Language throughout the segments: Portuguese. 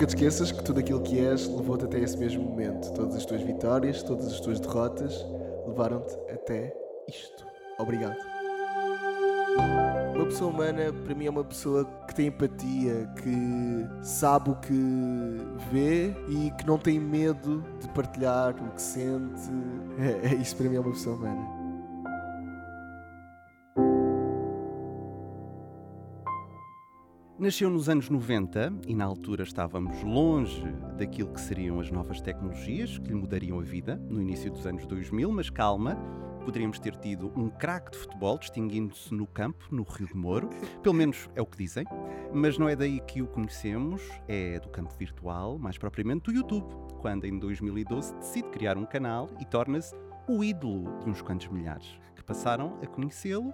Nunca te esqueças que tudo aquilo que és levou-te até esse mesmo momento. Todas as tuas vitórias, todas as tuas derrotas levaram-te até isto. Obrigado. Uma pessoa humana, para mim, é uma pessoa que tem empatia, que sabe o que vê e que não tem medo de partilhar o que sente. É, é isso para mim é uma pessoa humana. Nasceu nos anos 90 e na altura estávamos longe daquilo que seriam as novas tecnologias que lhe mudariam a vida no início dos anos 2000, mas calma, poderíamos ter tido um craque de futebol distinguindo-se no campo, no Rio de Moro, pelo menos é o que dizem, mas não é daí que o conhecemos, é do campo virtual, mais propriamente do YouTube, quando em 2012 decide criar um canal e torna-se o ídolo de uns quantos milhares que passaram a conhecê-lo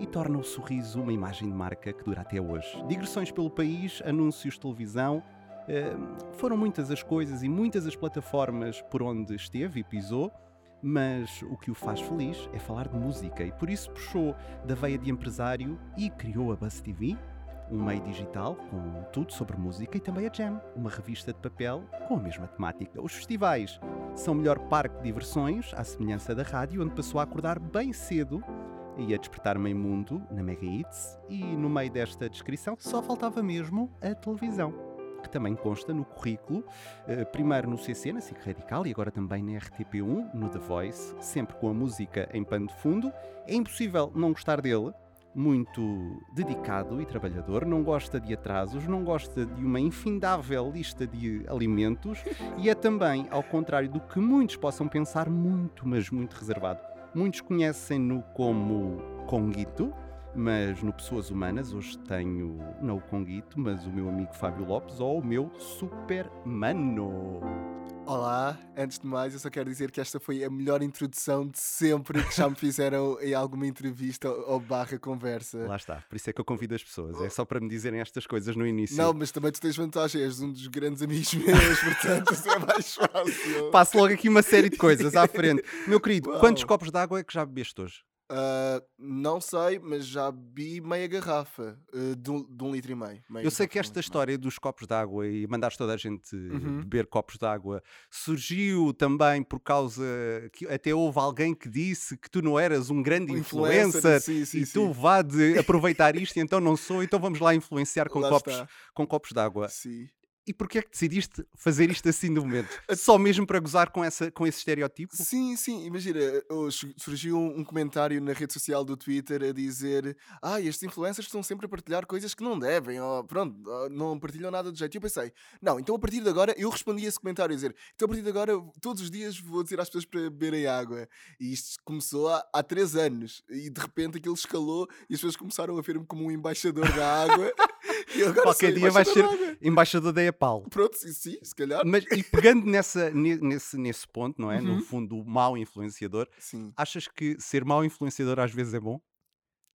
e torna o sorriso uma imagem de marca que dura até hoje. Digressões pelo país, anúncios de televisão, eh, foram muitas as coisas e muitas as plataformas por onde esteve e pisou, mas o que o faz feliz é falar de música e por isso puxou da veia de empresário e criou a Buzz TV, um meio digital com tudo sobre música e também a Jam, uma revista de papel com a mesma temática. Os festivais são o melhor parque de diversões, à semelhança da rádio, onde passou a acordar bem cedo e a despertar meio mundo na Mega Hits e no meio desta descrição só faltava mesmo a televisão, que também consta no currículo, eh, primeiro no CC, na SIC Radical e agora também na RTP1, no The Voice, sempre com a música em pano de fundo. É impossível não gostar dele, muito dedicado e trabalhador, não gosta de atrasos, não gosta de uma infindável lista de alimentos e é também, ao contrário do que muitos possam pensar, muito, mas muito reservado. Muitos conhecem-no como Conguito, mas no Pessoas Humanas hoje tenho não o Conguito, mas o meu amigo Fábio Lopes ou o meu Supermano. Olá, antes de mais, eu só quero dizer que esta foi a melhor introdução de sempre que já me fizeram em alguma entrevista ou barra conversa. Lá está, por isso é que eu convido as pessoas, é só para me dizerem estas coisas no início. Não, mas também tu tens vantagem, és um dos grandes amigos meus, portanto isso é mais fácil. Passo logo aqui uma série de coisas à frente. Meu querido, Uau. quantos copos de água é que já bebeste hoje? Uh, não sei, mas já bebi meia garrafa uh, de, um, de um litro e meio. Eu sei que esta história dos copos de água e mandares toda a gente Uhum. beber copos de água surgiu também por causa que até houve alguém que disse que tu não eras um grande Um influencer, sim, sim, e sim. tu vá de aproveitar isto e então não sou, então vamos lá influenciar com Lá copos, está. com copos de água. Sim. E porquê é que decidiste fazer isto assim de momento? Só mesmo para gozar com, essa, com esse estereótipo? Sim, sim, imagina, surgiu um comentário na rede social do Twitter a dizer ah, estes influencers estão sempre a partilhar coisas que não devem, ou pronto, não partilham nada do jeito. E eu pensei, não, então a partir de agora, eu respondi a esse comentário a dizer, então a partir de agora, todos os dias vou dizer às pessoas para beberem água. E isto começou há, há três anos, e de repente aquilo escalou e as pessoas começaram a ver-me como um embaixador da água. Qualquer dia vais ser embaixador da água. embaixador da EPAL. Pronto, sim, sim, se calhar. Mas e pegando nessa, ne- nesse, nesse ponto, não é? Uhum. No fundo, o mau influenciador, Sim. achas que ser mau influenciador às vezes é bom?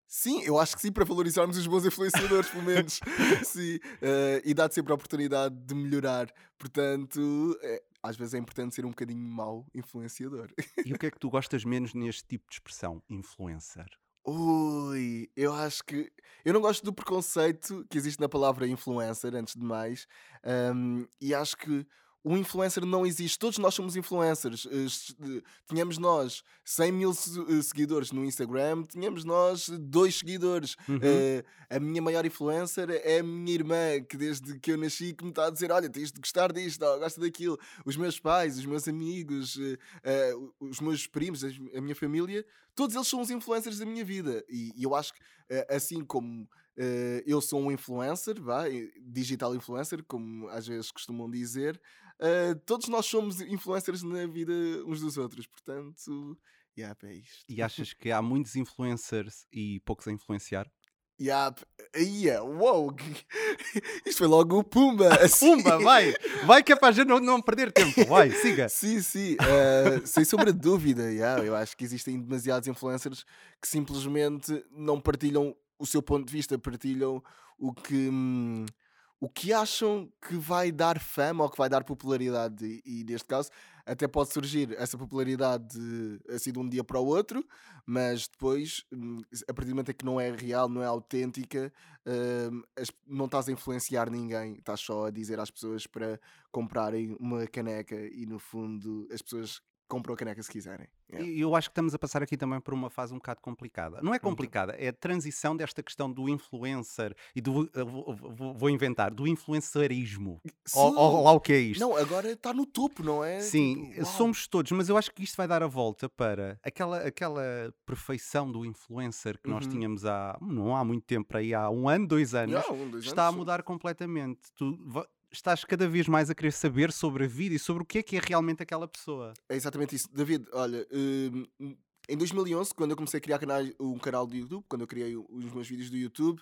Sim, eu acho que sim, para valorizarmos os bons influenciadores, pelo menos. sim, eh, e dá-te sempre a oportunidade de melhorar. Portanto, eh, às vezes é importante ser um bocadinho mau influenciador. E o que é que tu gostas menos neste tipo de expressão, influencer? Ui, eu acho que. Eu não gosto do preconceito que existe na palavra influencer, antes de mais. ahm, e acho que o influencer não existe. Todos nós somos influencers. Eh, Tínhamos nós 100 mil eh, seguidores no Instagram, tínhamos nós dois seguidores. Uhum. Eh, a minha maior influencer é a minha irmã, que desde que eu nasci que me está a dizer: Olha, tens de gostar disto, ó, gosta daquilo. Os meus pais, os meus amigos, os meus primos, a minha família, todos eles são os influencers da minha vida. E, e eu acho que, assim como eu sou um influencer, vá, digital influencer, como às vezes costumam dizer, eh, todos nós somos influencers na vida uns dos outros. Portanto, yeah, é isto. E achas que há muitos influencers e poucos a influenciar? Yeah, aí é, que- isto foi logo o Pumba. assim. Pumba, vai! Vai que é para a gente não, não perder tempo, vai, siga! Sim, sim, eh, sem sombra de dúvida. yeah, eu acho que existem demasiados influencers que simplesmente não partilham o seu ponto de vista, partilham o que, hum, o que acham que vai dar fama ou que vai dar popularidade. E, e neste caso, até pode surgir essa popularidade assim de um dia para o outro, mas depois, hum, a partir do momento em que não é real, não é autêntica, hum, não estás a influenciar ninguém, estás só a dizer às pessoas para comprarem uma caneca e no fundo as pessoas compram a caneca se quiserem. Yeah. E eu acho que estamos a passar aqui também por uma fase um bocado complicada. Não é complicada, é a transição desta questão do influencer e do. vou, vou- inventar, do influencerismo. Ou, Sim. ou lá o que é isto? Não, agora está no topo, não é? Sim, Tipo, uau. somos todos, mas eu acho que isto vai dar a volta para aquela, aquela perfeição do influencer que nós Uhum. tínhamos há não há muito tempo, aí há um ano, dois anos, Yeah, um, dois está a anos, sim. mudar completamente. Tu estás cada vez mais a querer saber sobre a vida e sobre o que é que é realmente aquela pessoa. É exatamente isso. David, olha, hum, em 2011, quando eu comecei a criar um canal do YouTube, quando eu criei os meus vídeos do YouTube,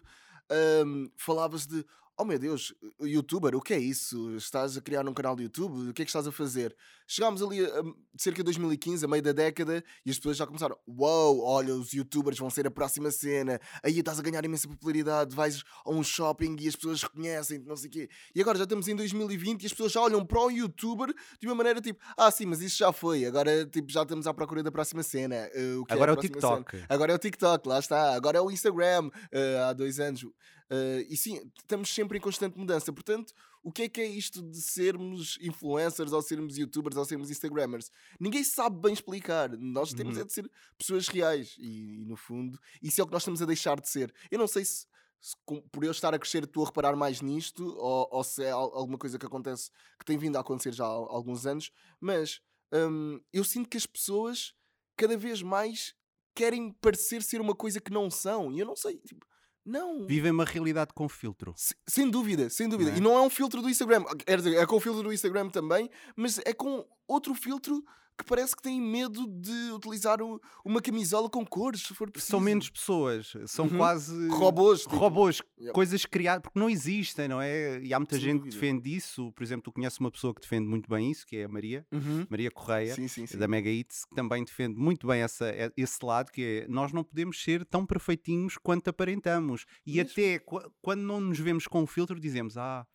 hum, falava-se de, oh meu Deus, youtuber, o que é isso? Estás a criar um canal do YouTube? O que é que estás a fazer? Chegámos ali a, a cerca de 2015, a meio da década, e as pessoas já começaram, uau, olha, os youtubers vão ser a próxima cena, aí estás a ganhar imensa popularidade, vais a um shopping e as pessoas reconhecem, não sei o quê. E agora já estamos em 2020 e as pessoas já olham para o youtuber de uma maneira tipo, ah sim, mas isso já foi, agora tipo, já estamos à procura da próxima cena. que Agora é a o próxima cena? TikTok. Agora é o TikTok, lá está. Agora é o Instagram, eh, há dois anos. Eh, e sim, estamos sempre em constante mudança. Portanto, o que é que é isto de sermos influencers, ou sermos youtubers, ou sermos instagrammers? Ninguém sabe bem explicar. Nós temos Uhum. é de ser pessoas reais. E, e, no fundo, isso é o que nós estamos a deixar de ser. Eu não sei se, se com- por eu estar a crescer estou a reparar mais nisto, ou, ou se é al- alguma coisa que acontece, que tem vindo a acontecer já há al- alguns anos, mas hum, eu sinto que as pessoas cada vez mais querem parecer ser uma coisa que não são. E eu não sei, tipo, não. Vivem uma realidade com filtro. Se- Sem dúvida, sem dúvida. Não é? E não é um filtro do Instagram. Quer dizer, é com o filtro do Instagram também, mas é com outro filtro que parece que tem medo de utilizar o- uma camisola com cores, se for preciso. São menos pessoas, são Uhum. quase robôs. tipo. robôs, Yep. coisas criadas, porque não existem, não é? E há muita Sem gente que defende isso. Por exemplo, tu conheces uma pessoa que defende muito bem isso, que é a Maria, Uhum. Maria Correia. Sim, sim, sim. da Mega Hits, que também defende muito bem essa, esse lado, que é nós não podemos ser tão perfeitinhos quanto aparentamos. E Mesmo. até qu- quando não nos vemos com o filtro, dizemos: Ah,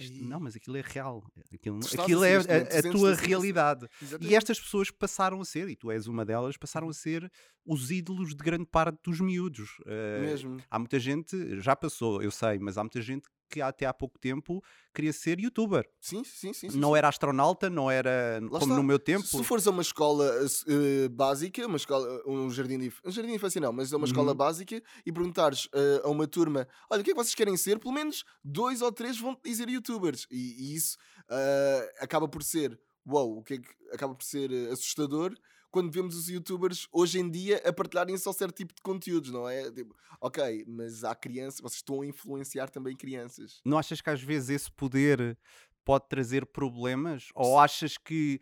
isto, não, mas aquilo é real. Aquilo, aquilo é a, a tua realidade. E estas pessoas passaram a ser, e tu és uma delas, passaram a ser os ídolos de grande parte dos miúdos. Eh, Mesmo. há muita gente, já passou, eu sei, mas há muita gente que até há pouco tempo queria ser youtuber. Sim, sim, sim. sim, Não sim. era astronauta, não era Lá como está. no meu tempo. Se fores a uma escola eh, básica, uma escola, um jardim de, um jardim de infância não, mas a uma escola Uhum. básica e perguntares eh, a uma turma, olha, o que é que vocês querem ser? Pelo menos dois ou três vão dizer youtubers. E, e isso eh, acaba por ser, uau, o que é que acaba por ser assustador quando vemos os youtubers hoje em dia a partilharem só certo tipo de conteúdos, não é? Tipo, ok, mas há crianças, vocês estão a influenciar também crianças. Não achas que às vezes esse poder pode trazer problemas? Ou achas que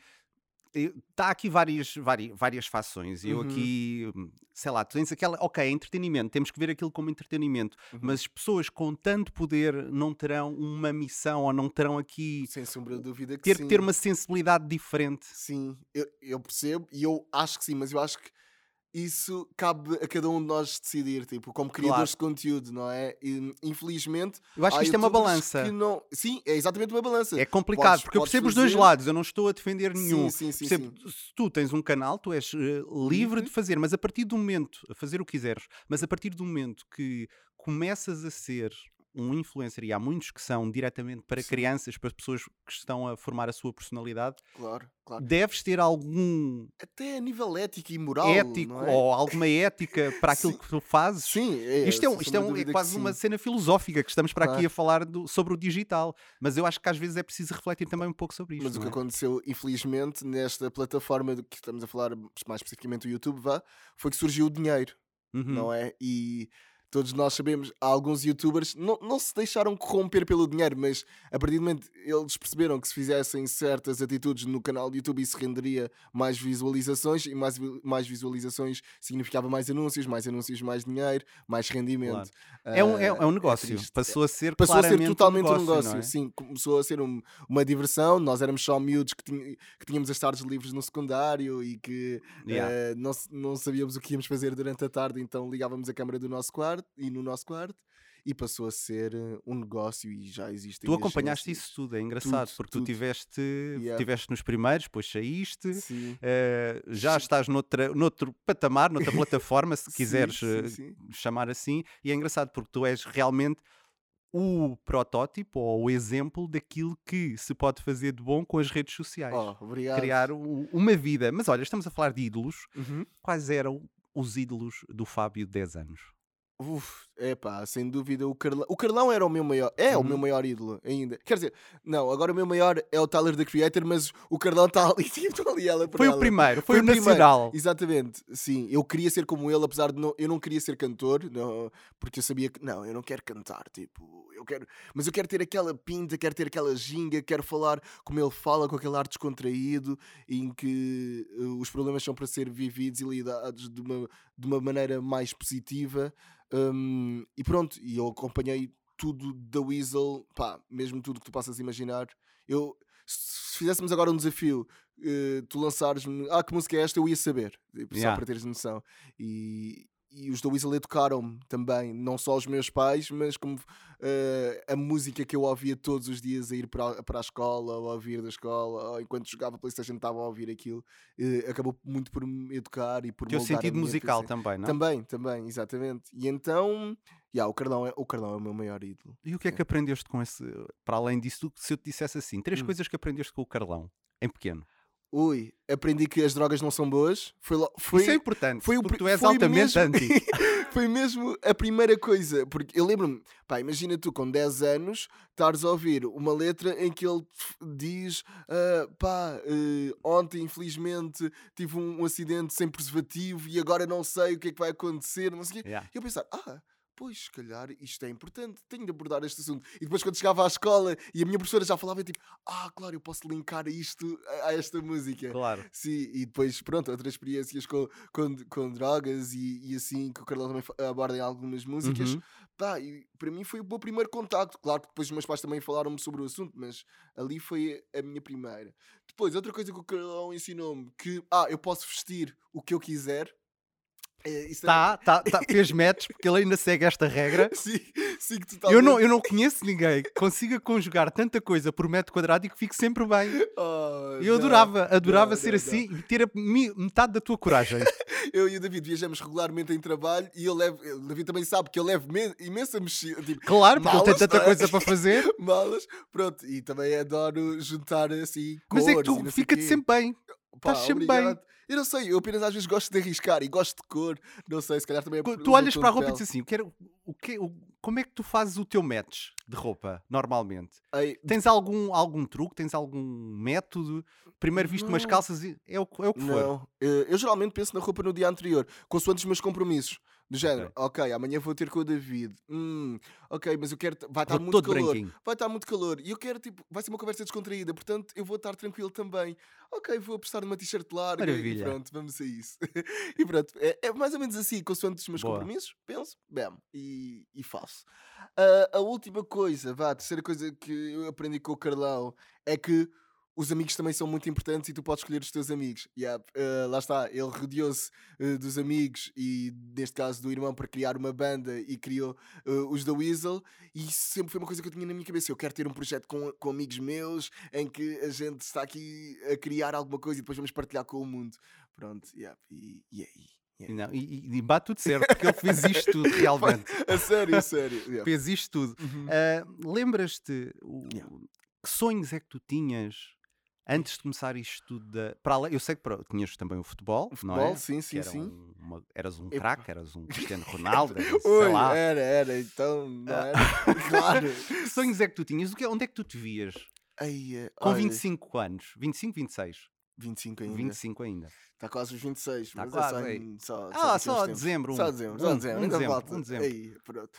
está aqui várias, várias, várias fações eu Uhum. aqui, hum, sei lá, tu tens aquela, ok, entretenimento, temos que ver aquilo como entretenimento, Uhum. mas pessoas com tanto poder não terão uma missão ou não terão aqui Sem sombra de dúvida que ter sim. que ter uma sensibilidade diferente. Sim, eu, eu percebo e eu acho que sim, mas eu acho que isso cabe a cada um de nós decidir, tipo, como criadores de conteúdo, não é? E, infelizmente. Eu acho que isto é uma balança. não- Sim, é exatamente uma balança. É complicado, Podes- porque eu podes percebo os dois fazer- lados, eu não estou a defender nenhum. Sim, sim, sim. Percebo, sim. se tu tens um canal, tu és eh, livre Livre. de fazer, mas a partir do momento, a fazer o que quiseres, mas a partir do momento que começas a ser um influencer, e há muitos que são diretamente para Sim. crianças, para pessoas que estão a formar a sua personalidade, Claro, claro. deves ter algum Até a nível ético e moral. ético é? ou alguma ética para aquilo que tu fazes. Sim, é, Isto é, um- isto é, um- é quase uma cena filosófica que estamos para aqui Claro. a falar do- sobre o digital, mas eu acho que às vezes é preciso refletir também um pouco sobre isto. Mas o que é? aconteceu, infelizmente, nesta plataforma de que estamos a falar, mais especificamente o YouTube, vá, foi que surgiu o dinheiro. Uhum. não é? E todos nós sabemos, alguns youtubers não, não se deixaram corromper pelo dinheiro, mas a partir do momento eles perceberam que se fizessem certas atitudes no canal do YouTube isso renderia mais visualizações e mais, mais visualizações significava mais anúncios, mais anúncios, mais dinheiro, mais rendimento. É um, é, Ah, é um negócio. triste. Passou a ser Passou a ser totalmente um um negócio. negócio, não é? sim, começou a ser um- uma diversão. Nós éramos só miúdos que, tinha- que tínhamos as tardes livres no secundário e que Yeah. eh, não, não sabíamos o que íamos fazer durante a tarde, então ligávamos a câmara do nosso quarto e no nosso quarto e passou a ser um negócio e já existe. Tu acompanhaste isso tudo, é engraçado, Tudo, porque tudo. tu tiveste, Yeah. tiveste nos primeiros, depois saíste. Eh, já Sim. estás noutra, noutro patamar, noutra plataforma, se quiseres sim, eh, sim. chamar assim, e é engraçado porque tu és realmente o protótipo ou o exemplo daquilo que se pode fazer de bom com as redes sociais. Oh. Criar uma vida. Mas olha, estamos a falar de ídolos. Uhum. Quais eram os ídolos do Fábio de 10 anos? Oof. É pá, sem dúvida o Carlão. O Carlão era o meu maior, é o Uhum. meu maior ídolo ainda. Quer dizer, não, agora o meu maior é o Tyler the Creator, mas o Carlão está ali, tipo, ali ela Foi o ela. primeiro, foi, o primeiro. nacional. Exatamente, sim. Eu queria ser como ele, apesar de não, eu não queria ser cantor, não, porque eu sabia que não, eu não quero cantar, tipo, eu quero, mas eu quero ter aquela pinta, quero ter aquela ginga, quero falar como ele fala, com aquele ar descontraído, em que eh, os problemas são para ser vividos e lidados de uma, de uma maneira mais positiva. E pronto, e eu acompanhei tudo da Weasel, pá, mesmo tudo que tu possas imaginar. Eu, se fizéssemos agora um desafio, eh, tu lançares-me, ah, que música é esta, eu ia saber, Yeah. só para teres noção. E, e os da Weasel educaram-me também, não só os meus pais, mas como eh, a música que eu ouvia todos os dias a ir para a, para a escola, ou a ouvir da escola, ou enquanto jogava Playstation estava a ouvir aquilo, eh, acabou muito por me educar e por Teu sentido musical também, não? Também, também, exatamente. E então, yeah, o, Carlão é, o Carlão é o meu maior ídolo. E o que é Sim. que aprendeste com esse, para além disso, se eu te dissesse assim, três Hum. coisas que aprendeste com o Carlão, em pequeno? Ui, aprendi que as drogas não são boas. Foi, lo- foi, Isso é importante, foi o porque tu és foi altamente mesmo- anti. foi mesmo a primeira coisa. Porque eu lembro-me, pá, imagina tu com 10 anos estares a ouvir uma letra em que ele diz: ah, pá, eh, ontem infelizmente tive um, um acidente sem preservativo e agora não sei o que é que vai acontecer. Não sei o quê. Yeah. E eu pensar, ah, pois, se calhar isto é importante, tenho de abordar este assunto. E depois, quando chegava à escola e a minha professora já falava, eu tipo, ah, claro, eu posso linkar isto a, a esta música. Claro. Sim, e depois, pronto, outras experiências com, com, com drogas e, e assim, que o Carlão também aborda em algumas músicas. Uhum. Pá, e para mim foi o meu primeiro contacto. Claro que depois os meus pais também falaram-me sobre o assunto, mas ali foi a minha primeira. Depois, outra coisa que o Carlão ensinou-me, que, ah, eu posso vestir o que eu quiser. É, isso também- Tá, tá, tá, fez match, porque ele ainda segue esta regra. Sim, sim, que Eu não, eu não conheço ninguém que consiga conjugar tanta coisa por metro quadrado e que fique sempre bem. Oh, Eu não, adorava, adorava não, ser não, assim e ter a metade da tua coragem. Eu e o David viajamos regularmente em trabalho e eu levo, o David também sabe que eu levo me- imensa mochila, tipo, Claro, porque ele tem Malas, tanta é? coisa para fazer. malas, pronto, e também adoro juntar assim Mas é que cores tu fica-te sempre bem. Estás sempre bem. Eu não sei, eu apenas às vezes gosto de arriscar e gosto de cor, não sei, se calhar também é por- Tu olhas para a roupa e dizes assim: eu quero, o que, o- como é que tu fazes o teu match de roupa, normalmente? Ei, Tens algum, algum truque? Tens algum método? Primeiro visto umas Não. calças e é o, que- é o que for. Não, eh, eu geralmente penso na roupa no dia anterior, consoante os meus compromissos. Do género, ok, amanhã vou ter com o David. Hum, ok, mas eu quero. Vai estar Vou muito calor. branquinho. Vai estar muito calor. E eu quero, tipo, vai ser uma conversa descontraída, portanto eu vou estar tranquilo também. Ok, vou apostar numa t-shirt larga Maravilha. e pronto, vamos a isso. e pronto, é, é mais ou menos assim, consoante os meus Boa. compromissos, penso, bem, e, e faço. Ah, a última coisa, vá, a terceira coisa que eu aprendi com o Carlão é que os amigos também são muito importantes e tu podes escolher os teus amigos. Yeah, uh, lá está, ele rodeou-se uh, dos amigos e, neste caso, do irmão para criar uma banda e criou uh, os da Weasel. E isso sempre foi uma coisa que eu tinha na minha cabeça. Eu quero ter um projeto com, com amigos meus em que a gente está aqui a criar alguma coisa e depois vamos partilhar com o mundo. Pronto, yeah, e, e aí. E não, E, e- bate tudo certo, porque ele fez isto tudo realmente. A sério, a sério. yeah. Fez isto tudo. Uhum. Lembras-te o- Yeah. que sonhos é que tu tinhas antes de começar isto tudo? Da, para além- eu sei que pro- tinhas também o futebol, O não futebol, é? sim, sim, sim. um- uma- eras um craque, eras um Cristiano Ronaldo, eras, sei Ui, lá. era, era, então não Ah. era. claro. Que sonhos é que tu tinhas? Que, onde é que tu te vias? Ai, eh, Com olha, 25 anos? 25, 26? 25 ainda. 25 ainda. Está quase os 26. Tá mas quase, é só, em, só, Ah, só tempos. dezembro, Só um. dezembro, Um- só dezembro. um ainda dezembro, falta. um dezembro. Aí, pronto.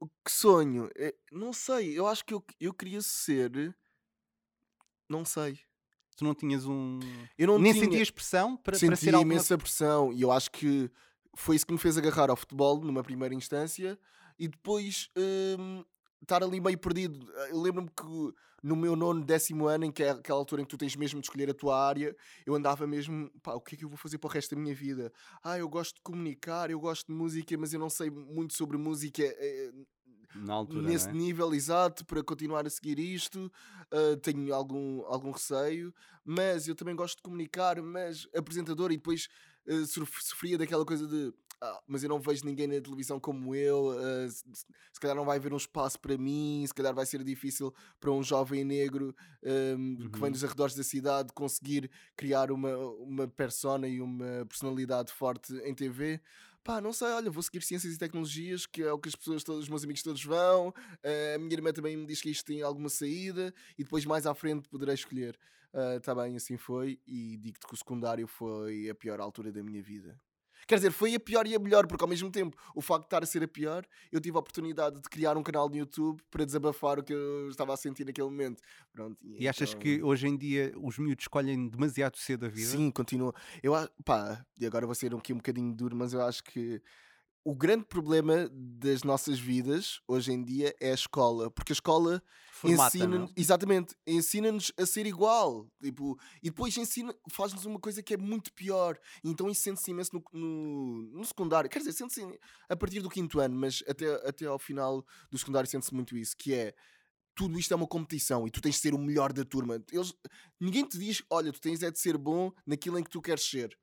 O que sonho? Eh, Não sei, eu acho que eu, eu queria ser. Não sei. Tu não tinhas um. Eu não Nem tinha, sentias pressão para, para senti ser alguma imensa pressão e eu acho que foi isso que me fez agarrar ao futebol numa primeira instância e depois hum, estar ali meio perdido. Eu lembro-me que no meu nono, décimo ano, em que é aquela altura em que tu tens mesmo de escolher a tua área, eu andava mesmo, pá, o que é que eu vou fazer para o resto da minha vida? Ah, eu gosto de comunicar, eu gosto de música, mas eu não sei muito sobre música. Altura, nesse é? nível exato para continuar a seguir isto. Uh, tenho algum, algum receio, mas eu também gosto de comunicar, mas apresentador e depois uh, sof- sofria daquela coisa de "Ah, mas eu não vejo ninguém na televisão como eu, uh, se, se calhar não vai haver um espaço para mim, se calhar vai ser difícil para um jovem negro um, que vem Uhum. dos arredores da cidade conseguir criar uma, uma persona e uma personalidade forte em TV. Pá, não sei, olha, vou seguir ciências e tecnologias, que é o que as pessoas, todos, os meus amigos todos vão. Eh, a minha irmã também me diz que isto tem alguma saída e depois mais à frente poderei escolher. Está bem, assim foi. E digo-te que o secundário foi a pior altura da minha vida. Quer dizer, foi a pior e a melhor, porque ao mesmo tempo, o facto de estar a ser a pior, eu tive a oportunidade de criar um canal no YouTube para desabafar o que eu estava a sentir naquele momento. Pronto, E achas então- que hoje em dia os miúdos escolhem demasiado cedo a vida? Sim, continua. Eu, pá, e agora vou ser aqui um bocadinho duro, mas eu acho que o grande problema das nossas vidas hoje em dia é a escola, porque a escola ensina não? exatamente, ensina-nos a ser igual, tipo, e depois ensina, faz-nos uma coisa que é muito pior. Então isso sente-se imenso no, no, no secundário, quer dizer, sente-se a partir do quinto ano, mas até, até ao final do secundário sente-se muito isso, que é tudo isto é uma competição e tu tens de ser o melhor da turma. Eles, ninguém te diz, olha, tu tens é de ser bom naquilo em que tu queres ser.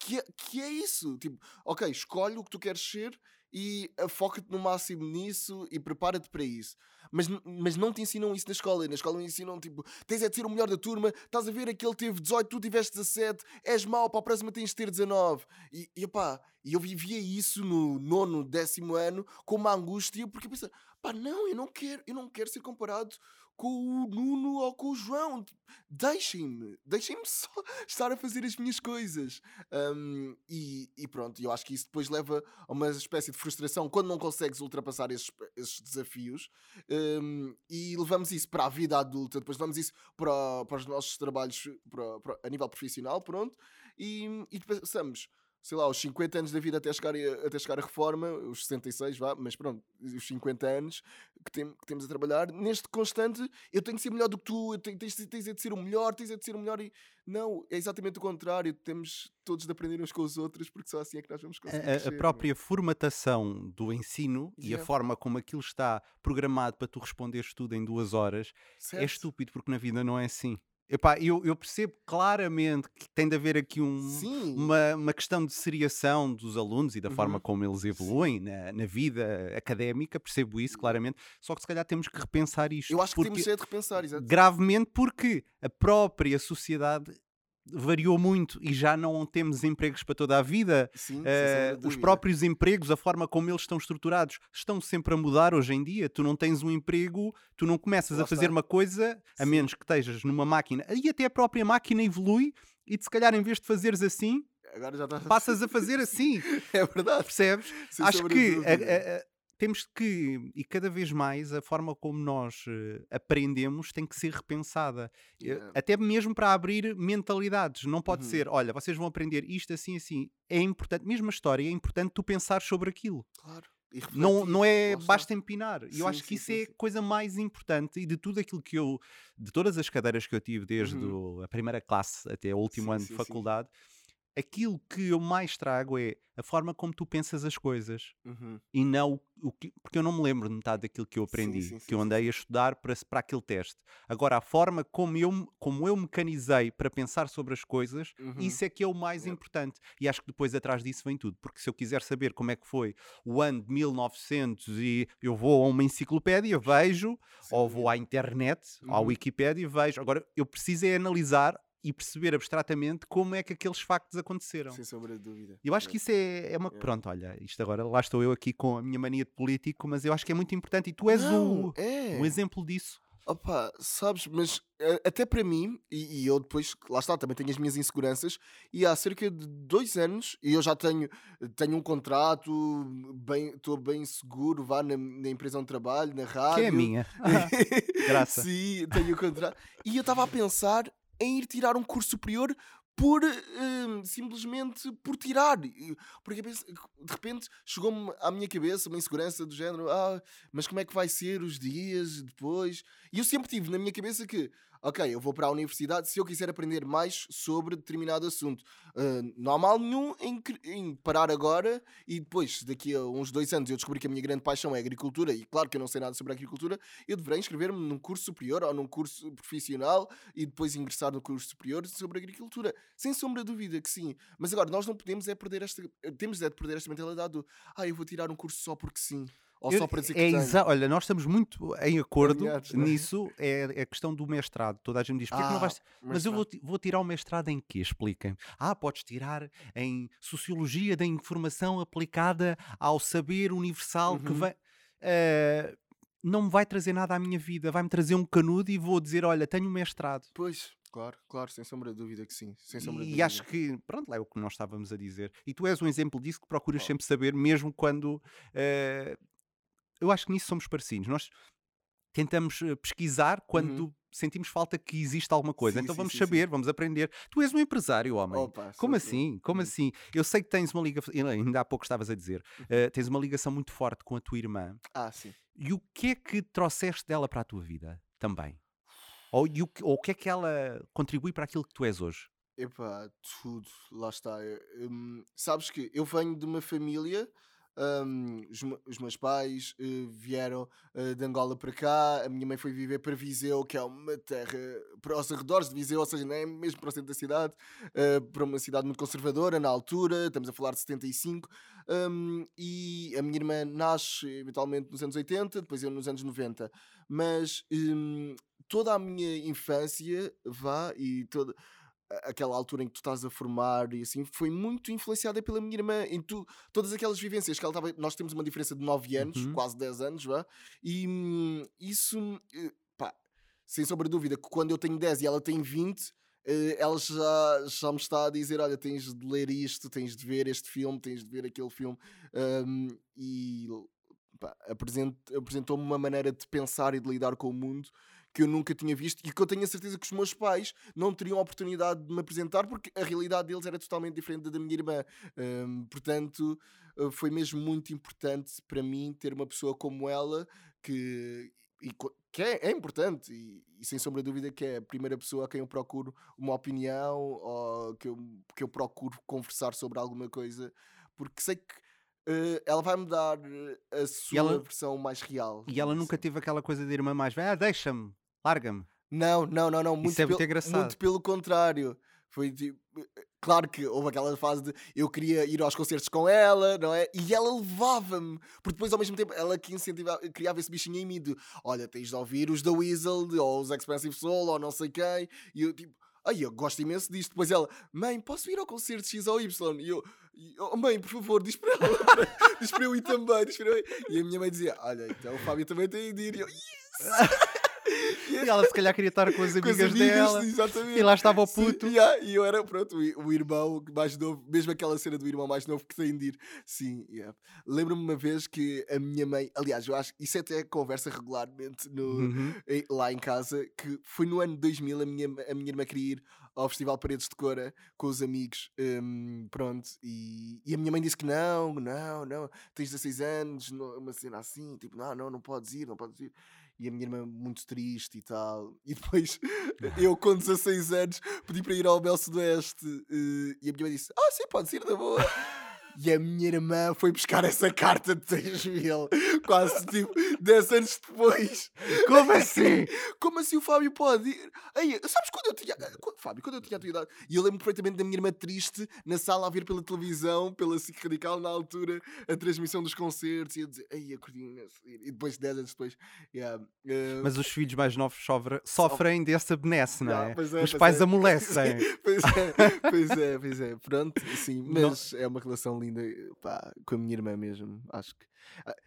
Que é, que é isso? Tipo, ok, escolhe o que tu queres ser e ah, foca-te no máximo nisso e prepara-te para isso. Mas, mas não te ensinam isso na escola. Na escola ensinam tipo, tens é de ser o melhor da turma, estás a ver aquele teve 18, tu tiveste 17, és mau, para a próxima tens de ter 19. E, e opá, e eu vivia isso no nono, décimo ano com uma angústia, porque eu pensava, pá, não, eu não quero, eu não quero ser comparado com o Nuno ou com o João. Tipo, Deixem-me, deixem-me só estar a fazer as minhas coisas. Um, e, e pronto, eu acho que isso depois leva a uma espécie de frustração quando não consegues ultrapassar esses, esses desafios. Um, e levamos isso para a vida adulta, depois levamos isso para, para os nossos trabalhos para- para- a nível profissional, pronto. E, e pensamos, sei lá, os 50 anos da vida até chegar, a- até chegar a reforma, os 66, vá, mas pronto, os 50 anos que, tem- que temos a trabalhar, neste constante, eu tenho que ser melhor do que tu, eu tenho, tens, tens é de ser o melhor, tens é de ser o melhor e não, é exatamente o contrário, temos todos de aprender uns com os outros, porque só assim é que nós vamos conseguir A- A, a crescer, própria formatação do ensino e a Yeah. forma como aquilo está programado para tu responderes tudo em duas horas é certo? estúpido, porque na vida não é assim. Epá, eu, eu percebo claramente que tem de haver aqui um, uma, uma questão de seriação dos alunos e da forma Uhum. como eles evoluem na, na vida académica, percebo isso claramente, só que se calhar temos que repensar isto. eu acho que porque, temos de repensar, exato. gravemente porque a própria sociedade variou muito e já não temos empregos para toda a vida. Sim, Eh, de os próprios empregos, a forma como eles estão estruturados, estão sempre a mudar hoje em dia. Tu não tens um emprego, tu não começas Lá a fazer está. uma coisa, a Sim. menos que estejas numa máquina, e até a própria máquina evolui, e de se calhar em vez de fazeres assim, Agora já passas a fazer assim. É verdade. Percebes? sem Acho que dúvida. a- a- temos que, e cada vez mais, a forma como nós eh, aprendemos tem que ser repensada. Yeah. Até mesmo para abrir mentalidades. Não pode Uhum. ser, olha, vocês vão aprender isto assim, assim. É importante, mesmo a história, é importante tu pensar sobre aquilo. Claro. Não, não é está. basta empinar. E eu acho que isso sim, é a coisa mais importante e de tudo aquilo que eu, de todas as cadeiras que eu tive desde Uhum. a primeira classe até o último Sim, ano de faculdade, aquilo que eu mais trago é a forma como tu pensas as coisas Uhum. e não o- que, porque eu não me lembro de metade daquilo que eu Sim, aprendi, sim, que sim, eu sim, andei a estudar para, para aquele teste. Agora, a forma como eu, como eu mecanizei para pensar sobre as coisas, Uhum. isso é que é o mais Yep. importante. E acho que depois atrás disso vem tudo, porque se eu quiser saber como é que foi o ano de 1900 e eu vou a uma enciclopédia, vejo, ou vou à internet, à Uhum. Wikipédia, vejo. Agora, eu preciso é analisar e perceber abstratamente como é que aqueles factos aconteceram. Sem sombra de dúvida. Eu acho que isso é, é uma. É. Pronto, olha, isto agora, lá estou eu aqui com a minha mania de político, mas eu acho que é muito importante e tu és Não, o, é. um exemplo disso. Opa, sabes, mas eh, até para mim, e, e eu depois, lá está, também tenho as minhas inseguranças, e há cerca de dois anos, e eu já tenho, tenho um contrato, bem, estou bem seguro, vá na, na empresa onde trabalho, na rádio. Que é a minha. Graça. Sim, tenho o contrato. E eu estava a pensar em ir tirar um curso superior por hum, simplesmente por tirar. Porque de repente chegou-me à minha cabeça uma insegurança do género: ah, mas como é que vai ser os dias depois? E eu sempre tive na minha cabeça que, ok, eu vou para a universidade se eu quiser aprender mais sobre determinado assunto. Ah, não há mal nenhum em, em parar agora e depois, daqui a uns dois anos, eu descobri que a minha grande paixão é agricultura e claro que eu não sei nada sobre agricultura, eu deverei inscrever-me num curso superior ou num curso profissional e depois ingressar no curso superior sobre agricultura. Sem sombra de dúvida que sim. Mas agora, nós não podemos é perder esta. Temos é de perder esta mentalidade do ah, eu vou tirar um curso só porque sim. Ou Eu- só para dizer que é exa- Olha, nós estamos muito em acordo é? nisso. É, é a questão do mestrado. Toda a gente diz: "Porquê que não Ah, vais. Mas eu vou, vou tirar o mestrado em quê? Expliquem. Ah, podes tirar em Sociologia da Informação aplicada ao saber universal que Uhum. vai. Eh, não me vai trazer nada à minha vida, vai-me trazer um canudo e vou dizer: Olha, tenho um mestrado. Pois, claro, claro, sem sombra de dúvida que sim. Sem sombra de E dúvida. acho que, pronto, é o que nós estávamos a dizer. E tu és um exemplo disso que procuras Oh. sempre saber, mesmo quando. eh, eu acho que nisso somos parecidos. Nós tentamos eh, pesquisar quando sentimos falta que existe alguma coisa. Uhum. Sim, então sim, vamos sim, saber, vamos aprender. Tu és um empresário, homem. Opa, Como assim? Como Hum. assim? Eu sei que tens uma ligação, ainda há pouco estavas a dizer, Uhum. eh, tens uma ligação muito forte com a tua irmã. Ah, sim. E o que é que trouxeste dela para a tua vida também? Ou, o, que- ou o que é que ela contribui para aquilo que tu és hoje? Epá, tudo, lá está. Eu, hum, sabes que eu venho de uma família, hum, os, os meus pais eh, vieram eh, de Angola para cá, a minha mãe foi viver para Viseu, que é uma terra para os arredores de Viseu, ou seja, não é mesmo para o centro da cidade, eh, para uma cidade muito conservadora na altura, estamos a falar de 75, hum, e a minha irmã nasce eventualmente nos anos 80, depois eu nos anos 90, mas hum, toda a minha infância, vá, e toda aquela altura em que tu estás a formar e assim, foi muito influenciada pela minha irmã em tu, todas aquelas vivências que ela estava. Nós temos uma diferença de 9 anos, Uhum. quase 10 anos, vá, e hum, isso, eh, pá, sem sombra de dúvida, que quando eu tenho 10 e ela tem 20. eh, Ela já, já me está a dizer: Olha, tens de ler isto, tens de ver este filme, tens de ver aquele filme, hum, e apresentou-me uma maneira de pensar e de lidar com o mundo que eu nunca tinha visto e que eu tenho a certeza que os meus pais não teriam a oportunidade de me apresentar porque a realidade deles era totalmente diferente da da minha irmã. Hum, portanto, uh, foi mesmo muito importante para mim ter uma pessoa como ela que, e que é, é importante e, e sem sombra de dúvida que é a primeira pessoa a quem eu procuro uma opinião ou que eu, que eu procuro conversar sobre alguma coisa porque sei que uh, ela vai-me dar uh, a sua ela- versão mais real. E ela nunca teve aquela coisa de irmã mais velha, ah, deixa-me, larga-me. Não, não, não, não. Muito, é muito pel- engraçado. muito pelo contrário. Foi tipo. Claro que houve aquela fase de eu queria ir aos concertos com ela, não é? E ela levava-me, porque depois ao mesmo tempo ela que incentivava, criava esse bichinho em mim de olha, tens de ouvir os da Weasel, ou os Expensive Soul, ou não sei quem, e eu tipo, ai, eu gosto imenso disto. Depois ela, mãe, posso ir ao concerto X ou Y? E eu, oh, mãe, por favor, diz para ela, diz para eu ir também, diz para eu ir. E a minha mãe dizia, olha, então o Fábio também tem de ir. E eu, yes! E ela se calhar queria estar com as com as amigas dela. exatamente. E lá estava o Sim, puto. yeah, e eu era, pronto, o, irmão mais novo, mesmo aquela cena do irmão mais novo que tem de ir. Sim, yeah. lembro-me uma vez que a minha mãe, aliás, eu acho isso até conversa regularmente no, Uhum. lá em casa, que foi no ano 2000 a minha, a minha irmã queria ir ao Festival Paredes de Cora com os amigos, hum, pronto, e, e a minha mãe disse que não, não, não, tens 16 anos, não- uma cena assim, tipo, não, não, não podes ir, não podes ir. E a minha irmã muito triste e tal. E depois eu, com 16 anos, pedi para ir ao Bel Sudoeste eh, e a minha mãe disse: Ah, sim, pode ir, na boa. E a minha irmã foi buscar essa carta de 3 mil, quase tipo 10 anos depois. Como assim? Como assim o Fábio pode ir? Ei, sabes quando eu tinha. quando- Fábio, quando eu tinha a tua idade. E eu lembro perfeitamente da minha irmã triste na sala a ver pela televisão, pela SIC Radical, na altura, a transmissão dos concertos e a dizer, curti imenso. E depois, 10 anos depois, yeah, eh, Mas os filhos mais novos sofre- sofrem dessa benesse, não é? é, Os pais é. amolecem. pois é, pois é, pois é. Pronto, sim, Não- mas é uma relação linda pá, com a minha irmã mesmo. Acho que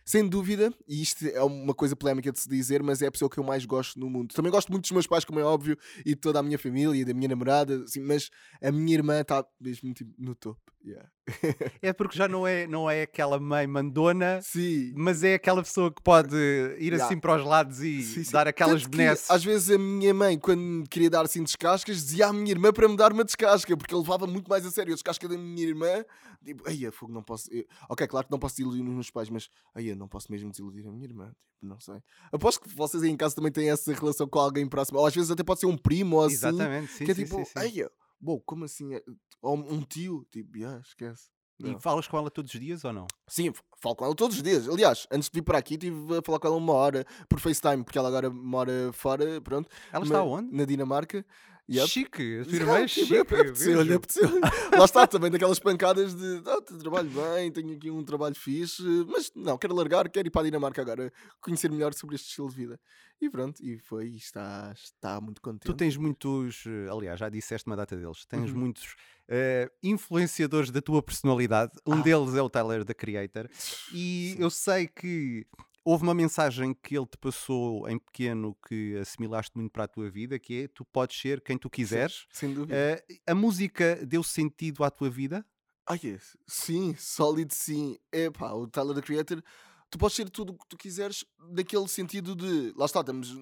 Sem dúvida, e isto é uma coisa polémica de se dizer, mas é a pessoa que eu mais gosto no mundo. Também gosto muito dos meus pais, como é óbvio, e de toda a minha família e da minha namorada, assim, mas a minha irmã está mesmo tipo, no topo. Yeah. É porque já não é, não é aquela mãe mandona, Sim. mas é aquela pessoa que pode ir Yeah. assim para os lados e Sim, sim. dar aquelas benesses. Às vezes a minha mãe, quando queria dar assim descascas, dizia à minha irmã para me dar uma descasca, porque eu levava muito mais a sério a descasca da minha irmã. Tipo, ai, fogo, não posso. eu- Ok, claro que não posso desiludir os meus pais, mas ai, eu não posso mesmo desiludir a minha irmã. Tipo, não sei. Aposto que vocês aí em casa também têm essa relação com alguém próximo, ou às vezes até pode ser um primo ou assim. Exatamente, sim, que é sim, tipo, sim, sim. ai, bom, como assim? É- Ou um tio, tipo, yeah, esquece. E Não. falas com ela todos os dias ou não? Sim, falo com ela todos os dias. Aliás, antes de vir para aqui, estive a falar com ela uma hora por FaceTime, porque ela agora mora fora, pronto. Ela está onde? Na Dinamarca. Yep. Chique, a tua irmã é chique. apeteceu-lhe, vejo. apeteceu-lhe. Lá está também daquelas pancadas de te- trabalho bem, tenho aqui um trabalho fixe, mas não, quero largar, quero ir para a Dinamarca agora, conhecer melhor sobre este estilo de vida. E pronto, e foi, e está, está muito contente. Tu tens muitos, eh, aliás, já disseste uma data deles, tens Uhum. muitos eh, influenciadores da tua personalidade. Um Ah. deles é o Tyler, da Creator. E eu sei que houve uma mensagem que ele te passou em pequeno que assimilaste muito para a tua vida, que é tu podes ser quem tu quiseres. Sem dúvida. Eh, a música deu sentido à tua vida? Ah, yes. Sim, sólido sim. É pá, o Tyler the Creator, tu podes ser tudo o que tu quiseres, daquele sentido de. Lá está, estamos,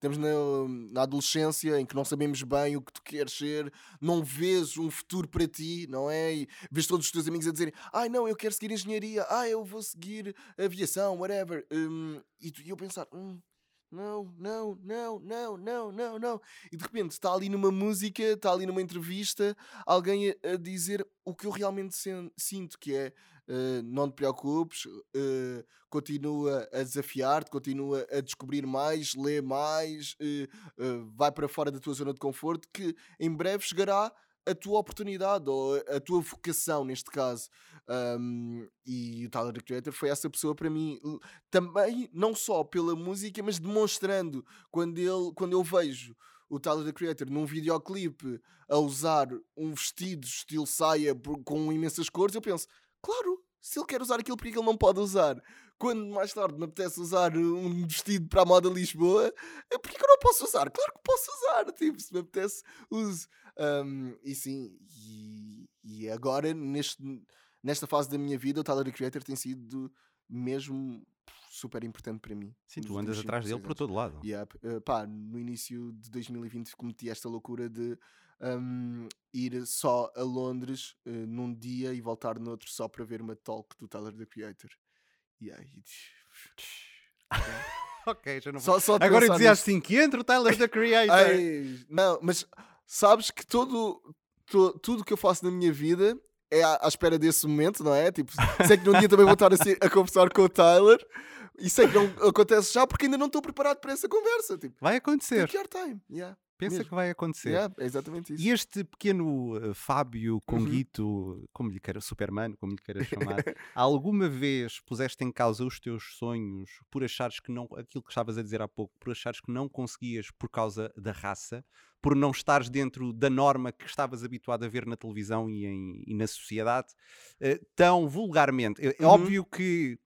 estamos na, na adolescência em que não sabemos bem o que tu queres ser, não vês um futuro para ti, não é? E vês todos os teus amigos a dizerem: ai não, eu quero seguir engenharia, ah, eu vou seguir aviação, whatever. Hum, e, tu, e eu pensar: hum, não, não, não, não, não, não, não. E de repente está ali numa música, está ali numa entrevista, alguém a, a dizer o que eu realmente sinto, que é eh, não te preocupes, eh, continua a desafiar-te, continua a descobrir mais, lê mais, eh, vai para fora da tua zona de conforto, que em breve chegará a tua oportunidade ou a tua vocação, neste caso. Um, e o Tyler Creator foi essa pessoa para mim também, não só pela música, mas demonstrando quando, ele, quando eu vejo o Tyler the Creator num videoclipe a usar um vestido estilo saia com imensas cores, eu penso, claro, se ele quer usar aquilo, porque é que ele não pode usar? Quando mais tarde me apetece usar um vestido para a moda Lisboa, eh, porque que eu não posso usar? Claro que posso usar, tipo, se me apetece, uso. Um, e sim, e, e agora, neste, nesta fase da minha vida, o Tyler Creator tem sido mesmo super importante para mim. Sim, tu andas atrás dele por todo lado. Yep. Uh, pá, no início de 2020 cometi esta loucura de um, ir só a Londres uh, num dia e voltar no outro só para ver uma talk do Tyler the Creator. E aí. Ok, já não Só, só de Agora pensar dizia nisto- assim que entra o Tyler da Creator. Ai, não, mas sabes que todo, to- tudo que eu faço na minha vida é à, à espera desse momento, não é? Tipo, sei que num dia também vou estar a, ser- a conversar com o Tyler e sei que não acontece já porque ainda não estou preparado para essa conversa. Tipo, Vai acontecer. take your time. Yeah, Pensa mesmo. que vai acontecer. yeah, é exatamente isso. E este pequeno uh, Fábio Uhum. Conguito, como lhe queira, Superman, como lhe queira chamar, alguma vez puseste em causa os teus sonhos por achares que não, aquilo que estavas a dizer há pouco, por achares que não conseguias por causa da raça, por não estares dentro da norma que estavas habituado a ver na televisão e, em- e na sociedade, eh, tão vulgarmente. É, é Uhum. óbvio que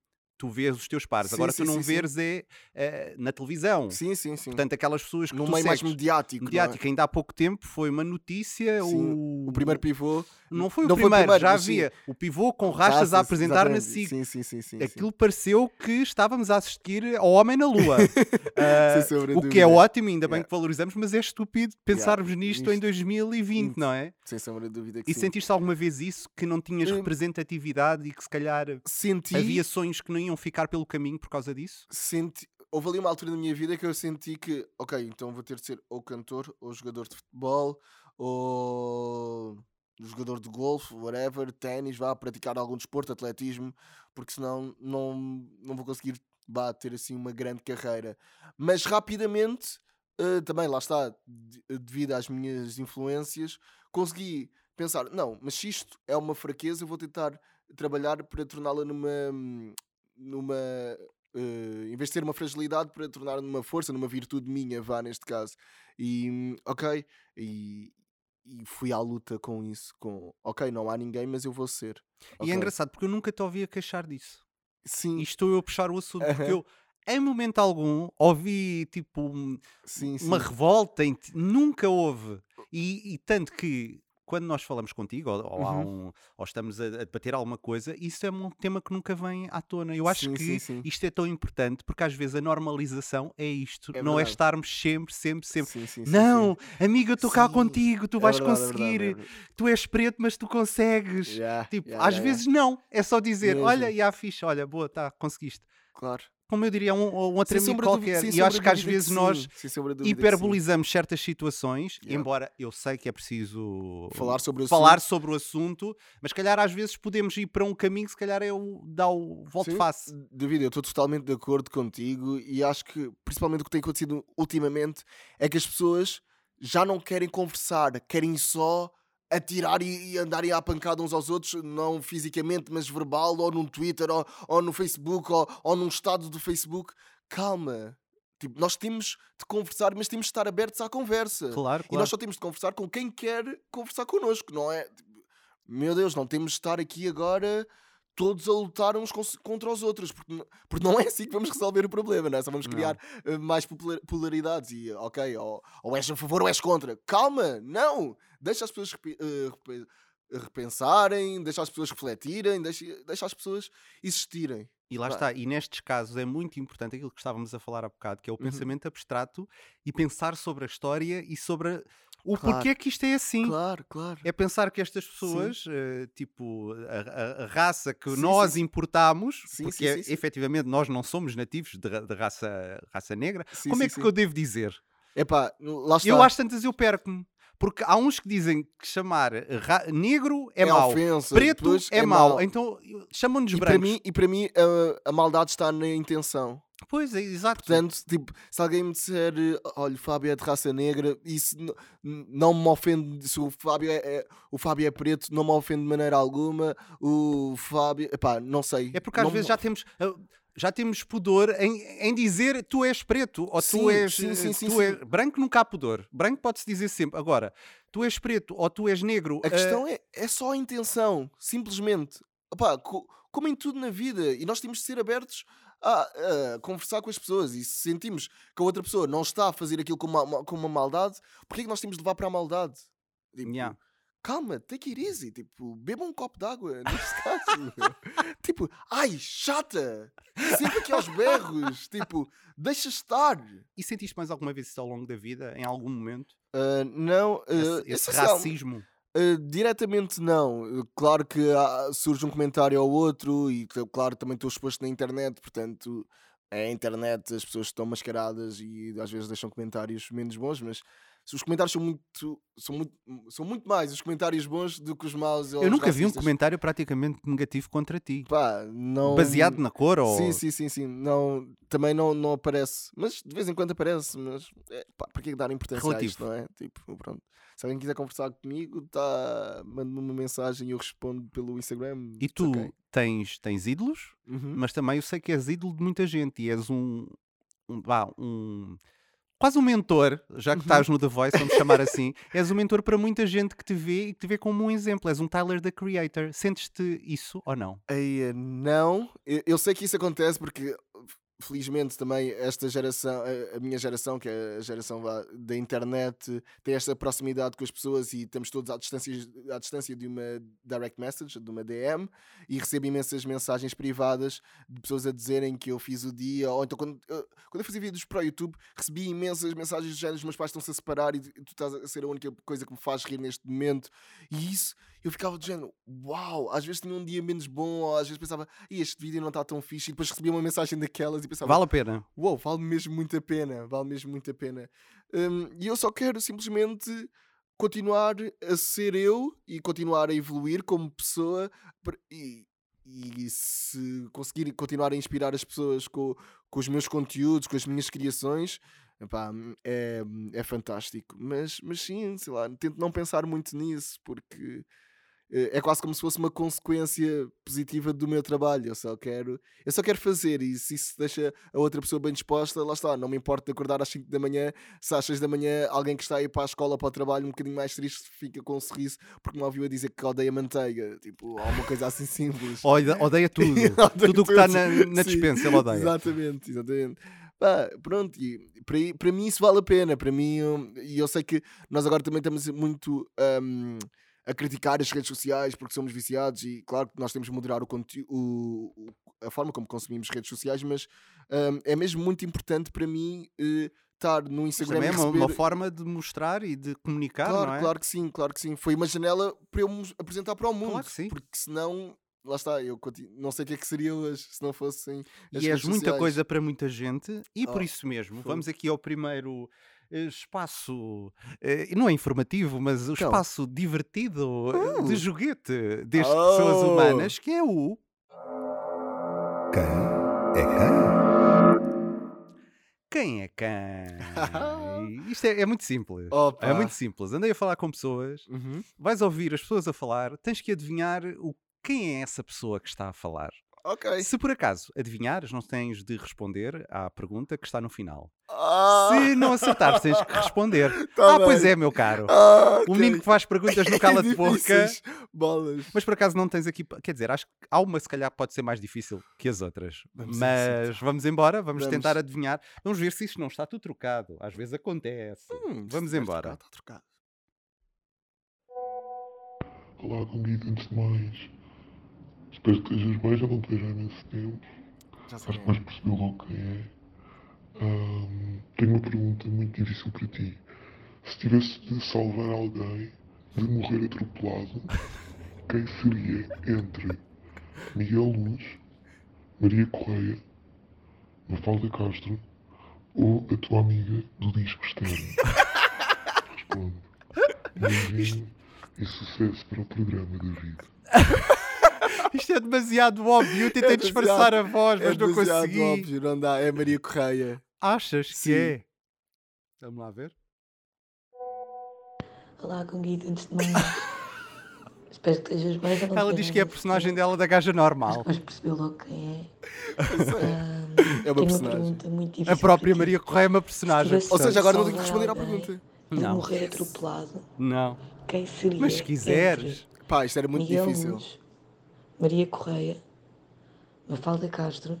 tu vês os teus pares, Sim, agora sim, tu não sim, é eh, na televisão. Sim, sim, sim. Portanto, aquelas pessoas que Num meio mais mediático. é? mediática. Ainda há pouco tempo foi uma notícia. O... O primeiro pivô. Não foi o não foi o primeiro, primeiro, já havia o pivô com rastas a apresentar na exatamente. SIC. Sim, sim, sim. sim. Aquilo pareceu que estávamos a assistir ao Homem na Lua. De o que é ótimo, ainda bem Yeah. que valorizamos, mas é estúpido pensarmos nisto em nisto. 2020, Nisto. não é? Sem sombra de dúvida que E sim. sentiste alguma vez isso? Que não tinhas Hum. representatividade e que se calhar Senti, havia sonhos que não iam ficar pelo caminho por causa disso? senti, houve ali uma altura da minha vida que eu senti que, ok, então vou ter de ser ou cantor, ou jogador de futebol, ou jogador de golfe, whatever, ténis, vá praticar algum desporto, atletismo, porque senão não, não vou conseguir vá, ter assim uma grande carreira. Mas rapidamente, eh, também lá está, de- devido às minhas influências, consegui pensar, não, mas se isto é uma fraqueza, eu vou tentar trabalhar para torná-la numa numa eh, em vez de ter uma fragilidade para tornar numa força, numa virtude minha, vá neste caso. E hum, ok, e, e fui à luta com isso, com ok, não há ninguém, mas eu vou ser. E Ok. é engraçado porque eu nunca te ouvia queixar disso. Sim, e estou eu a puxar o assunto, porque Aham. eu, em momento algum, ouvi tipo sim, sim. uma revolta, em ti- nunca houve. E, e tanto que quando nós falamos contigo, ou, ou Uhum. um- ou estamos a, a debater alguma coisa, isso é um tema que nunca vem à tona. Eu acho Sim, que isto é tão importante porque às vezes a normalização é isto, É não é verdade. estarmos sempre, sempre, sempre. Sim, sim, sim, Não, amigo, eu estou cá contigo, tu. É vais verdade, é conseguir, é verdade. tu és preto, mas tu consegues. Yeah, Tipo, yeah, às yeah, vezes não, é só dizer, olha, e há ficha, olha, boa, tá, conseguiste. Claro. Como eu diria, um, um outro amigo de dúvida- qualquer. E acho que de às vezes nós de que sim. hiperbolizamos certas situações, Yeah. embora eu sei que é preciso Falar sobre o falar assunto. sobre o assunto, mas se calhar às vezes podemos ir para um caminho que se calhar é o dar o Sim, volte-face. David, eu estou totalmente de acordo contigo e acho que, principalmente, o que tem acontecido ultimamente é que as pessoas já não querem conversar, querem só atirar e, e andarem à pancada uns aos outros, não fisicamente, mas verbal, ou num Twitter, ou, ou no Facebook, ou, ou num estado do Facebook. Calma. Tipo, nós temos de conversar, mas temos de estar abertos à conversa. Claro, E claro. nós só temos de conversar com quem quer conversar connosco, não é? Meu Deus, não temos de estar aqui agora todos a lutar uns contra os outros, porque, porque não é assim que vamos resolver o problema, não é? Só vamos Não. criar eh, mais polaridades e, ok, ou, ou és a favor ou és contra. Calma, não! Deixa as pessoas eh, repe- repensarem, deixa as pessoas refletirem, deixa, deixa as pessoas existirem. E lá está, e nestes casos é muito importante aquilo que estávamos a falar há bocado, que é o Uhum. pensamento abstrato e pensar sobre a história e sobre o Claro. porquê que isto é assim. Claro, claro. É pensar que estas pessoas, eh, tipo, a, a- raça que Sim, nós sim, importamos, Sim, porque é- efetivamente nós não somos nativos de, de raça, raça negra, como é que eu devo dizer? Epá, lá está. Eu às tantas eu perco-me. Porque há uns que dizem que chamar ra- negro é, é mau, ofensa, preto depois é, mau. Então chamam-nos para brancos. mim, e para mim a, a maldade está na intenção. Pois é, exato. Portanto, tipo, se alguém me disser, eh, olha, o Fábio é de raça negra, isso não me ofende. Se o Fábio é, é- o Fábio é preto, não me ofende de maneira alguma. O Fábio, epá, não sei. É porque às não vezes me- já temos, ah, já temos pudor em, em dizer tu és preto ou tu Sim, és, sim, eh, sim, sim, tu sim. és- branco nunca há pudor. Branco pode-se dizer sempre. Agora, tu és preto ou tu és negro. A ah, questão é, é só a intenção, simplesmente. Epá, co- como em tudo na vida, e nós temos de ser abertos a, a conversar com as pessoas. E se sentimos que a outra pessoa não está a fazer aquilo com uma, com uma maldade, porquê é que nós temos de levar para a maldade? Tipo, Yeah. Calma, take it easy. Tipo, beba um copo de água, neste caso. tipo, ai, chata! Sempre aqui aos berros. tipo, deixa estar. E sentiste mais alguma vez isso ao longo da vida, em algum momento? Ah, não, ah, esse esse racismo. Uh, diretamente não. Uh, Claro que há- surge um comentário ao outro e cl- claro também estou exposto na internet, portanto é a internet, as pessoas estão mascaradas e às vezes deixam comentários menos bons, mas os comentários são muito, são muito, são muito mais os comentários bons do que os maus. Eu nunca vi um racistas. comentário praticamente negativo contra ti. Pá, não... Baseado na cor ou. Sim, sim, sim, sim. Não, também não, não aparece. Mas de vez em quando aparece. Mas é, pá, para que dar importância a isto, Relativo. não é? Tipo, pronto. Se alguém quiser conversar comigo, tá, manda-me uma mensagem e eu respondo pelo Instagram. E tu ok. tens, tens ídolos, Uhum. mas também eu sei que és ídolo de muita gente e és um. um, vá, um- quase um mentor, já que Uhum. estás no The Voice, vamos chamar assim. És um mentor para muita gente que te vê e que te vê como um exemplo. És um Tyler the Creator. Sentes-te isso ou não? Ei, não, eu, eu sei que isso acontece porque felizmente também esta geração, a, minha geração, que é a geração da internet, tem esta proximidade com as pessoas e estamos todos à distância, à distância de uma direct message, de uma DM, e recebo imensas mensagens privadas de pessoas a dizerem que eu fiz o dia, ou então quando, eu- quando eu fazia vídeos para o YouTube, recebi imensas mensagens do género, os meus pais estão-se a separar e tu estás a ser a única coisa que me faz rir neste momento, e isso eu ficava do género, uau, às vezes tinha um dia menos bom, ou às vezes pensava, "Ih, este vídeo não está tão fixe, e depois recebia uma mensagem daquelas e pensava, Vale a pena. uau, vale mesmo muito a pena, vale mesmo muito a pena. Hum, e eu só quero simplesmente continuar a ser eu e continuar a evoluir como pessoa e, e se conseguir continuar a inspirar as pessoas com, com os meus conteúdos, com as minhas criações, epá, é, é fantástico. Mas, mas sim, sei lá, tento não pensar muito nisso porque é quase como se fosse uma consequência positiva do meu trabalho. Eu só quero, eu só quero fazer e se isso deixa a outra pessoa bem disposta, lá está. Não me importa de acordar às 5 da manhã, se às 6 da manhã alguém que está aí para a escola, para o trabalho, um bocadinho mais triste, fica com um sorriso porque me ouviu a dizer que odeia manteiga. Tipo, alguma coisa assim simples. Odeia, odeia tudo. Tudo o que está na, na dispensa, ele odeia. Exatamente, exatamente. Pá, pronto, e para, para mim isso vale a pena. Para mim, eu- e eu sei que nós agora também estamos muito hum, a criticar as redes sociais porque somos viciados e claro que nós temos de moderar o conteúdo, a forma como consumimos redes sociais, mas hum, é mesmo muito importante para mim eh, estar no Mas Instagram Também e é uma, receber... uma forma de mostrar e de comunicar, Claro, não é? claro que sim, claro que sim. Foi uma janela para eu me apresentar para o mundo. Claro que sim. Porque senão, lá está, eu continu- não sei o que é que seria hoje se não fossem as E és muita sociais. coisa para muita gente, e por Oh, isso mesmo, fogo. vamos aqui ao primeiro espaço, eh, não é informativo, mas o Então. espaço divertido eh, de Uh. joguete deste Pessoas Oh. Humanas, que é o. Quem é quem? Quem é quem? Isto é, é muito simples. Opa. É muito simples. Andei a falar com pessoas, Uhum. vais ouvir as pessoas a falar, tens que adivinhar o quem é essa pessoa que está a falar. Ok. Se por acaso adivinhares, não tens de responder à pergunta que está no final. Ah, Se não acertares, tens que responder. tá ah, pois bem. é, meu caro. Ah, O menino que faz perguntas no cala de boca. Bolas. Mas por acaso não tens aqui. Quer dizer, acho que há uma, se calhar, pode ser mais difícil que as outras. Vamos Mas vamos embora, vamos, Vamos. tentar adivinhar. Vamos ver se isto não está tudo trocado. Às vezes acontece. Hum, vamos embora. está trocado. Olá, conguito, antes de mais. Espero que estejas bem, já não te vejo há imenso tempo. Já sei Acho que quem vais perceber logo quem é. Ahm, tenho uma pergunta muito difícil para ti. Se tivesse de salvar alguém de morrer atropelado, quem seria entre Miguel Luz, Maria Correia, Mafalda Castro ou a tua amiga do disco externo? Responde. Bem-vindo e sucesso para o programa da vida. Isto é demasiado óbvio. Eu tentei É disfarçar a demasiado- voz, É mas não demasiado consegui. óbvio, não dá. É Maria Correia. Achas que Sim. é? Vamos lá ver. Olá, Conguito, antes de mais. Espero que estejas bem. não Ela diz que é a personagem dela da gaja normal. que vais perceber logo quem é. Ahm, É uma uma personagem. pergunta muito difícil. A própria. Maria Correia é uma personagem. tivesse- Ou seja, agora não tenho que responder à pergunta. De Não. morrer atropelado, Não. quem seria? Mas se quiseres. Pá, isto era muito Miguel difícil. Luz, Maria Correia, Mafalda Castro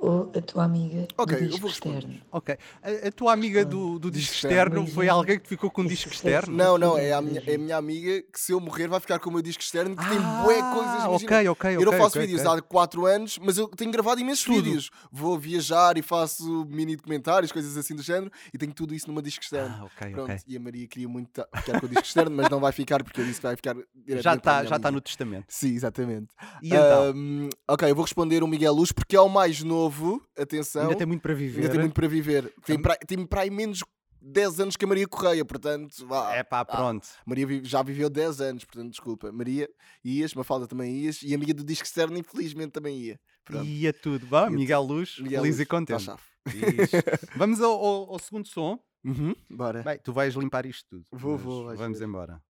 ou a tua amiga Ok, do eu disco externo? Ok. A, a tua amiga do, do disco externo foi alguém que ficou com um disco externo? Não, não, é a, minha, é a minha amiga que se eu morrer vai ficar com o meu disco externo que tem bué coisas. Ah, imagina. ok, ok, eu não faço ok, vídeos ok. há 4 anos, mas eu tenho gravado imensos Tudo. vídeos. Vou viajar e faço mini documentários, coisas assim do género, e tenho tudo isso numa disco externo. Ah, ok, Pronto, ok. e a Maria queria muito ficar com o disco externo, mas não vai ficar porque eu disse que vai ficar diretamente Já está já tá no testamento. Sim, exatamente. E então? Ahm, ok, eu vou responder o Miguel Luz porque é o mais novo. Atenção. Ainda tem muito para viver. Ainda tem muito para viver. Tem para, tem para aí menos 10 anos que a Maria Correia, portanto, vá. É pá, pronto. Maria vi- já viveu 10 anos, portanto, desculpa. Maria ias, Mafalda também ias, e a amiga do disco externo, infelizmente, também ia. Pronto. Ia tudo. Vá, Ia Miguel Luz, Miguel feliz Luz, e tá contente. Isso. Vamos ao, ao- ao segundo som. Uhum, bora. Bem, tu vais limpar isto tudo. Vou, vou, vais Vamos ver. embora.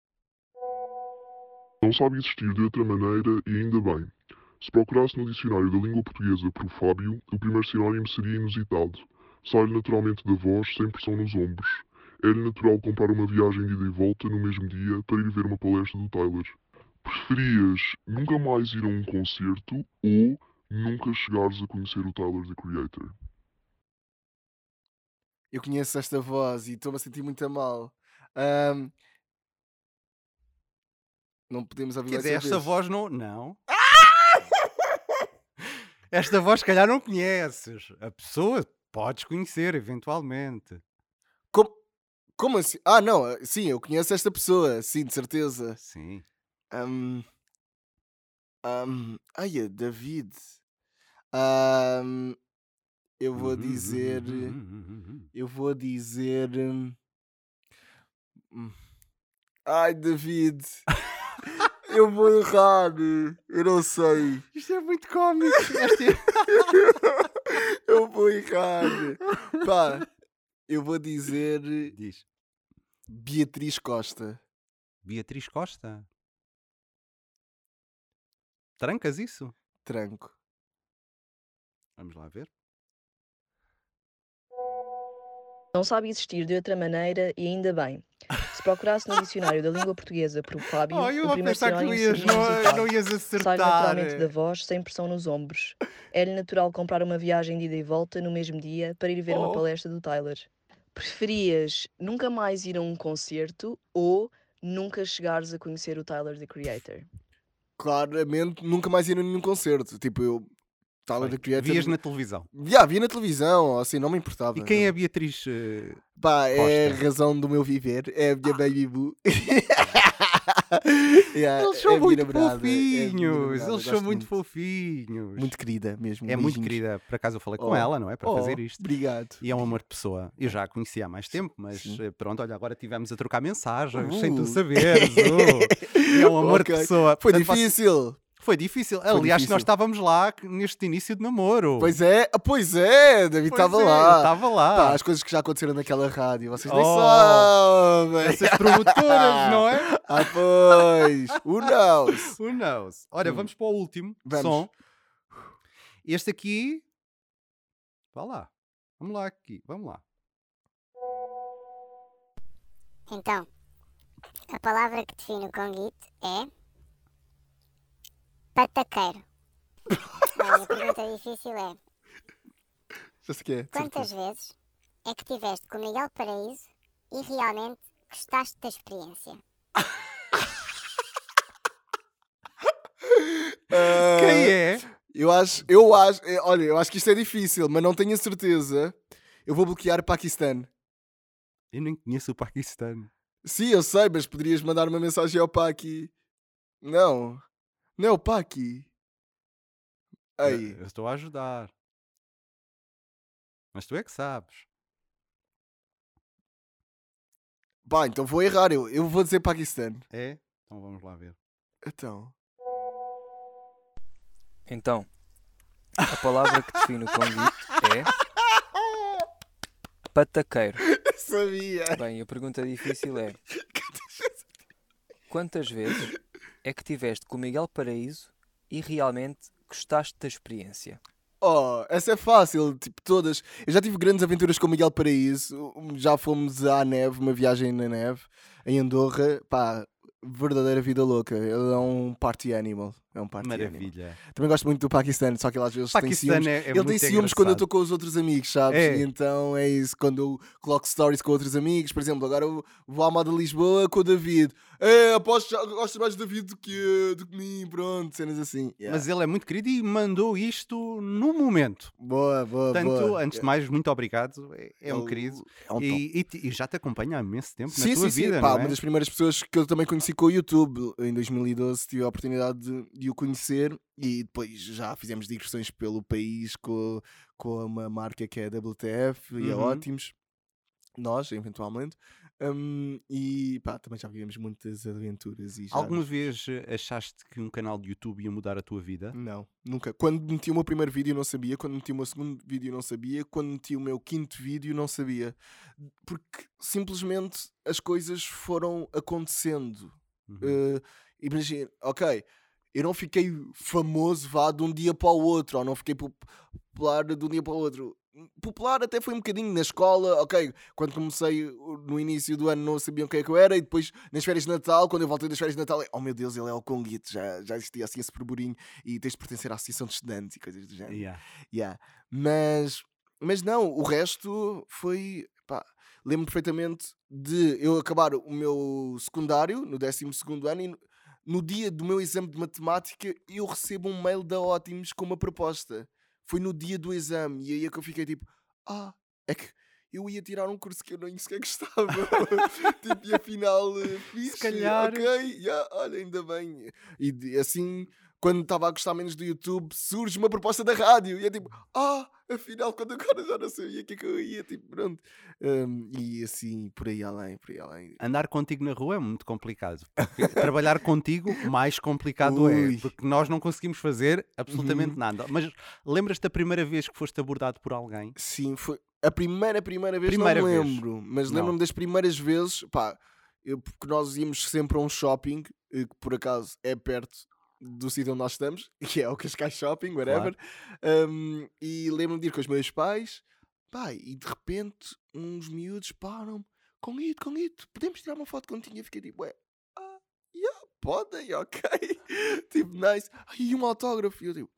Não sabe existir de outra maneira e ainda bem. Se procurasse no dicionário da língua portuguesa por Fábio, o primeiro sinónimo seria inusitado. Sai-lhe naturalmente da voz, sem pressão nos ombros. É-lhe natural comprar uma viagem de ida e volta no mesmo dia para ir ver uma palestra do Tyler. Preferias nunca mais ir a um concerto ou nunca chegares a conhecer o Tyler, the Creator? Eu conheço esta voz e estou-me a sentir muito a mal. Ahm, Não podemos ouvir Quer dizer, esta vez. voz não. Não. Esta voz, se calhar, não conheces. A pessoa podes conhecer, eventualmente. Como, como assim? Ah, não, ah, sim, eu conheço esta pessoa, sim, de certeza. Sim. Ahm, ahm, ai, David. Ahm, eu vou dizer. Eu vou dizer. Ai, David. Eu vou errar. Eu não sei. Isto é muito cómico. Eu vou errar. Pá, eu vou dizer Diz. Beatriz Costa. Beatriz Costa. Trancas isso? Tranco. Vamos lá ver. Não sabe existir de outra maneira e ainda bem. Se procurasse no dicionário da língua portuguesa por Fábio, Oh, eu o primeiro pensar que ias, não, musical. não ias Sai acertar. naturalmente da voz, sem pressão nos ombros. É-lhe natural comprar uma viagem de ida e volta no mesmo dia para ir ver Oh. uma palestra do Tyler. Preferias nunca mais ir a um concerto ou nunca chegares a conhecer o Tyler, the Creator? Claramente, nunca mais ia a nenhum concerto. Tipo, eu. Tyler the Creator. Vias na televisão. Já, via na televisão, assim, não me importava. E quem é a não. Beatriz? eh, Pá, é a Costa? razão do meu viver. É a minha baby boo. Yeah, Eles é são minha muito namorada, é fofinhos. namorada, Eles são muito fofinhos. Muito querida mesmo. é muito querida. Por acaso eu falei com Oh, ela, não é? Para Oh, fazer isto. Obrigado. E é um amor de pessoa. Eu já a conhecia há mais tempo, mas Sim. eh, pronto, olha, agora tivemos a trocar mensagens sem tu Uh. saberes. E é um amor Ok. de pessoa. Foi Portanto, difícil. Foi difícil. Aliás, difícil. nós estávamos lá neste início de namoro. Pois é, ah, pois é, David estava é, lá. Estava lá. Pá, as coisas que já aconteceram naquela rádio, vocês nem Oh, sabem. Essas promotoras, não é? Ah, pois. Who knows? Who knows? Olha, Hum. vamos para o último Vamos. som. Este aqui. Vá lá. Vamos lá aqui. Vamos lá. Então, a palavra que define o conguito é. Pataqueiro. Bem, a pergunta difícil é: Já sei que é. de quantas vezes é que estiveste com Miguel Paraíso e realmente gostaste da experiência? Ah, Quem é? Eu acho, eu acho, eh, olha, eu acho que isto é difícil, mas não tenho a certeza. Eu vou bloquear Paquistão. Eu nem conheço o Paquistão. Sim, eu sei, mas poderias mandar uma mensagem ao Paqui. Não. Não é o Paqui. Ei, Eu estou a ajudar. Mas tu é que sabes. pá, então vou errar. Eu, eu vou dizer Paquistão. É? Então vamos lá ver. Então. Então, a palavra que define o conguito é pataqueiro. Sabia. Bem, a pergunta difícil é: quantas vezes é que tiveste com o Miguel Paraíso e realmente gostaste da experiência? Oh, essa é fácil, tipo, todas. Eu já tive grandes aventuras com o Miguel Paraíso. Já fomos à neve, uma viagem na neve, em Andorra. Pá, verdadeira vida louca. Ele é um party animal. É um animal. Maravilha. Também gosto muito do Paquistão, só que ele às vezes tem Paquistão ciúmes. é, é ele tem ciúmes quando eu engraçado. estou com os outros amigos, sabes? É. E então é isso. Quando eu coloco stories com outros amigos, por exemplo, agora eu vou à moda Lisboa com o David. É, aposto que gosto mais do David do que, do que mim, pronto, cenas assim. Yeah. Mas ele é muito querido e mandou isto no momento. Boa, boa, Portanto, boa. antes de mais, muito obrigado. É, é um querido. É um. E, e e já te acompanha há imenso tempo Sim, na tua sim, vida, sim. Pá, não é? uma das primeiras pessoas que eu também conheci com o YouTube. Em 2012 tive a oportunidade de, de o conhecer e depois já fizemos digressões pelo país com, com uma marca que é a WTF e é Uhum. ótimos. Nós, eventualmente. Hum, e pá, também já vivemos muitas aventuras. E já Alguma vez achaste que um canal de YouTube ia mudar a tua vida? Não, nunca. Quando meti o meu primeiro vídeo não sabia, quando meti o meu segundo vídeo não sabia, quando meti o meu quinto vídeo não sabia. Porque simplesmente as coisas foram acontecendo. Uhum. Eh, imagina, ok, eu não fiquei famoso vá de um dia para o outro, ou não fiquei pop- popular de um dia para o outro. Popular até foi um bocadinho na escola, ok. Quando comecei uh, no início do ano não sabiam quem é que eu era, e depois nas férias de Natal, quando eu voltei das férias de Natal, oh meu Deus, ele é o Conguito, já, já existia assim esse burburinho e tens de pertencer à associação de estudantes e coisas do género. Yeah. Yeah. Mas, mas não, o resto foi. Pá, lembro perfeitamente de eu acabar o meu secundário, no 12 ano, e no, dia do meu exame de matemática eu recebo um mail da Ótimos com uma proposta. Foi no dia do exame, e aí é que eu fiquei tipo: Ah, é que. Eu ia tirar um curso que eu nem sequer gostava. tipo, e afinal, eh, fixe, calhar. ok, yeah, olha, ainda bem. E assim, quando estava a gostar menos do YouTube, surge uma proposta da rádio. E é tipo, ah, afinal, quando agora já não sabia o que é que eu ia, tipo, pronto. Um, e assim, por aí além, por aí além. Andar contigo na rua é muito complicado. trabalhar contigo, mais complicado é. Ui. Porque nós não conseguimos fazer absolutamente Uhum. nada. Mas lembras-te da primeira vez que foste abordado por alguém? Sim, foi a primeira, primeira vez, Primeira não me vez. lembro. Mas Não. lembro-me das primeiras vezes, pá, eu- porque nós íamos sempre a um shopping, eh, que por acaso é perto do sítio onde nós estamos, que é o Cascais Shopping, whatever. Um, e lembro-me de ir com os meus pais, pá, e de repente uns miúdos param-me, Conguito, Conguito, podemos tirar uma foto contigo? E eu fiquei tipo, ué, ah, yeah, podem, ok. tipo, nice. E um autógrafo. E eu tipo,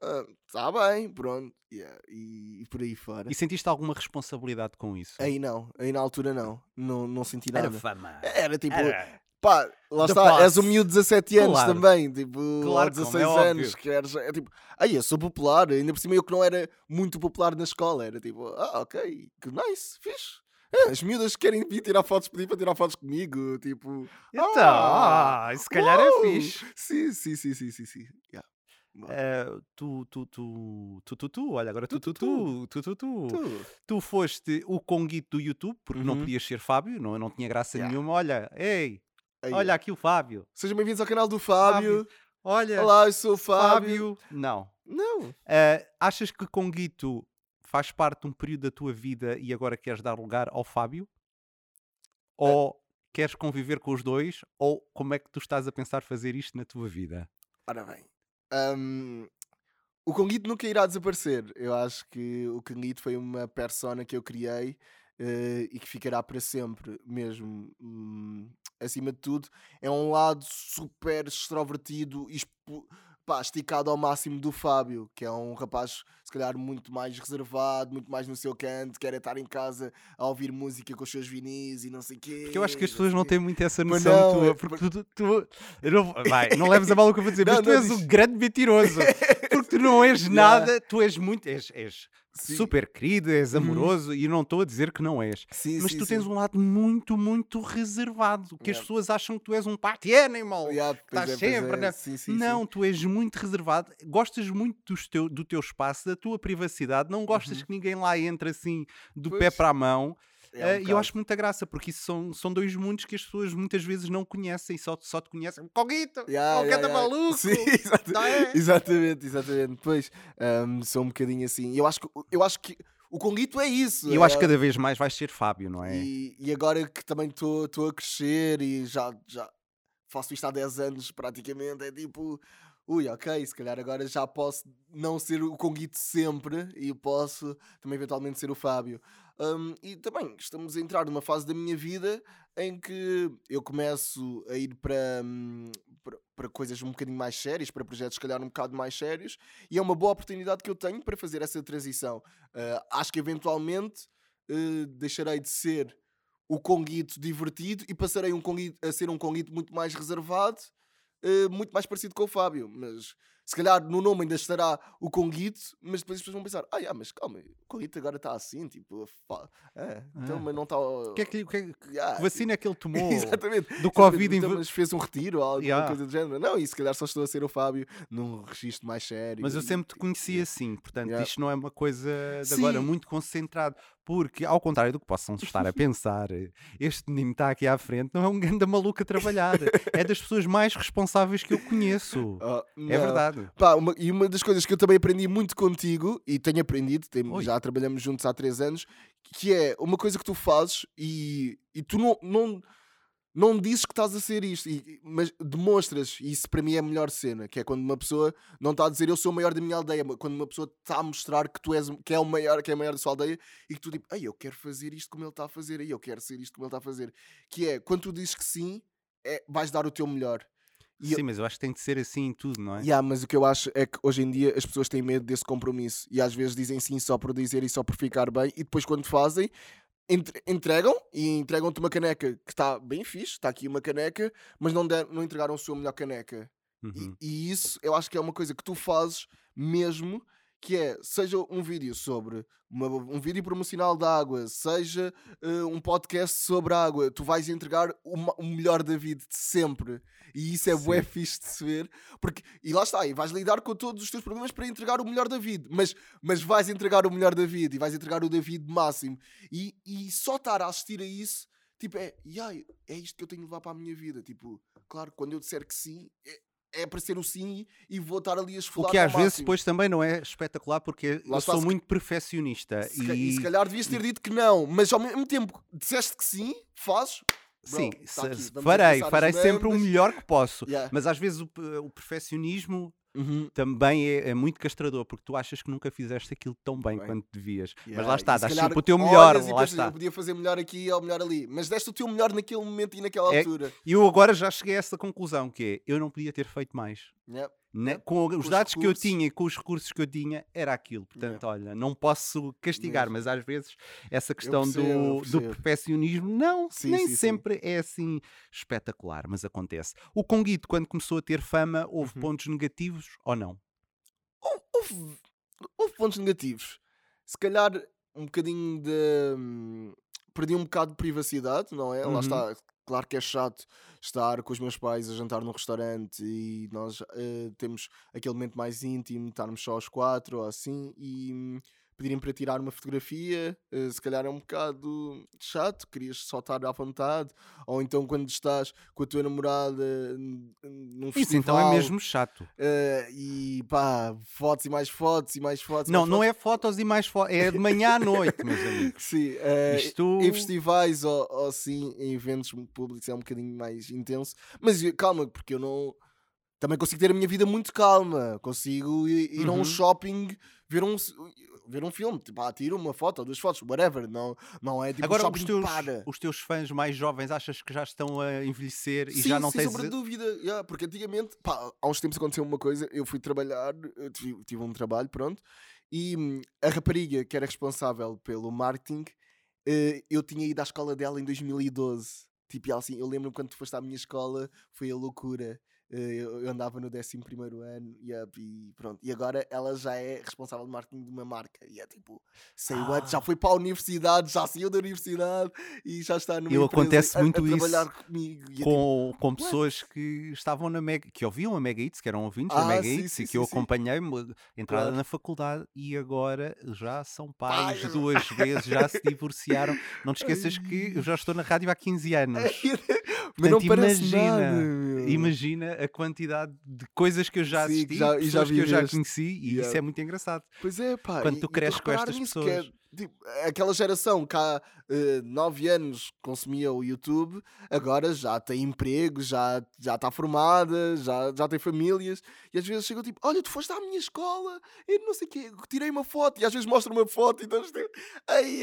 ah, tá bem, pronto. Yeah, e, e por aí fora. E sentiste alguma responsabilidade com isso? Aí não, aí na altura não, não, não senti nada. Era fama. Era tipo, Era. Pá, lá The está, és um miúdo de 17 anos Claro. também, tipo, Claro, ou como 16 é anos, é tipo, aí eu sou popular, ainda por cima eu que não era muito popular na escola, era tipo, ah, ok, que nice, fixe. É, as miúdas que querem vir tirar fotos, pedir para tirar fotos comigo, tipo, Então, ah, ah, se calhar é uau. fixe. Sim, sim, sim, sim, sim, sim. Yeah. Eh, tu, tu, tu, tu, tu, tu, olha agora tu, tu, Tu, tu, tu, tu, tu. tu. Tu foste o conguito do YouTube, porque não Uhum. podias ser Fábio, não, não tinha graça Yeah. nenhuma. Olha, ei, Aí, olha aqui o Fábio. Sejam bem-vindos ao canal do Fábio. Olha, Olá, eu sou o Fábio. Fábio. Não. Não. Eh, achas que Conguito faz parte de um período da tua vida e agora queres dar lugar ao Fábio? Ou queres conviver com os dois? Ou como é que tu estás a pensar fazer isto na tua vida? Ora bem. hum, o Conguito nunca irá desaparecer. Eu acho que o Conguito foi uma persona que eu criei eh, e que ficará para sempre mesmo. Hum, acima de tudo, é um lado super extrovertido e pá, esticado ao máximo do Fábio, que é um rapaz, se calhar, muito mais reservado, muito mais no seu canto, quer é estar em casa a ouvir música com os seus vinis e não sei o quê. Porque eu acho que as pessoas não têm muito essa noção não, tua. é- Porque tu, tu- não, vai, não leves a mal o que eu vou dizer, mas Não, tu não, és diz. um grande mentiroso. Porque tu não és nada, tu és muito. És, és Sim. super querido, és Uhum. amoroso e não estou a dizer que não és. Sim, Mas sim, tu tens um lado muito, muito reservado. Que as Yeah. pessoas acham que tu és um party animal. Yeah, Estás é, sempre, é. né? Sim, sim, não, tu és muito reservado, gostas muito teu, do teu espaço, da tua privacidade, não gostas Uhum. que ninguém lá entre assim do pé Pois. para a mão. É um Eh, e eu acho muita graça, porque isso são, são dois mundos que as pessoas muitas vezes não conhecem, só, só te conhecem. Coguito! Yeah, oh, yeah, cada yeah. maluco! Sim, exata- Não é? exatamente, exatamente. Pois, hum, sou um bocadinho assim. Eu acho que, eu acho que o Conguito é isso. E eu acho é- que cada vez mais vais ser Fábio, não é? e, e agora que também estou a crescer e já, já faço isto há 10 anos praticamente, é tipo, ui, ok, se calhar agora já posso não ser o Conguito sempre e posso também eventualmente ser o Fábio. Hum, e também estamos a entrar numa fase da minha vida em que eu começo a ir para, hum, para, para coisas um bocadinho mais sérias, para projetos se calhar um bocado mais sérios, e é uma boa oportunidade que eu tenho para fazer essa transição. Ah, acho que eventualmente eh, deixarei de ser o Conguito divertido e passarei um Conguito, a ser um Conguito muito mais reservado, eh, muito mais parecido com o Fábio. Mas se calhar no nome ainda estará o Conguito, mas depois as pessoas vão pensar: ah, yeah, mas calma, o Conguito agora está assim, tipo, é, então, Ah. mas não está. O que é que, que, é que- Yeah, vacina é que ele tomou? Exatamente. Do Covid Então, mas fez um retiro ou alguma Yeah. coisa do género. Não, e se calhar só estou a ser o Fábio num registro mais sério. Mas eu sempre te conheci assim, portanto, isto não é uma coisa de agora Sim. muito concentrado, porque, ao contrário do que possam estar a pensar, este menino está aqui à frente, não é um ganda maluco a trabalhar, é das pessoas mais responsáveis que eu conheço. Ah, É não. Verdade. Pá, uma- e uma das coisas que eu também aprendi muito contigo, e tenho aprendido, tem- já trabalhamos juntos há três anos, que é uma coisa que tu fazes e, e tu não, não, não dizes que estás a ser isto, e- mas demonstras, e isso para mim é a melhor cena, que é quando uma pessoa não está a dizer eu sou o maior da minha aldeia, mas quando uma pessoa está a mostrar que tu és que é o maior, que é o maior da sua aldeia, e que tu tipo, ei, eu quero fazer isto como ele está a fazer, ei, eu quero ser isto como ele está a fazer. Que é, quando tu dizes que sim, é, vais dar o teu melhor. E eu- Sim, mas eu acho que tem de ser assim em tudo, não é? Yeah, mas o que eu acho é que hoje em dia as pessoas têm medo desse compromisso e às vezes dizem sim só por dizer e só por ficar bem e depois quando fazem entre- entregam e entregam-te uma caneca que está bem fixe, está aqui uma caneca, mas não, der- não entregaram a sua melhor caneca. E- Uhum. E, isso eu acho que é uma coisa que tu fazes mesmo, que é, seja um vídeo sobre uma- um vídeo promocional da água, seja eh, um podcast sobre água, tu vais entregar o, o melhor da vida de sempre. E isso é bué fixe de se ver, porque, e lá está, e vais lidar com todos os teus problemas para entregar o melhor da vida, mas, mas vais entregar o melhor da vida e vais entregar o David máximo. E, e só estar a assistir a isso, tipo, é, "Ya, é isto que eu tenho de levar para a minha vida. Tipo, claro, quando eu disser que sim, é, é para ser o sim e vou estar ali a O esfolar que ao às vezes máximo. depois também não é espetacular porque Lá eu sou se- muito perfeccionista Se ca- e, E se calhar devias ter dito que não, mas ao mesmo tempo disseste que sim, fazes, bro, Sim, tá aqui, farei, farei sempre o melhor que posso. Yeah. Mas às vezes o, o perfeccionismo Uhum. também é, é muito castrador, porque tu achas que nunca fizeste aquilo tão bem, Bem. quanto devias. Mas Yeah, lá está, dás sempre o teu melhor, lá pensas, está. Eu podia fazer melhor aqui ou melhor ali. Mas deste o teu melhor naquele momento e naquela É- altura. E eu agora já cheguei a essa conclusão, que é, eu não podia ter feito mais. Yeah. Né? Yeah. Com os os dados que eu recursos. tinha e com os recursos que eu tinha, era aquilo. Portanto, olha, não posso castigar, Mesmo. mas às vezes essa questão percebo, do, do perfeccionismo, não, Sim, nem sim, sim. sempre é assim espetacular, mas acontece. O Conguito, quando começou a ter fama, houve Uhum. pontos negativos ou não? houve, houve pontos negativos. Se calhar um bocadinho de. Perdi um bocado de privacidade, não é? Uhum. Lá está. Claro que é chato estar com os meus pais a jantar num restaurante e nós eh, temos aquele momento mais íntimo, estarmos só os quatro ou assim e hum, pedirem para tirar uma fotografia, eh, se calhar é um bocado chato, querias só estar à vontade, ou então quando estás com a tua namorada num Isso festival. então é mesmo chato. Eh, e pá, fotos e mais fotos e mais fotos. Não, mais não fotos. é fotos e mais fotos, é de manhã à noite, meus amigos. Sim, eh, Isto... em festivais ou, ou assim, em eventos públicos é um bocadinho mais intenso. Mas calma, porque eu não. Também consigo ter a minha vida muito calma. Consigo ir, ir a Uhum. um shopping, ver um, ver um filme. Tipo, ah, tiro uma foto ou duas fotos, whatever. Não, não é tipo Agora, os teus, para. os teus fãs mais jovens achas que já estão a envelhecer e Sim, já não sem tens. sombra de dúvida, yeah, porque antigamente, pá, há uns tempos aconteceu uma coisa, eu fui trabalhar, eu tive, tive um trabalho, pronto, e hum, a rapariga que era responsável pelo marketing, eh, eu tinha ido à escola dela em 2012. Tipo, ela assim, eu lembro quando tu foste à minha escola, foi a loucura. Eh, Eu, andava no 11 ano yeah, e pronto. E agora ela já é responsável de marketing de uma marca. E é tipo, sei what, já Ah. foi para a universidade, já saiu da universidade e já está numa Eu acontece a- a, muito isso trabalhar comigo. E é tipo, com, com pessoas que estavam na Mega, que ouviam a Mega Hits, que eram ouvintes da Ah, Mega sim, Hits sim, e que sim, eu acompanhei entrada Claro. na faculdade e agora já são pais duas vezes, já se divorciaram. Não te esqueças que eu já estou na rádio há 15 anos. Mas não Portanto, parece imagina, nada. Imagina a quantidade de coisas que eu já Sim, assisti, que já- e já pessoas que eu já conheci e isso Yeah. é muito engraçado. Pois é, pá. Quando tu e cresces com estas nisso, que é, pessoas. Tipo, aquela geração que há eh, nove anos consumia o YouTube, agora já tem emprego, já já está formada, já, já tem famílias, e às vezes chegam tipo: Olha, tu foste à minha escola, e não sei o quê, tirei uma foto, e às vezes mostram uma foto, e estamos tipo: Ai,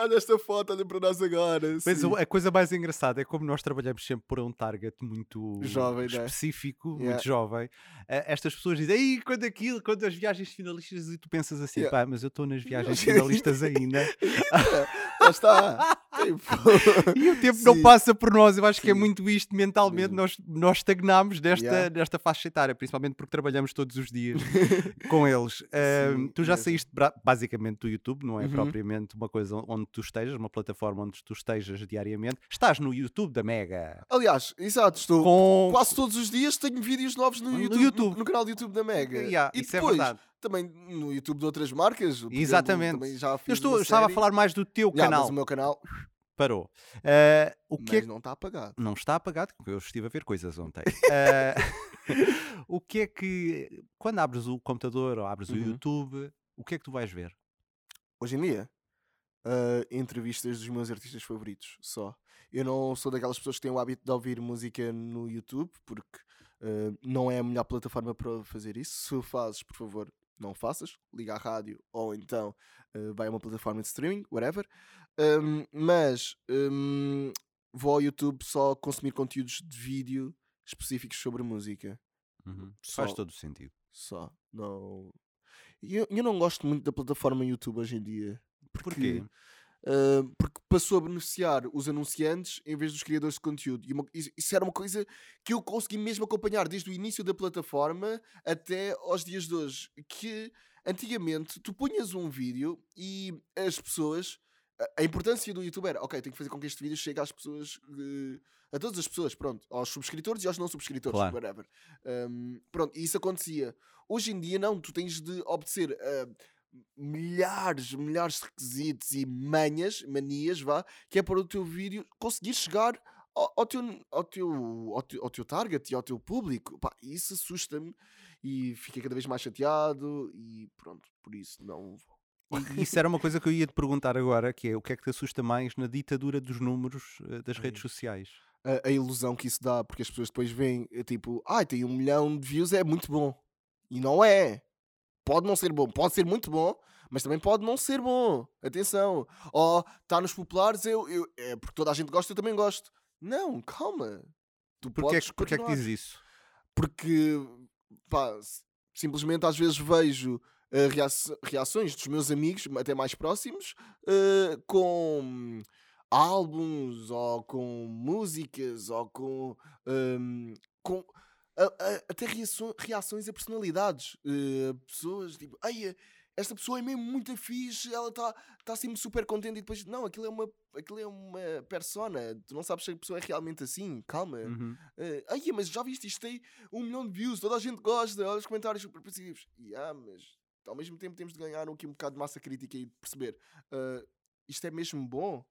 olha esta foto, olha para nós agora. Mas Sim. o- a coisa mais engraçada é como nós trabalhamos sempre por um target muito Jovem, né? específico, Yeah. muito jovem. eh, estas pessoas dizem, Ei, quando aquilo, quando as viagens finalistas, e tu pensas assim, Yeah. pá, mas eu estou nas viagens finalistas ainda Lá está. Tipo, e o tempo não Sim. passa por nós. Eu acho que é Sim. muito isto mentalmente, nós, nós estagnamos desta, Yeah. desta faixa etária, principalmente porque trabalhamos todos os dias com eles. Ahm, tu já saíste basicamente do YouTube, não é Uhum. propriamente uma coisa onde tu estejas, uma plataforma onde tu estejas diariamente. Estás no YouTube da Mega. Aliás, exato, estou Com... quase todos os dias tenho vídeos novos no No YouTube, no, YouTube. no canal do YouTube da Mega. Yeah, e é depois, verdade. Também no YouTube de outras marcas. exemplo, Exatamente. também já fiz Eu estou, eu estava a falar mais do teu Yeah, canal. Mas o meu canal Parou. Ah, o que é mas não está apagado. Não está apagado, porque eu estive a ver coisas ontem. Ah, o que é que. Quando abres o computador ou abres o Uhum. YouTube, o que é que tu vais ver? Hoje em dia, ah, entrevistas dos meus artistas favoritos, só. Eu não sou daquelas pessoas que têm o hábito de ouvir música no YouTube, porque não é a melhor plataforma para fazer isso. Se o fazes, por favor, não faças. Liga à rádio ou então ah, vai a uma plataforma de streaming, whatever. Ahm, mas ahm, vou ao YouTube só consumir conteúdos de vídeo específicos sobre música. Faz Só. todo o sentido. Só. Não. Eu, eu não gosto muito da plataforma YouTube hoje em dia. Porquê? Uh, porque passou a beneficiar os anunciantes em vez dos criadores de conteúdo. E uma- isso, era uma coisa que eu consegui mesmo acompanhar desde o início da plataforma até aos dias de hoje. Que antigamente tu punhas um vídeo e as pessoas. a- importância do YouTube era, ok, tenho que fazer com que este vídeo chegue às pessoas, eh, a todas as pessoas, pronto, aos subscritores e aos não subscritores, Claro. whatever. Um, pronto, e isso acontecia. Hoje em dia, não, tu tens de obedecer a milhares, milhares de requisitos e manhas, manias, vá, que é para o teu vídeo conseguir chegar ao, ao teu, ao, teu, ao, teu, ao teu target e ao teu público. Pá, isso assusta-me e fiquei cada vez mais chateado e pronto, por isso não vou. E isso era uma coisa que eu ia te perguntar agora, que é o que é que te assusta mais na ditadura dos números eh, das redes Ai. sociais? a, a ilusão que isso dá, porque as pessoas depois veem, é tipo, ai, tem um milhão de views, é muito bom. E não é. Pode não ser bom, pode ser muito bom, mas também pode não ser bom. Atenção. Ou está nos populares, eu, eu, é porque toda a gente gosta, eu também gosto. Não, calma. Tu Porquê, é podes que- porquê é que dizes isso? Porque, pá, simplesmente às vezes vejo reaç- reações dos meus amigos, até mais próximos, eh, com álbuns ou com músicas ou com, ehm, com a- a- até reações a personalidades. Eh, pessoas tipo, ai, esta pessoa é mesmo muito fixe, ela está tá sempre super contente e depois, não, aquilo é uma, aquilo é uma persona, tu não sabes se a pessoa é realmente assim, calma. Uhum. Eh, ai, mas já viste, isto tem um milhão de views, toda a gente gosta, olha os comentários super positivos. E ah, mas ao mesmo tempo temos de ganhar aqui um bocado de massa crítica e de perceber eh, isto é mesmo bom?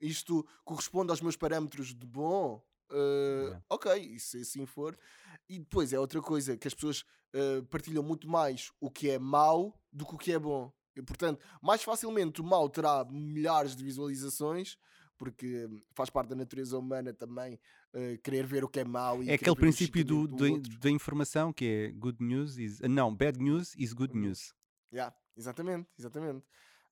Isto corresponde aos meus parâmetros de bom? Eh, Yeah. Ok, e se assim for. E depois é outra coisa que as pessoas eh, partilham muito mais o que é mau do que o que é bom. E, portanto, mais facilmente o mau terá milhares de visualizações, porque faz parte da natureza humana também eh, querer ver o que é mau. E É aquele princípio do, chiquinho da- informação que é good news is. Não, bad news is good news. Yeah, exatamente, exatamente.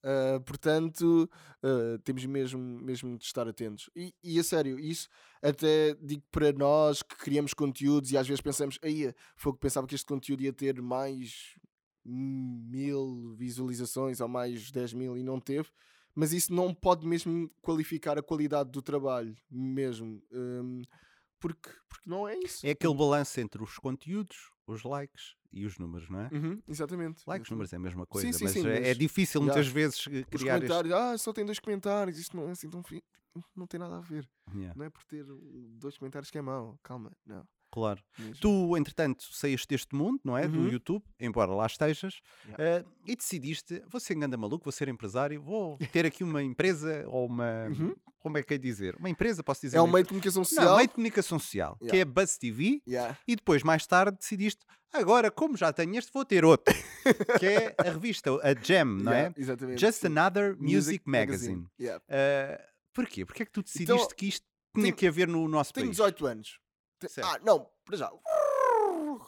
Ah, portanto, ah, temos mesmo, mesmo de estar atentos. E, e a sério, isso até digo para nós que criamos conteúdos e às vezes pensamos, aí foi que pensava que este conteúdo ia ter mais mil visualizações ou mais 10 mil e não teve. Mas isso não pode mesmo qualificar a qualidade do trabalho, mesmo. Hum, porque, porque não é isso. É aquele balanço entre os conteúdos, os likes e os números, não é? Uhum, exatamente. Likes, exatamente. números é a mesma coisa, sim, mas, sim, é, é mas- difícil Yeah. muitas vezes eh, Os criar este... comentários, ah, só tem dois comentários, isto não é assim tão fi... Não tem nada a ver. Yeah, Não é por ter dois comentários que é mau. Calma, não. Claro. mesmo. Tu, entretanto, saíste deste mundo, não é? Do Uhum. YouTube, embora lá estejas, Yeah. eh, e decidiste, vou ser enganda maluco, vou ser empresário, vou ter aqui uma empresa ou uma. Uhum. Como é que é dizer? Uma empresa, posso dizer? É um meio de comunicação Não, social. meio de comunicação social, que Yeah. é a Buzz TV, Yeah. e depois, mais tarde, decidiste, agora, como já tenho este, vou ter outro, que é a revista, a Gem, não é? Exatamente. Just. Another Music, Magazine. Yeah. Uh, porquê? Porquê é que tu decidiste Então, que isto tinha tenho- que haver no nosso Tenho país? 18 anos. Te- Certo. Ah, não, para já.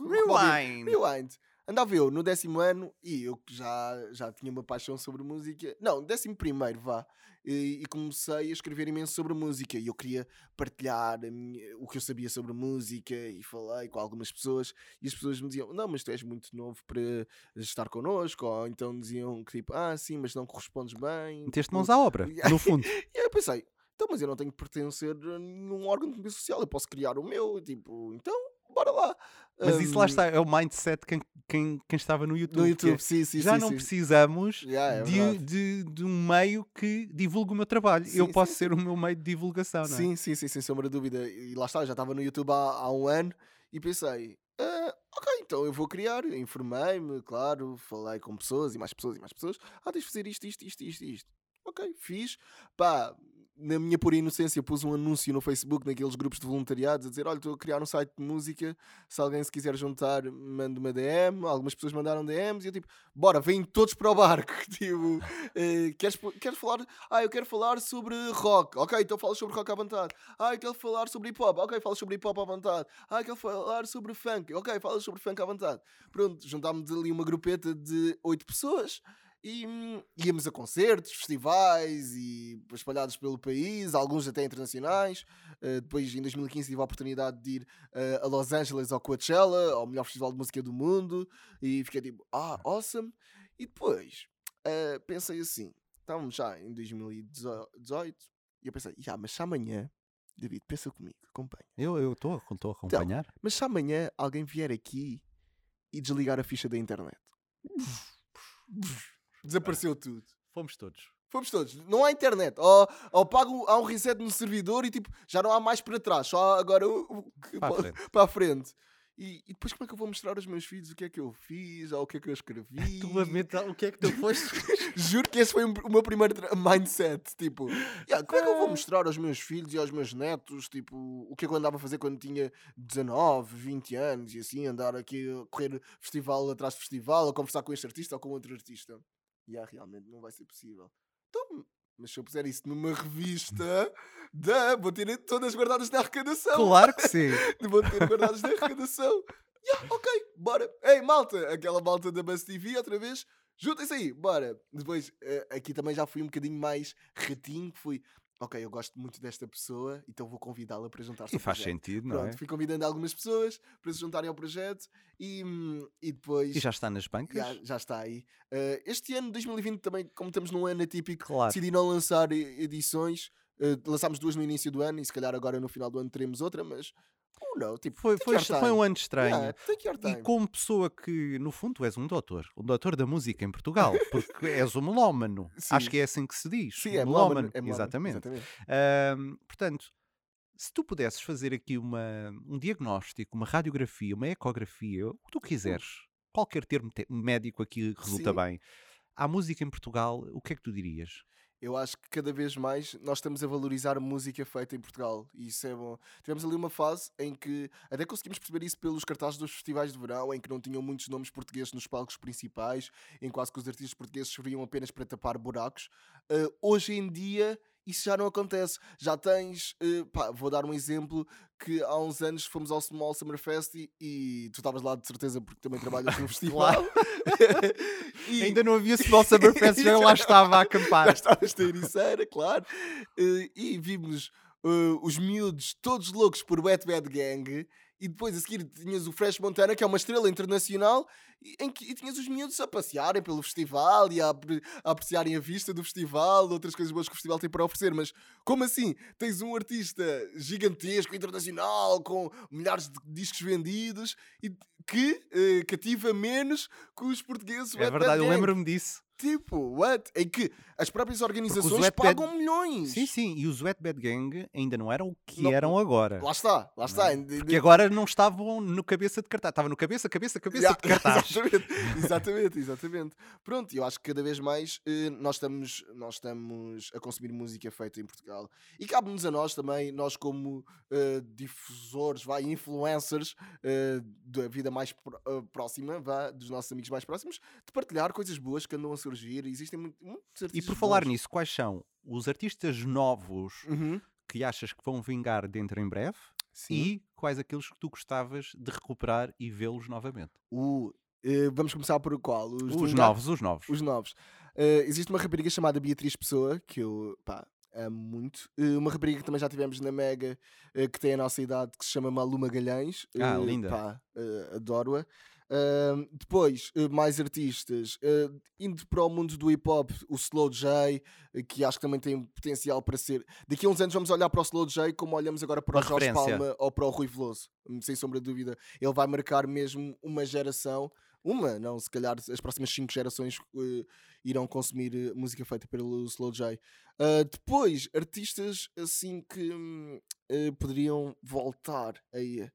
Rewind! Rewind. Andava eu no décimo ano e eu que já, já tinha uma paixão sobre música. Não, décimo primeiro, vá. E, e comecei a escrever imenso sobre música. E eu queria partilhar minha- o que eu sabia sobre música e falei com algumas pessoas. E as pessoas me diziam: Não, mas tu és muito novo para estar connosco. Ou então diziam que tipo: Ah, sim, mas não correspondes bem. Meteste mãos à obra, no fundo. E aí eu pensei, então, mas eu não tenho que pertencer a nenhum órgão de comunicação social, eu posso criar o meu, tipo, então, bora lá. Mas isso lá Hum, está, é o mindset quem, quem, quem estava no YouTube. No é, YouTube, sim, sim, já sim, não sim. precisamos Yeah, é de, de, de um meio que divulgue o meu trabalho. Sim, eu posso ser o meu meio de divulgação, não é? Sim, sim, sim, sem sombra de dúvida. E lá está, já estava no YouTube há, há um ano e pensei, "Ah, ok, então eu vou criar. Informei-me, claro, falei com pessoas e mais pessoas e mais pessoas. Ah, tens de fazer isto, isto, isto, isto, isto. Ok, fiz. Pá, na minha pura inocência, pus um anúncio no Facebook, naqueles grupos de voluntariados, a dizer: Olha, estou a criar um site de música. Se alguém se quiser juntar, manda uma DM. Algumas pessoas mandaram DMs e eu, tipo, bora, vêm todos para o barco. tipo, eh, queres, queres falar? Ah, eu quero falar sobre rock. Ok, então falas sobre rock à vontade. Ah, eu quero falar sobre hip hop. Ok, falas sobre hip hop à vontade. Ah, eu quero falar sobre funk. Ok, falas sobre funk à vontade. Pronto, juntámos ali uma grupeta de oito pessoas e hum, íamos a concertos, festivais e espalhados pelo país, alguns até internacionais. Uh, depois, em 2015, tive a oportunidade de ir uh, a Los Angeles ao Coachella, ao melhor festival de música do mundo, e fiquei tipo, ah, awesome. E depois uh, pensei assim: estávamos já em 2018, e eu pensei, já, mas se amanhã, David, pensa comigo, acompanha. Eu estou a Então, acompanhar. Mas se amanhã alguém vier aqui e desligar a ficha da internet, desapareceu tudo. Fomos todos. Fomos todos. Não há internet. Ou, ou pago, há um reset no servidor e tipo, já não há mais para trás. Só agora Para a frente. para a frente. E, e depois como é que eu vou mostrar aos meus filhos o que é que eu fiz ou o que é que eu escrevi? Tu a mental, o que é que tu foste? Juro que esse foi o meu primeiro mindset. Tipo, "Yeah, como é que eu Ah. vou mostrar aos meus filhos e aos meus netos tipo, o que é que eu andava a fazer quando tinha 19, 20 anos e assim, andar aqui a correr festival atrás de festival, a conversar com este artista ou com outro artista? Yeah, realmente não vai ser possível. Então, mas se eu puser isso numa revista, da, vou ter todas guardadas na arrecadação. Claro que sim. Vou ter guardadas na arrecadação. Yeah, ok, bora. Ei, malta, aquela malta da Buzz TV, outra vez, juntem-se aí, bora. Depois, eh, aqui também já fui um bocadinho mais ratinho, que fui, ok, eu gosto muito desta pessoa, então vou convidá-la para juntar-se ao faz projeto. sentido, não é? Pronto, fui convidando algumas pessoas para se juntarem ao projeto e, e depois E já está nas bancas? já, já está aí. Uh, este ano, 2020, também, como estamos num ano atípico, Claro. decidi não lançar edições. Uh, lançámos duas no início do ano e se calhar agora no final do ano teremos outra, mas oh não, tipo, Foi, foi, foi um ano estranho. Yeah, E como pessoa que, no fundo, és um doutor, um doutor da música em Portugal, porque és um melómano. Acho que é assim que se diz. Sim, é melómano. é Exatamente. exatamente. Ahm, portanto, se tu pudesses fazer aqui uma, um diagnóstico, uma radiografia, uma ecografia, o que tu quiseres, qualquer termo te- médico aqui resulta Sim. bem. À música em Portugal, o que é que tu dirias? Eu acho que cada vez mais nós estamos a valorizar música feita em Portugal e isso é bom. Tivemos ali uma fase em que até conseguimos perceber isso pelos cartazes dos festivais de verão, em que não tinham muitos nomes portugueses nos palcos principais, em quase que os artistas portugueses serviam apenas para tapar buracos. Uh, hoje em dia isso já não acontece. Já tens, uh, pá, vou dar um exemplo que há uns anos fomos ao Small Summer Fest e, e tu estavas lá de certeza porque também trabalhas no festival. E- Ainda não havia Small Summer Fest, já lá estava a já acampar. estavas na ericeira, claro. Eh, e vimos eh, os miúdos todos loucos por Wet Bad Gang. E depois a seguir tinhas o Fresh Montana, que é uma estrela internacional, e, em que, e tinhas os miúdos a passearem pelo festival e a, a apreciarem a vista do festival, outras coisas boas que o festival tem para oferecer. Mas como assim? Tens um artista gigantesco, internacional, com milhares de discos vendidos, e que eh, cativa menos que os portugueses. É verdade, eu lembro-me disso. Tipo, what? Em que as próprias organizações Wet Bad- pagam milhões. Sim, sim, e os Wet Bad Gang ainda não eram o que Não- eram agora. Lá está, lá está. é? De- Porque agora não estavam no cabeça de cartaz, estava no cabeça, cabeça, cabeça Ya, de cartaz. exatamente, exatamente, exatamente. Pronto, eu acho que cada vez mais eh, nós, estamos, nós estamos a consumir música feita em Portugal. E cabe-nos a nós também, nós como eh, difusores, vai, influencers eh, da vida mais eh, próxima, vá, dos nossos amigos mais próximos, de partilhar coisas boas que andam a surgir. Existem muito- muitos E artistas por falar nisso, quais são os artistas novos Uhum, que achas que vão vingar dentro em breve sim. e quais aqueles que tu gostavas de recuperar e vê-los novamente? O, eh, vamos começar por qual? Os, Enga- novos, os novos. Os novos. Eh, existe uma rapariga chamada Beatriz Pessoa, que eu pá, amo muito. Eh, uma rapariga que também já tivemos na Mega, que tem a nossa idade, que se chama Malu Magalhães. Ah, linda. Pá, adoro-a. Ahm, depois, eh, mais artistas. eh, indo para o mundo do hip hop, o Slow J, eh, que acho que também tem potencial para ser. Daqui a uns anos vamos olhar para o Slow J como olhamos agora para Uma o Jorge. Palma ou para o Rui Veloso. Hum, Sem sombra de dúvida. Ele vai marcar mesmo uma geração. Uma, não, se calhar as próximas cinco gerações irão consumir música feita pelo Slow J. Ah, depois, artistas assim que hum, poderiam voltar aí.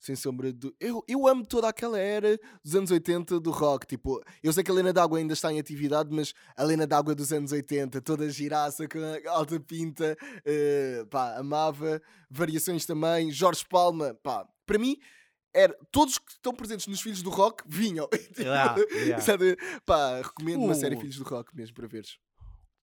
Sem sombra de. Eu, eu amo toda aquela era dos anos 80 do rock. Tipo, eu sei que a Lena D'Água ainda está em atividade, mas a Lena D'Água dos anos 80, toda giraça com a alta pinta, eh, pá, amava. Variações também. Jorge Palma, pá, para mim, era, todos que estão presentes nos Filhos do Rock vinham. Yeah. sabe? Pá, recomendo uma série Filhos do Rock mesmo para veres.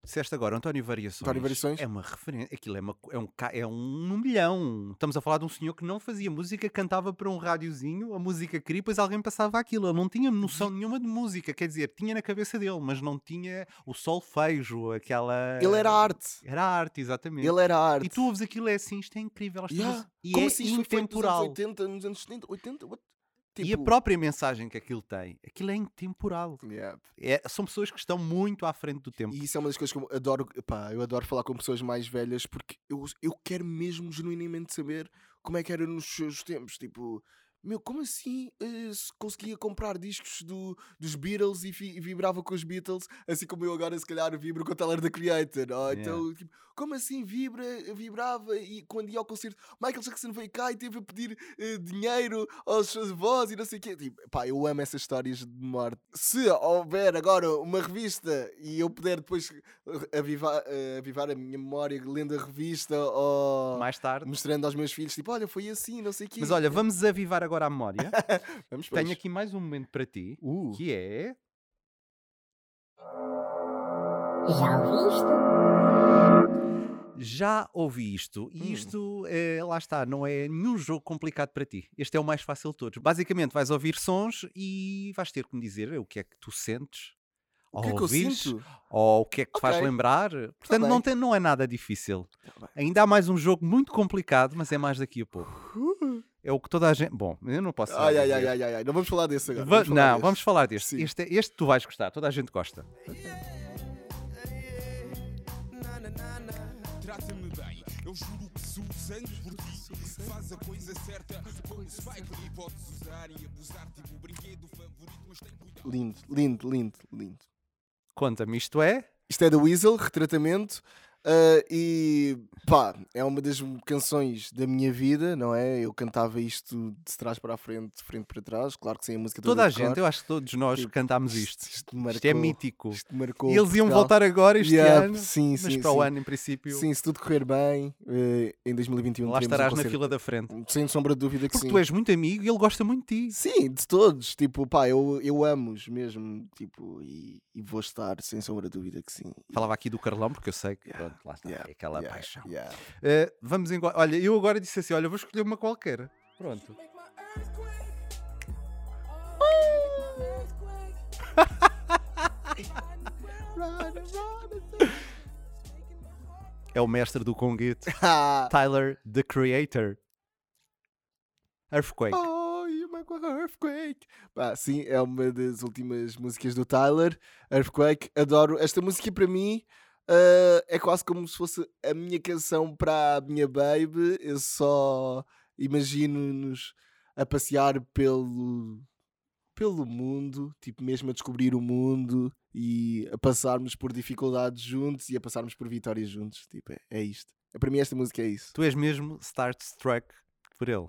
Disseste agora, António Variações. António Variações? É uma referência. Aquilo é, uma, é, um, é um milhão. Estamos a falar de um senhor que não fazia música, cantava para um rádiozinho, a música queria, depois alguém passava aquilo. Ele não tinha noção nenhuma de música. Quer dizer, tinha na cabeça dele, mas não tinha o solfejo, aquela. Ele era arte. Era arte, exatamente. Ele era arte. E tu ouves aquilo é assim, isto é incrível. Yeah. E Como é assim feito nos anos intemporal. 80, nos anos 70, 80? What? E a Tipo, própria mensagem que aquilo tem, aquilo é intemporal. yeah. É- são pessoas que estão muito à frente do tempo. E isso é uma das coisas que eu adoro, pá, eu adoro falar com pessoas mais velhas porque eu, eu quero mesmo genuinamente saber como é que era nos seus tempos. Tipo, meu, como assim se conseguia comprar discos do, dos Beatles e, fi- e vibrava com os Beatles, assim como eu agora se calhar vibro com o Tyler the Creator? Ou então, tipo, como assim vibra, vibrava e quando ia ao concerto, Michael Jackson veio cá e teve a pedir eh, dinheiro aos seus avós e não sei o quê. Tipo, pá, eu amo essas histórias de morte. Se houver agora uma revista e eu puder depois avivar, eh, avivar a minha memória lendo a revista ou Mais tarde. mostrando aos meus filhos, tipo, olha, foi assim, não sei o quê. Mas olha, vamos avivar agora a memória. Vamos Tenho pois. aqui mais um momento para ti, Uh. que é Já ouviste? Já ouvi isto. E Hum. isto, eh, lá está, não é nenhum jogo complicado para ti. Este é o mais fácil de todos. Basicamente, vais ouvir sons e vais ter que me dizer o que é que tu sentes O que é que eu ouvires, sinto? ou o que é que te faz Ok. lembrar. Portanto, não, bem. tem, não é nada difícil. Tá. Ainda há mais um jogo muito complicado, mas é mais daqui a pouco. É o que toda a gente. Bom, eu não posso. Ai, ai, ai, dizer. ai, ai, ai. Não vamos falar desse agora. Va- vamos falar não, deste. vamos falar deste. Sim. Este, é- este tu vais gostar, toda a gente gosta. Trata-me bem, eu juro que sou sangue por ti. Faz a coisa certa, como Spike Lee podes usar e abusar, tipo o brinquedo favorito, mas tem cuidado. Lindo, lindo, lindo, lindo. Conta-me, isto é? Isto é da Weasel, retratamento. Ah, e pá, é uma das canções da minha vida, não é? Eu cantava isto de trás para a frente, de frente para trás. Claro que sem a música toda Toda a de cor. gente, eu acho que todos nós Tipo, cantámos isto. Isto, Isto marcou, é mítico. Isto marcou E eles iam Portugal. voltar agora este Yeah, ano, sim, mas sim, para o sim. ano, em princípio, Sim, se tudo correr bem, eh, em 2021 lá teremos um estarás na fila da frente. Sem sombra de dúvida que Porque sim. tu és muito amigo e ele gosta muito de ti. Sim, de todos. Tipo, pá, eu, eu amo-os mesmo. Tipo, e, e vou estar, sem sombra de dúvida que sim. Falava aqui do Carlão, porque eu sei que Yeah, lá está, yeah, é aquela yeah, paixão. yeah. Eh, vamos embora. Olha, eu agora disse assim: olha, vou escolher uma qualquer. Pronto. É o mestre do conguete, Ah, Tyler, the Creator. Earthquake. Oh, you make earthquake. Pá, sim, é uma das últimas músicas do Tyler, Earthquake. Adoro. Esta música para mim ah, é quase como se fosse a minha canção para a minha baby. Eu só imagino-nos a passear pelo, pelo mundo, tipo mesmo a descobrir o mundo e a passarmos por dificuldades juntos e a passarmos por vitórias juntos. Tipo, é, é isto. Para mim esta música é isso. Tu és mesmo starstruck por ele.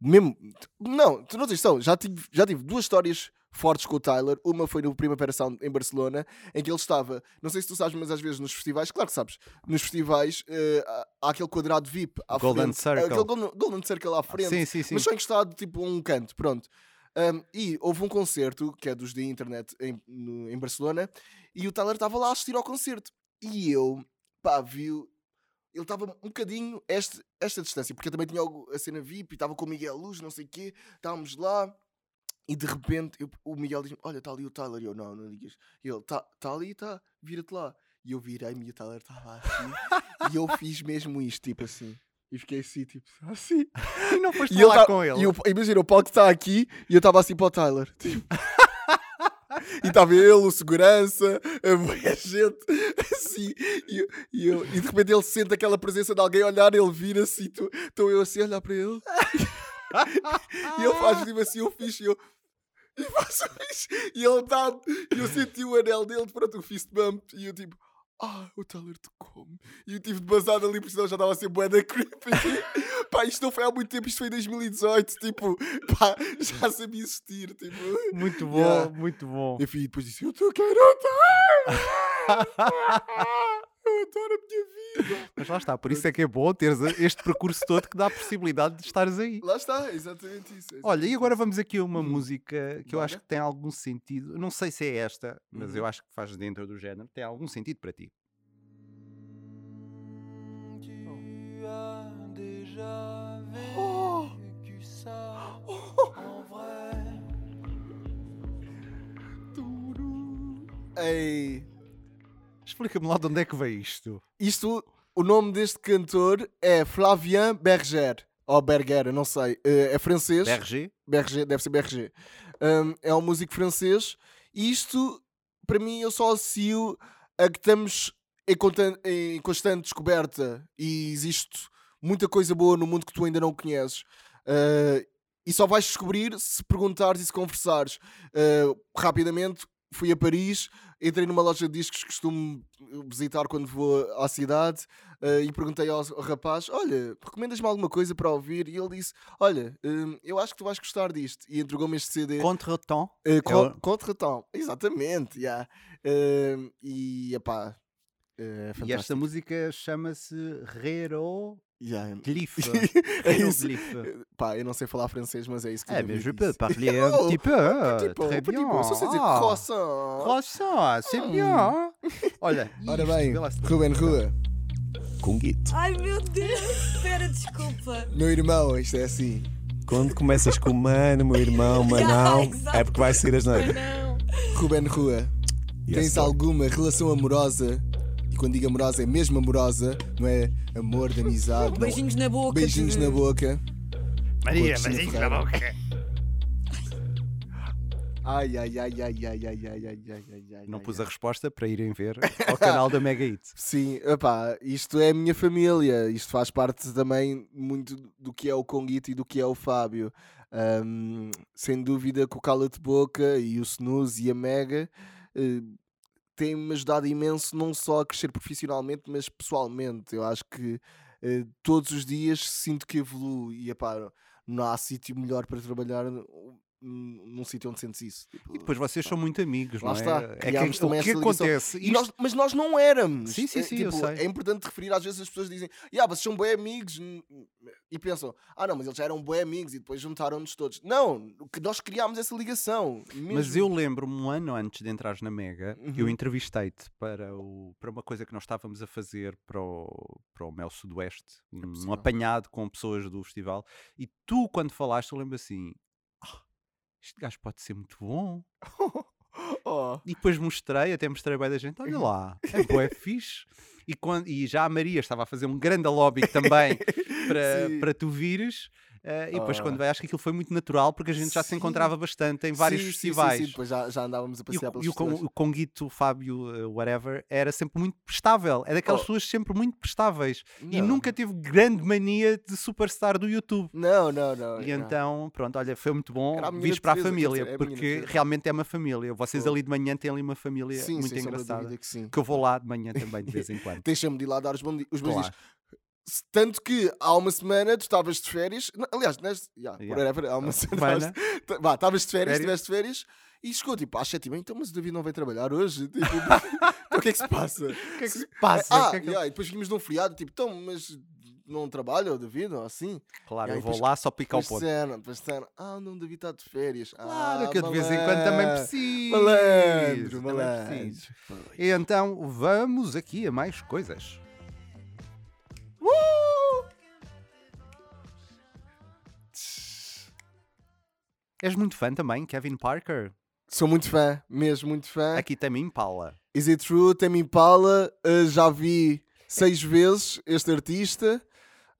Mesmo, não, tu não tens noção, já tive, já tive duas histórias fortes com o Tyler. Uma foi no Primavera Sound em Barcelona, em que ele estava, não sei se tu sabes, mas às vezes nos festivais, claro que sabes, nos festivais eh, há, aquele quadrado VIP à Golden frente, Circle. aquele golden, golden Circle à frente, Sim, sim, sim. mas só encostado tipo um canto, pronto. Um, e houve um concerto, que é dos da internet em, no- em Barcelona, e o Tyler estava lá a assistir ao concerto. E eu, pá, vi. Ele estava um bocadinho este, esta distância, porque eu também tinha algo- a cena VIP e estava com o Miguel Luz, não sei o quê, estávamos lá. E de repente eu- o Miguel diz-me: Olha, está ali o Tyler. E eu: Não, não digas. E ele: Está tá ali, está, vira-te lá. E eu virei-me e o Tyler estava assim. e eu fiz mesmo isto, tipo assim. E fiquei assim, tipo, assim. E não foste E falar tá- com ele. E o- imagina, o palco está aqui e eu estava assim para o Tyler. tipo. E estava ele, o segurança, a gente, assim. E, eu- e, eu- e de repente ele sente aquela presença de alguém olhar, ele vira-se e estou eu assim a olhar para ele. e ele faz tipo assim, eu fiz eu. E faço isto. E ele está. E eu senti o anel dele, pronto, o fist bump. E eu tipo. Ah, o Tyler tocou-me. E eu tive de basar ali, porque senão já estava a ser bué da creepy. pá, isto não foi há muito tempo, isto foi em 2018. Tipo, pá, já sabia existir. Tipo, Muito bom, Yeah. muito bom. enfim, depois disse: Eu tô quero estar. Eu adoro a minha vida. Mas lá está, por isso é que é bom teres este percurso todo que dá a possibilidade de estares aí. Lá está, exatamente isso. é Olha, e exatamente agora vamos aqui a uma Hum. música que eu acho que tem algum sentido. Não sei se é esta, mas Uhum. eu acho que faz dentro do género. Tem algum sentido para ti. Oh. Oh. Ei, Explica-me lá de onde é que veio isto. isto, o nome deste cantor é Flavien Berger. Ou Berger, não sei. eh, É francês. BRG? BRG, deve ser BRG. Um, é um músico francês. E isto, para mim, eu só associo a que estamos em constante descoberta e existe muita coisa boa no mundo que tu ainda não conheces. Uh, e só vais descobrir se perguntares e se conversares. Uh, rapidamente fui a Paris, entrei numa loja de discos que costumo visitar quando vou à cidade uh, e perguntei ao, rapaz: Olha, recomendas-me alguma coisa para ouvir? E ele disse: Olha, hum, eu acho que tu vais gostar disto. E entregou-me este CD. Contre-temps. Uh, con- o- Contra-tom. Exatamente, yeah. Hum, e epá, é E esta música chama-se Rero Yeah. Glyph. é isso. Pá, eu não sei falar francês, mas é isso que É, o mais je peux parler un Oh, petit peu. Petit peu, Très petit bien. peu. Só sei dizer Ah, croissant. Croissant, c'est Hum. bien. Olha, Ora bem, Ruben Rua, Conguito. Ai meu Deus, espera, desculpa. meu irmão, isto é assim. Quando começas com mano, meu irmão, manão, é porque vai sair as noites. Não. Ruben Rua, Yes, tens sir. alguma relação amorosa? E quando digo amorosa, é mesmo amorosa, não é amor de amizade. não- Beijinhos na boca. Beijinhos na boca. Maria, beijinhos na boca. Ai, ai, ai, ai, ai, ai, ai, ai, ai, ai, ai. Não pus a resposta para irem ver ao canal da Mega Hit. Sim, epá, isto é a minha família, isto faz parte também muito do que é o Conguito e do que é o Fábio. Ahm, sem dúvida que o Cala-te Boca e o Snooze e a Mega eh, têm-me ajudado imenso não só a crescer profissionalmente, mas pessoalmente. Eu acho que eh, todos os dias sinto que evoluo e epá, não há sítio melhor para trabalhar num sítio onde sentes isso. Tipo, E depois vocês são muito amigos, Lá não é? está, é que, o que acontece? E Isto- nós- mas nós não éramos. Sim, sim, É, sim, eu tipo, sei. é importante referir, às vezes as pessoas dizem, yeah, vocês são bem amigos e pensam, ah não, mas eles já eram bem amigos e depois juntaram-nos todos. Não, nós criámos essa ligação. Mas mesmo. eu lembro-me um ano antes de entrares na Mega, eu Uhum. entrevistei-te para, o, para uma coisa que nós estávamos a fazer para o, para o Mel Sudoeste, um possível. apanhado com pessoas do festival, e tu, quando falaste, eu lembro assim: "Ah, este gajo pode ser muito bom. Oh. E depois mostrei, até mostrei bem da gente: olha lá, é bué fixe. E, quando, e já a Maria estava a fazer um grande lobby também para, para tu vires. Eh, e depois, Ah. quando veio, acho que aquilo foi muito natural, porque a gente já se Sim. encontrava bastante em vários Sim, sim, sim, festivais. Sim, depois já, já andávamos a E passear o, pelos e o, festivais. o Conguito, o Fábio, eh, whatever, era sempre muito prestável. É daquelas Oh. pessoas sempre muito prestáveis. E Não. nunca teve grande mania de superstar do YouTube. Não, não, não. E não. então, pronto, olha, foi muito bom vires para a família, dizer, é porque realmente é uma família. Vocês Foi. ali de manhã têm ali uma família muito engraçada. que sim. Que eu vou lá de manhã também, de vez em quando. Deixa-me de ir lá dar os, di- os bons dias. Tanto que há uma semana tu estavas de férias, aliás, neste, yeah, Yeah. whatever, há uma semana. semana, estavas- de férias, estiveste de férias e chegou tipo às 7 e meia, então mas o David não vem trabalhar hoje, tipo, então, o que é que se passa? O que é que se passa? Ah, que é que- yeah, e depois vimos num feriado, tipo, então, mas não trabalha o David ou assim? Claro, aí eu vou depois- lá só picar o ponto. disseram, disseram, ah, não, o David está de férias. Claro, ah, que eu de vez em quando também preciso. Malandro, também malandro. preciso. E então, vamos aqui a mais coisas. És muito fã também, Kevin Parker? Sou muito fã, mesmo muito fã. Aqui também Impala. Is It True? Temi Impala, uh, já vi seis vezes este artista,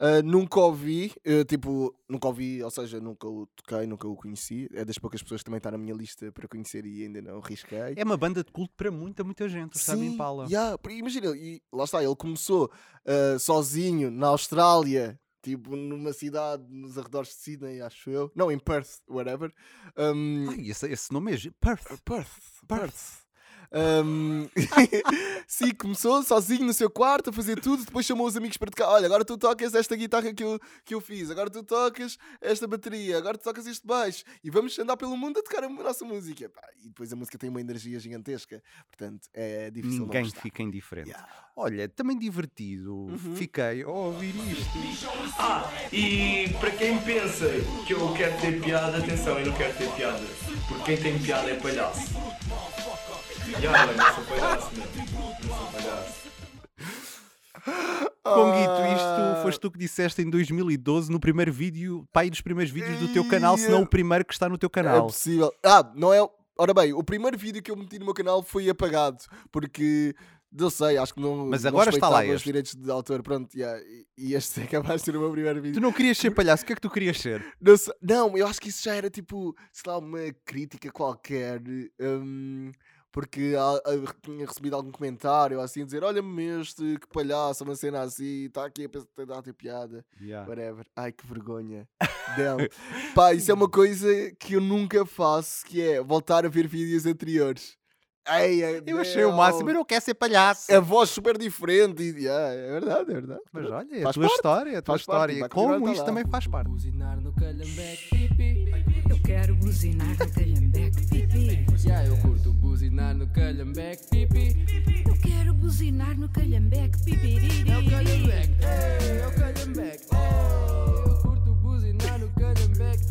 uh, nunca ouvi, uh, tipo, nunca ouvi, ou seja, nunca o toquei, nunca o conheci. É das poucas pessoas que também está na minha lista para conhecer e ainda não arrisquei. É uma banda de culto para muita, muita gente, o Sim, Impala. yeah, imagina, e lá está, ele começou uh, sozinho na Austrália, tipo numa cidade nos arredores de Sydney, acho eu. Não, em Perth, whatever. Um, Ai, esse, esse nome é gi- Perth. Perth. Perth. Um, sim, começou sozinho no seu quarto a fazer tudo, depois chamou os amigos para tocar. Olha, agora tu tocas esta guitarra que eu, que eu fiz, agora tu tocas esta bateria, agora tu tocas este baixo e vamos andar pelo mundo a tocar a nossa música. E depois a música tem uma energia gigantesca, portanto é difícil. não Ninguém gostar. fica indiferente. Yeah. Olha, também divertido. Uhum. Fiquei a ouvir isto. Ah, e para quem pensa que eu quero ter piada, atenção, eu não quero ter piada. Porque quem tem piada é palhaço. Já, olha, não sou palhaço, meu. Não sou palhaço. Conguito, isto foste tu que disseste em 2012 no primeiro vídeo, pai dos primeiros vídeos do teu canal, se não o primeiro que está no teu É canal. possível. Ah, não é. Ora bem, o primeiro vídeo que eu meti no meu canal foi apagado porque. Não sei, acho que não. Mas não agora está lá os este. direitos de autor. Pronto, yeah, e- e este é capaz de ser o meu primeiro vídeo. Tu não querias ser palhaço, o que é que tu querias ser? Não, sei- não, eu acho que isso já era tipo, sei lá, uma crítica qualquer. hum, porque a- a- tinha recebido algum comentário assim, a dizer: Olha-me este, que palhaço, uma cena assim, está aqui a pensar- tentar ter piada. Yeah. Whatever. Ai, que vergonha. Damn. Pá, isso é uma coisa que eu nunca faço, que é voltar a ver vídeos anteriores. Ei, é- Eu achei o máximo, eu não quero ser palhaço. A voz super diferente. E, yeah, é verdade, é verdade. Mas olha, é a Faz tua parte, história, é a tua faz parte, história. a Como estar isto lá. também faz parte. Quero buzinar no calhambeque, pipi. Já eu curto buzinar no calhambeque, pipi. Eu quero buzinar no calhambeque, pipi. É o calhambeque, é o calhambeque. Eu curto buzinar no calhambeque,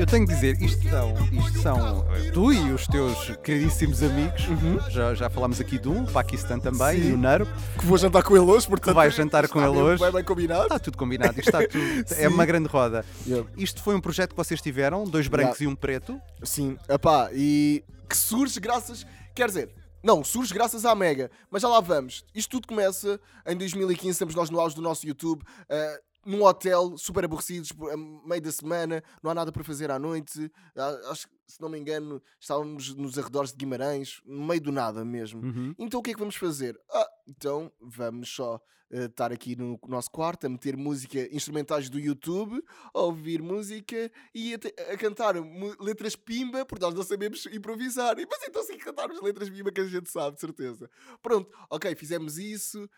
eu tenho que dizer, isto são, isto são tu e os teus queridíssimos amigos. Já, já falámos aqui de um, o Paquistão também, Uhum. Sim. e o Nero. Que vou jantar com ele hoje, Que portanto. vais jantar com ele hoje. Bem, bem combinado. Está tudo combinado, isto está tudo. é uma grande roda. Yeah. Isto foi um projeto que vocês tiveram, dois brancos e um preto. Sim, epá, e que surge graças. Quer dizer, não, surge graças à Mega, mas já lá vamos. Isto tudo começa em 2015, estamos nós no auge do nosso YouTube, eh, num hotel, super aborrecidos, a meio da semana, não há nada para fazer à noite. Ah, Acho que, se não me engano, estávamos nos arredores de Guimarães, no meio do nada mesmo. Uhum. Então o que é que vamos fazer? Ah, então vamos só eh, estar aqui no nosso quarto a meter música instrumentais do YouTube, a ouvir música e a, te- a cantar letras pimba, porque nós não sabemos improvisar. E, Mas então sim cantarmos letras pimba que a gente sabe, de certeza. Pronto, ok, fizemos isso,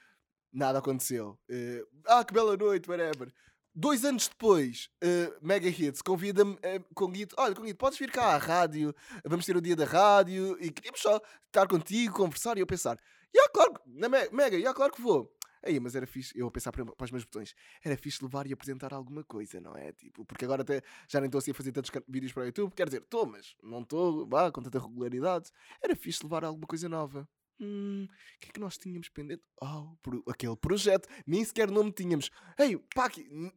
nada aconteceu. Eh, ah, que bela noite, whatever. Dois anos depois, eh, Mega Hits convida-me, uh, Conguito, olha, Conguito, podes vir cá à rádio, vamos ter o dia da rádio e queríamos só estar contigo, conversar. E eu pensar, já, claro, que- na Me- Mega, já, claro que vou. Aí, mas era fixe, eu a pensar para, para os meus botões, era fixe levar e apresentar alguma coisa, não é? Tipo, porque agora até já nem estou assim a fazer tantos vídeos para o YouTube, quer dizer, estou, mas não estou, vá, com tanta regularidade. Era fixe levar alguma coisa nova. Hum, o que é que nós tínhamos pendente? Oh, pro- aquele projeto, nem sequer nome tínhamos. Ei, aqui, n-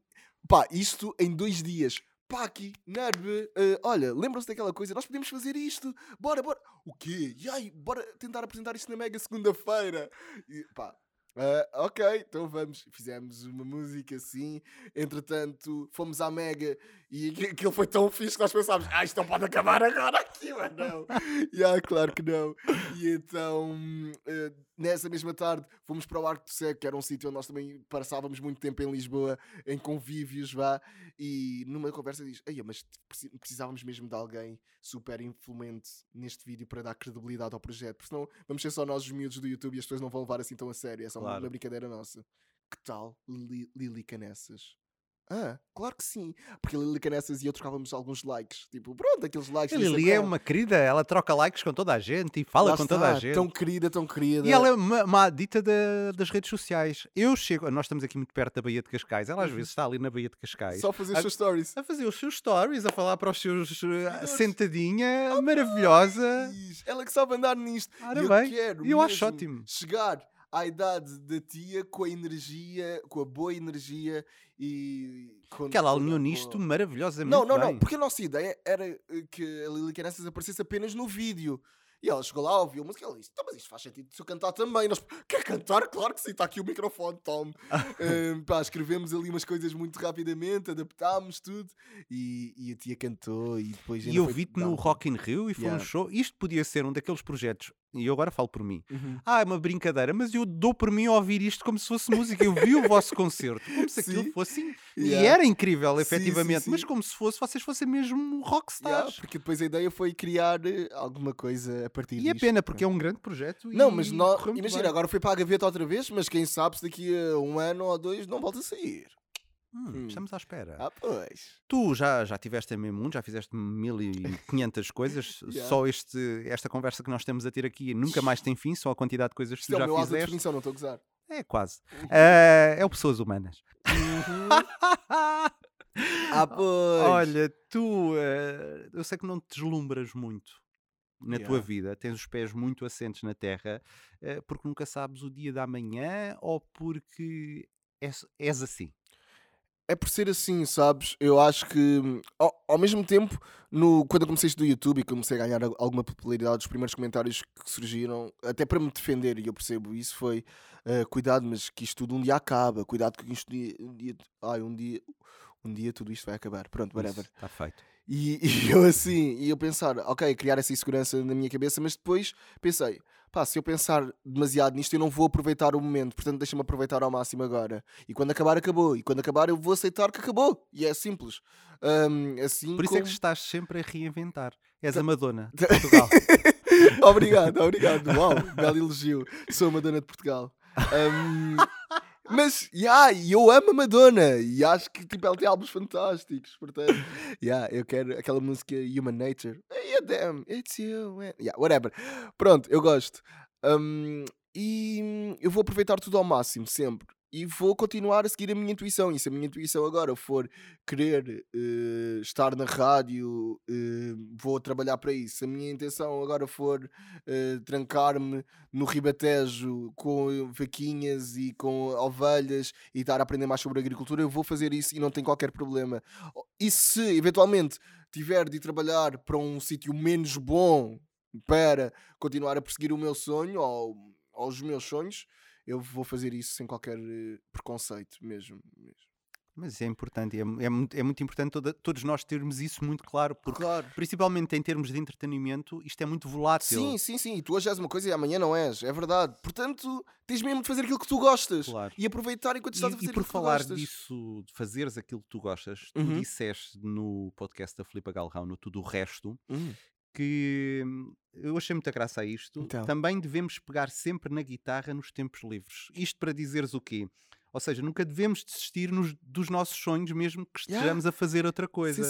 pá, isto em dois dias. Pá, aqui, Nerve, eh, olha, lembram-se daquela coisa? Nós podemos fazer isto. Bora, bora. O quê? E aí, bora tentar apresentar isto na Mega segunda-feira. Pá, ah, ok, então vamos. Fizemos uma música assim. Entretanto, fomos à Mega e aqu- aquilo foi tão fixe que nós pensámos: ah, isto não pode acabar agora aqui, mas não. e ah, claro que não. E então, eh, nessa mesma tarde, fomos para o Arco do Seco, que era um sítio onde nós também passávamos muito tempo em Lisboa, em convívios, vá. E numa conversa diz: Ei, mas preci- precisávamos mesmo de alguém super influente neste vídeo para dar credibilidade ao projeto, porque senão vamos ser só nós os miúdos do YouTube e as pessoas não vão levar assim tão a sério. É só Claro. uma brincadeira nossa. Que tal Lili, Lili Canessas? Ah, claro que sim. Porque a Lili Canessas e eu trocávamos alguns likes. Tipo, pronto, aqueles likes. A Lili é uma querida, ela troca likes com toda a gente e fala Lá com toda a está, gente. Tão querida, tão querida. E ela é uma, uma adita da- das redes sociais. Eu chego, nós estamos aqui muito perto da Baía de Cascais. Ela às vezes está ali na Baía de Cascais. Uhum. Só a fazer os seus stories. a fazer os seus stories, a falar para os seus eh, Deus. sentadinha, maravilhosa. Diz, Ela que sabe andar nisto. E eu bem, quero eu acho ótimo. chegar à idade da tia com a energia, com a boa energia e... Com, Que ela alinhou nisto maravilhosamente Não, não, bem. não, porque a nossa ideia era eh, que a Lili Canessas aparecesse apenas no vídeo. E ela chegou lá, ouviu a música e ela disse: "Então, mas isto faz sentido se eu cantar também. Nós, quer cantar? Claro que sim, está aqui o microfone, tome. Ehm, pá, escrevemos ali umas coisas muito rapidamente, adaptámos tudo e, e a tia cantou e depois E eu vi-te no Rock in Rio e foi um Yeah. show. Isto podia ser um daqueles projetos, e eu agora falo por mim. Uhum. Ah, é uma brincadeira, mas eu dou por mim a ouvir isto como se fosse música. Eu vi o vosso concerto como se aquilo Sim. fosse. E Yeah. era incrível, Sim, sim, efetivamente, mas sim. como se fosse, vocês fossem mesmo Yeah, rockstars. porque depois a ideia foi criar eh, alguma coisa a partir E é disto. pena, porque é um grande projeto. Não, e mas imagina, bem. agora foi para a gaveta outra vez, mas quem sabe se daqui a um ano ou dois não volta a sair. Hum, Hum. Estamos à espera. Ah, pois. Tu já, já tiveste em meio mundo, já fizeste 1500 coisas. Yeah. Só este, esta conversa que nós temos a ter aqui nunca mais tem fim, só a quantidade de coisas que Isto tu é já meu fizeste. definição, não estou a gozar. É quase. Eh, é o Pessoas Humanas. Ah, pois. Olha, tu, eh, eu sei que não te deslumbras muito na tua Yeah. vida, tens os pés muito assentes na terra, eh, porque nunca sabes o dia da manhã ou porque és, és assim. É por ser assim, sabes? Eu acho que, hum, ao, ao mesmo tempo, no, quando eu comecei isto do YouTube e comecei a ganhar al- alguma popularidade, os primeiros comentários que surgiram, até para me defender, e eu percebo isso, foi ah, cuidado, mas que isto tudo um dia acaba, cuidado que isto dia, um dia, ai, um dia, um dia tudo isto vai acabar. Pronto, whatever. Está feito. E, e eu assim, e eu pensar, ok, criar essa insegurança na minha cabeça, mas depois pensei, pá, se eu pensar demasiado nisto, eu não vou aproveitar o momento, portanto deixa-me aproveitar ao máximo agora. E quando acabar, acabou. E quando acabar, eu vou aceitar que acabou. E é simples. Ahm, assim Por isso é que como- estás sempre a reinventar. És Tá- a Madonna de Portugal. obrigado, obrigado. Uau, belo elogio. Sou a Madonna de Portugal. Ahm, mas, yeah, eu amo a Madonna e acho que tipo, ela tem álbuns fantásticos. Portanto, yeah, eu quero aquela música Human Nature. Yeah, damn, it's you. man. Yeah, whatever. Pronto, eu gosto. Ahm, e eu vou aproveitar tudo ao máximo, sempre. E vou continuar a seguir a minha intuição. E se a minha intuição agora for querer eh, estar na rádio, eh, vou trabalhar para isso. Se a minha intenção agora for eh, trancar-me no Ribatejo com vaquinhas e com ovelhas e estar a aprender mais sobre agricultura, eu vou fazer isso e não tem qualquer problema. E se eventualmente tiver de trabalhar para um sítio menos bom para continuar a perseguir o meu sonho ou, ou os meus sonhos, eu vou fazer isso sem qualquer eh, preconceito mesmo. mesmo. Mas é importante, é, é, muito, é muito importante toda- todos nós termos isso muito claro, porque Claro. principalmente em termos de entretenimento, isto é muito volátil. Sim, sim, sim. E tu hoje és uma coisa e amanhã não és. É verdade. Portanto, tens mesmo de fazer aquilo que tu gostas. Claro. E aproveitar enquanto estás a E, fazer e por aquilo que tu falar gostas. disso, de fazeres aquilo que tu gostas, tu Uhum. disseste no podcast da Filipa Galrão, no Tudo o Resto, Hum. Que eu achei muita graça a isto. Então. Também devemos pegar sempre na guitarra nos tempos livres. Isto para dizeres o quê? Ou seja, nunca devemos desistir nos- dos nossos sonhos, mesmo que Yeah. estejamos a fazer outra coisa.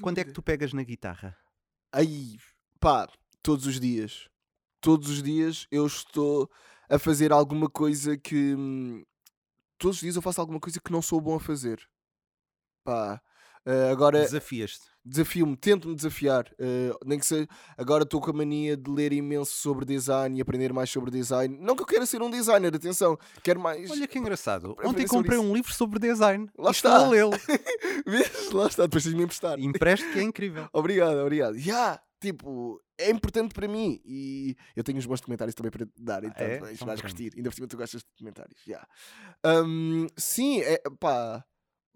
Quando é que tu pegas na guitarra? Aí, pá, todos os dias. Todos os dias eu estou a fazer alguma coisa que. Todos os dias eu faço alguma coisa que não sou bom a fazer. Pá. eh, agora Desafias-te. Desafio-me, tento-me desafiar. eh, nem que seja. Agora estou com a mania de ler imenso sobre design e aprender mais sobre design. Não que eu queira ser um designer, atenção. Quero mais. Olha que engraçado. Ontem comprei isso. um livro sobre design. Lá e estou está. a lê-lo. Vês? Lá está, depois tens de me emprestar. Empreste que é incrível. Obrigado, obrigado. Já, tipo, é importante para mim e eu tenho uns bons documentários também para dar, então é? vais, Então vais curtir. Ainda por cima tu gostas de documentários, já. Hum, sim, é, pá,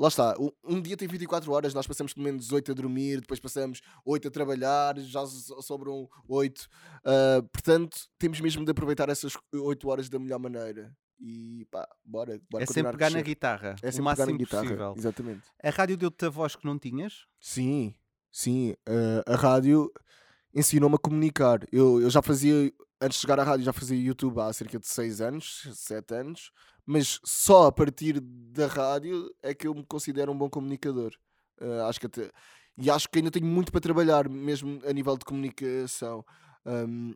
lá está. Um, dia tem 24 horas, nós passamos pelo menos 8 a dormir, depois passamos 8 a trabalhar, já so- sobram 8. Ah, portanto, temos mesmo de aproveitar essas 8 horas da melhor maneira. E pá, bora, bora É sempre pegar na guitarra. É o sempre pegar na máximo guitarra, possível. exatamente. A rádio deu-te a voz que não tinhas? Sim, sim. eh, a rádio ensinou-me a comunicar. Eu, eu já fazia, antes de chegar à rádio, já fazia YouTube há cerca de 6 anos, 7 anos, mas só a partir da rádio é que eu me considero um bom comunicador. Eh, acho que até, e acho que ainda tenho muito para trabalhar, mesmo a nível de comunicação. Ahm,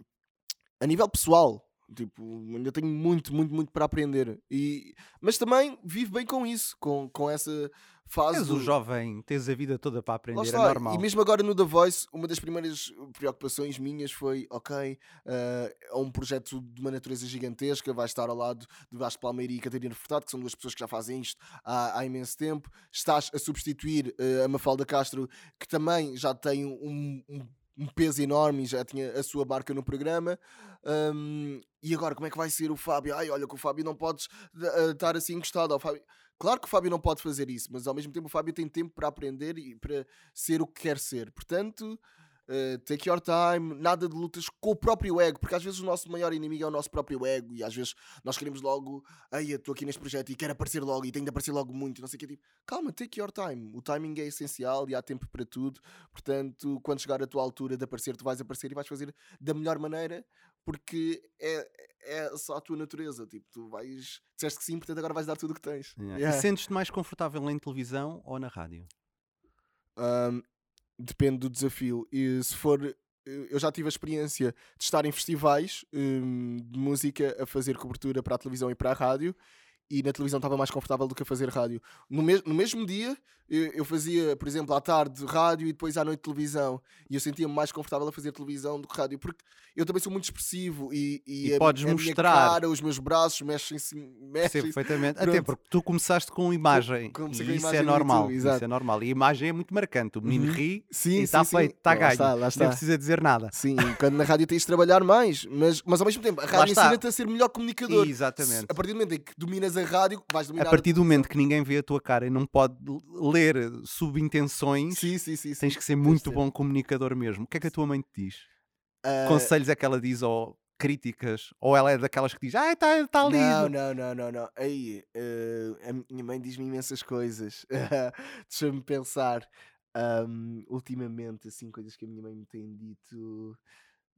a nível pessoal, tipo, ainda tenho muito, muito, muito para aprender. E, mas também vivo bem com isso, com, com essa fase. És o do- jovem, tens a vida toda para aprender, é está, normal. E mesmo agora no The Voice, uma das primeiras preocupações minhas foi: ok, eh, é um projeto de uma natureza gigantesca, vai estar ao lado de Vasco Palmeiri e Catarina Furtado, que são duas pessoas que já fazem isto há, há imenso tempo. Estás a substituir eh, a Mafalda Castro, que também já tem um, um- um peso enorme e já tinha a sua barca no programa. Um, e agora, como é que vai ser o Fábio? Ai, olha, que o Fábio não podes eh, estar assim encostado ao Fábio. Claro que o Fábio não pode fazer isso, mas ao mesmo tempo o Fábio tem tempo para aprender e para ser o que quer ser. Portanto, eh, take your time, nada de lutas com o próprio ego, porque às vezes o nosso maior inimigo é o nosso próprio ego e às vezes nós queremos logo, ai, estou aqui neste projeto e quero aparecer logo e tenho de aparecer logo muito, e não sei o que. Tipo, calma, take your time. O timing é essencial e há tempo para tudo. Portanto, quando chegar a tua altura de aparecer, tu vais aparecer e vais fazer da melhor maneira, porque é, é só a tua natureza. Tipo, tu vais, disseste que sim, portanto agora vais dar tudo o que tens. Yeah. Yeah. E sentes-te mais confortável em televisão ou na rádio? Um, depende do desafio. E se for. eh, Eu já tive a experiência de estar em festivais hum, de música a fazer cobertura para a televisão e para a rádio. E na televisão estava mais confortável do que a fazer rádio. No, mes- no mesmo dia, eu, eu fazia, por exemplo, à tarde rádio e depois à noite televisão. E eu sentia-me mais confortável a fazer televisão do que rádio, porque eu também sou muito expressivo e, e, E a, podes a minha mostrar. cara, os meus braços mexem-se. Mexem perfeitamente. Até Pronto. porque tu começaste com imagem. e com a isso imagem é no normal. YouTube, isso é normal. E a imagem é muito marcante. O menino Uhum. ri Sim, e está feito, está Lá ganho. está, lá está. Nem precisa dizer nada. Sim, quando na rádio tens de trabalhar mais, mas, mas ao mesmo tempo a rádio ensina-te a ser melhor comunicador. Exatamente. A partir do momento em que dominas a rádio, vais dominar A partir do momento que ninguém vê a tua cara e não pode ler subintenções, Sim, sim, sim. tens que ser muito bom comunicador mesmo. O que é que a tua mãe te diz? Ah, Conselhos é que ela diz ou críticas? Ou ela é daquelas que diz, ah, está tá Não, lindo. não, não, não, não. Aí, eh, a minha mãe diz-me imensas coisas. Deixa-me pensar. Ultimamente, assim, coisas que a minha mãe me tem dito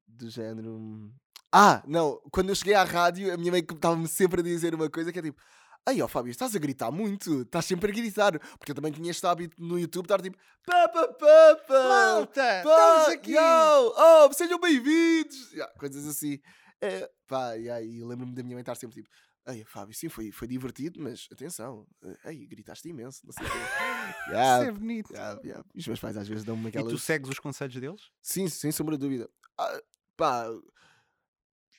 do género. Ah, não, quando eu cheguei à rádio, a minha mãe estava-me sempre a dizer uma coisa que é tipo. Aí, ó Fábio, estás a gritar muito, estás sempre a gritar. Porque eu também tinha este hábito no YouTube de estar tipo. Papa, papa! Malta, pá, estamos aqui. yo, oh, sejam bem-vindos! Yeah, coisas assim. É, pá, e aí lembro-me da minha mãe estar sempre tipo. Ei, Fábio, sim, foi, foi divertido, mas atenção, eh, ei, gritaste imenso, não sei o quê. Yeah, Isso é bonito. yeah, yeah. E os meus pais às vezes dão-me E aquelas. tu segues os conselhos deles? Sim, sem sombra de dúvida. Ah, pá,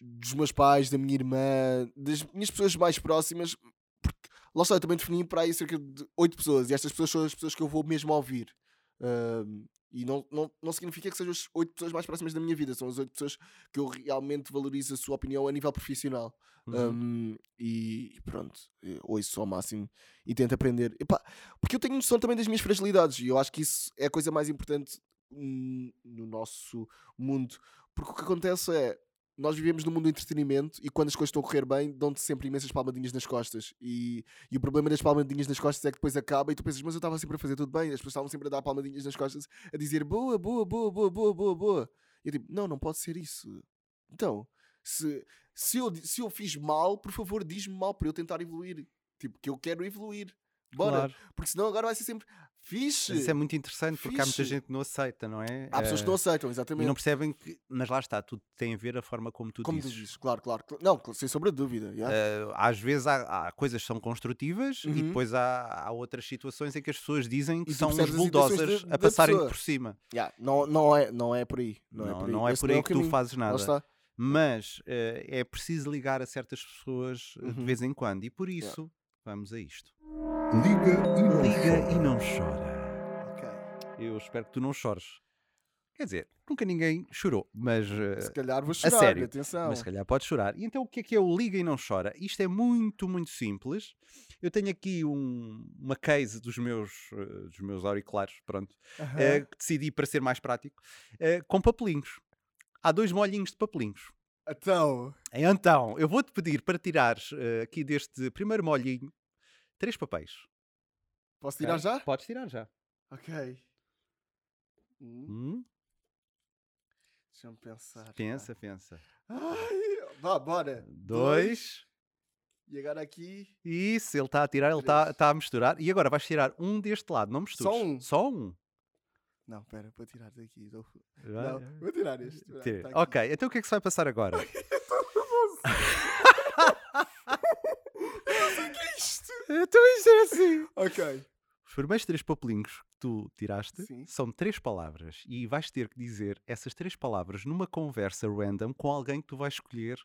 dos meus pais, da minha irmã, das minhas pessoas mais próximas, porque lá está, eu também defini para aí cerca de oito pessoas, e estas pessoas são as pessoas que eu vou mesmo ouvir. E não, não, não significa que sejam as oito pessoas mais próximas da minha vida, são as oito pessoas que eu realmente valorizo a sua opinião a nível profissional. Uhum. Um, e, e pronto, ouço ao máximo e tento aprender. Epá, porque eu tenho noção também das minhas fragilidades e eu acho que isso é a coisa mais importante hum, no nosso mundo. Porque o que acontece é. Nós vivemos no mundo do entretenimento e quando as coisas estão a correr bem, dão-te sempre imensas palmadinhas nas costas. E, e o problema das palmadinhas nas costas é que depois acaba e tu pensas, mas eu estava sempre a fazer tudo bem. As pessoas estavam sempre a dar palmadinhas nas costas, a dizer boa, boa, boa, boa, boa, boa, boa. E eu tipo, não, não pode ser isso. Então, se, se, eu, se eu fiz mal, por favor, diz-me mal para eu tentar evoluir. Tipo, que eu quero evoluir. Bora. Claro. Porque senão agora vai ser sempre fixe. Isso é muito interessante porque há muita Fixe. gente que não aceita, não é? Há pessoas que não Eh, aceitam, E exatamente. não percebem que. Mas lá está, tudo tem a ver a forma como tu Como tu dizes. dizes, claro, claro. cl- Não, sem sombra de dúvida. yeah. Eh, às vezes há, há coisas que são construtivas e Uhum. depois há, há outras situações em que as pessoas dizem que E tu são uns bulldozers da- a passarem por cima. Yeah, não, não, é, não é por aí. Não, Não, é por aí, não é por não aí que tu caminho. fazes Lá nada. Mas eh, é preciso ligar a certas pessoas eh, de Uhum. vez em quando. E por isso, vamos a isto. Liga e não Liga e não chora. Ok. Eu espero que tu não chores. Quer dizer, nunca ninguém chorou, mas. eh, Se calhar vou a chorar, sério. atenção. Mas se calhar pode chorar. E então o que é que é o Liga e Não Chora? Isto é muito, muito simples. Eu tenho aqui um- uma case dos meus, eh, dos meus auriculares, pronto, Aham. eh, que decidi para ser mais prático, com papelinhos. Há dois molhinhos de papelinhos. Então, Então, eu vou-te pedir para tirares aqui deste primeiro molhinho três papéis. posso tirar já? Podes tirar já. Ok. Hum, Hum, Deixa-me pensar. pensa, pensa. Ai, vá, bora. Dois. E agora aqui. Isso, ele está a tirar, ele está tá a misturar. E agora vais tirar um deste lado, não mistures. Só um? Só um. Não, pera, vou tirar daqui. Não, vou tirar este. Tá Tira. aqui. Ok, então o que é que se vai passar agora? Eu sei o que é isto. então isto é assim. Ok. Os primeiros três papelinhos que tu tiraste Sim. são três palavras. E vais ter que dizer essas três palavras numa conversa random com alguém que tu vais escolher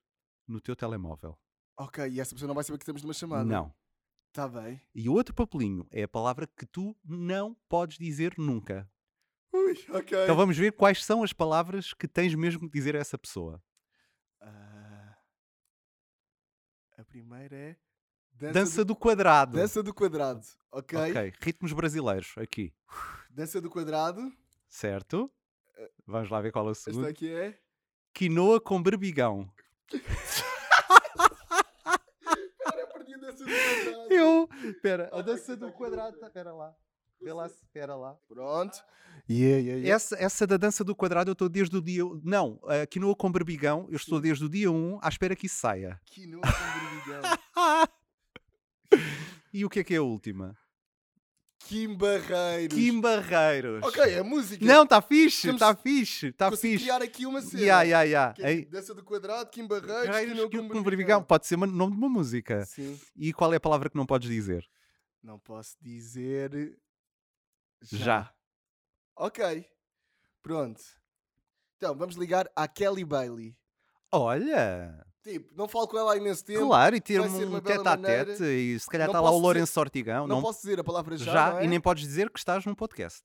no teu telemóvel. Ok, e essa pessoa não vai saber que estamos numa chamada. Não. Está bem. E o outro papelinho é a palavra que tu não podes dizer nunca. Ui, ok. Então vamos ver quais são as palavras que tens mesmo que dizer a essa pessoa. Ah, a primeira é. Dança, do, quadrado. Dança do quadrado. Ok. Ok, ritmos brasileiros, aqui. Dança do quadrado. Certo? Vamos lá ver qual é o Esta segundo. aqui é. Quinoa com berbigão. Cara, perdi a dança do quadrado. Eu. Espera, a dança do quadrado. Espera lá. Vê lá, espera lá. Pronto. Yeah, yeah, yeah. Essa, essa da dança do quadrado eu estou desde o dia. Não, a quinoa com berbigão, eu estou desde o dia 1 à espera que isso saia. Quinoa com berbigão. E o que é que é a última? Kim Barreiros. Kim Barreiros. Ok, é música. Não, está fixe, está fixe, está fixe. criar aqui uma cena. Ya, ya, ya. Que é tipo dança do quadrado, Kim Barreiros, Barreiros, berbigão. Pode ser o nome de uma música. Sim. E qual é a palavra que não podes dizer? Não posso dizer. Já. Ok. Pronto. Então, vamos ligar à Kelly Bailey. Olha! Tipo, não falo com ela há imenso tempo. Claro, e ter um tete a tete e se calhar Não está lá o dizer- Lourenço Ortigão. Não, posso dizer a palavra já, já não é? e nem podes dizer que estás num podcast.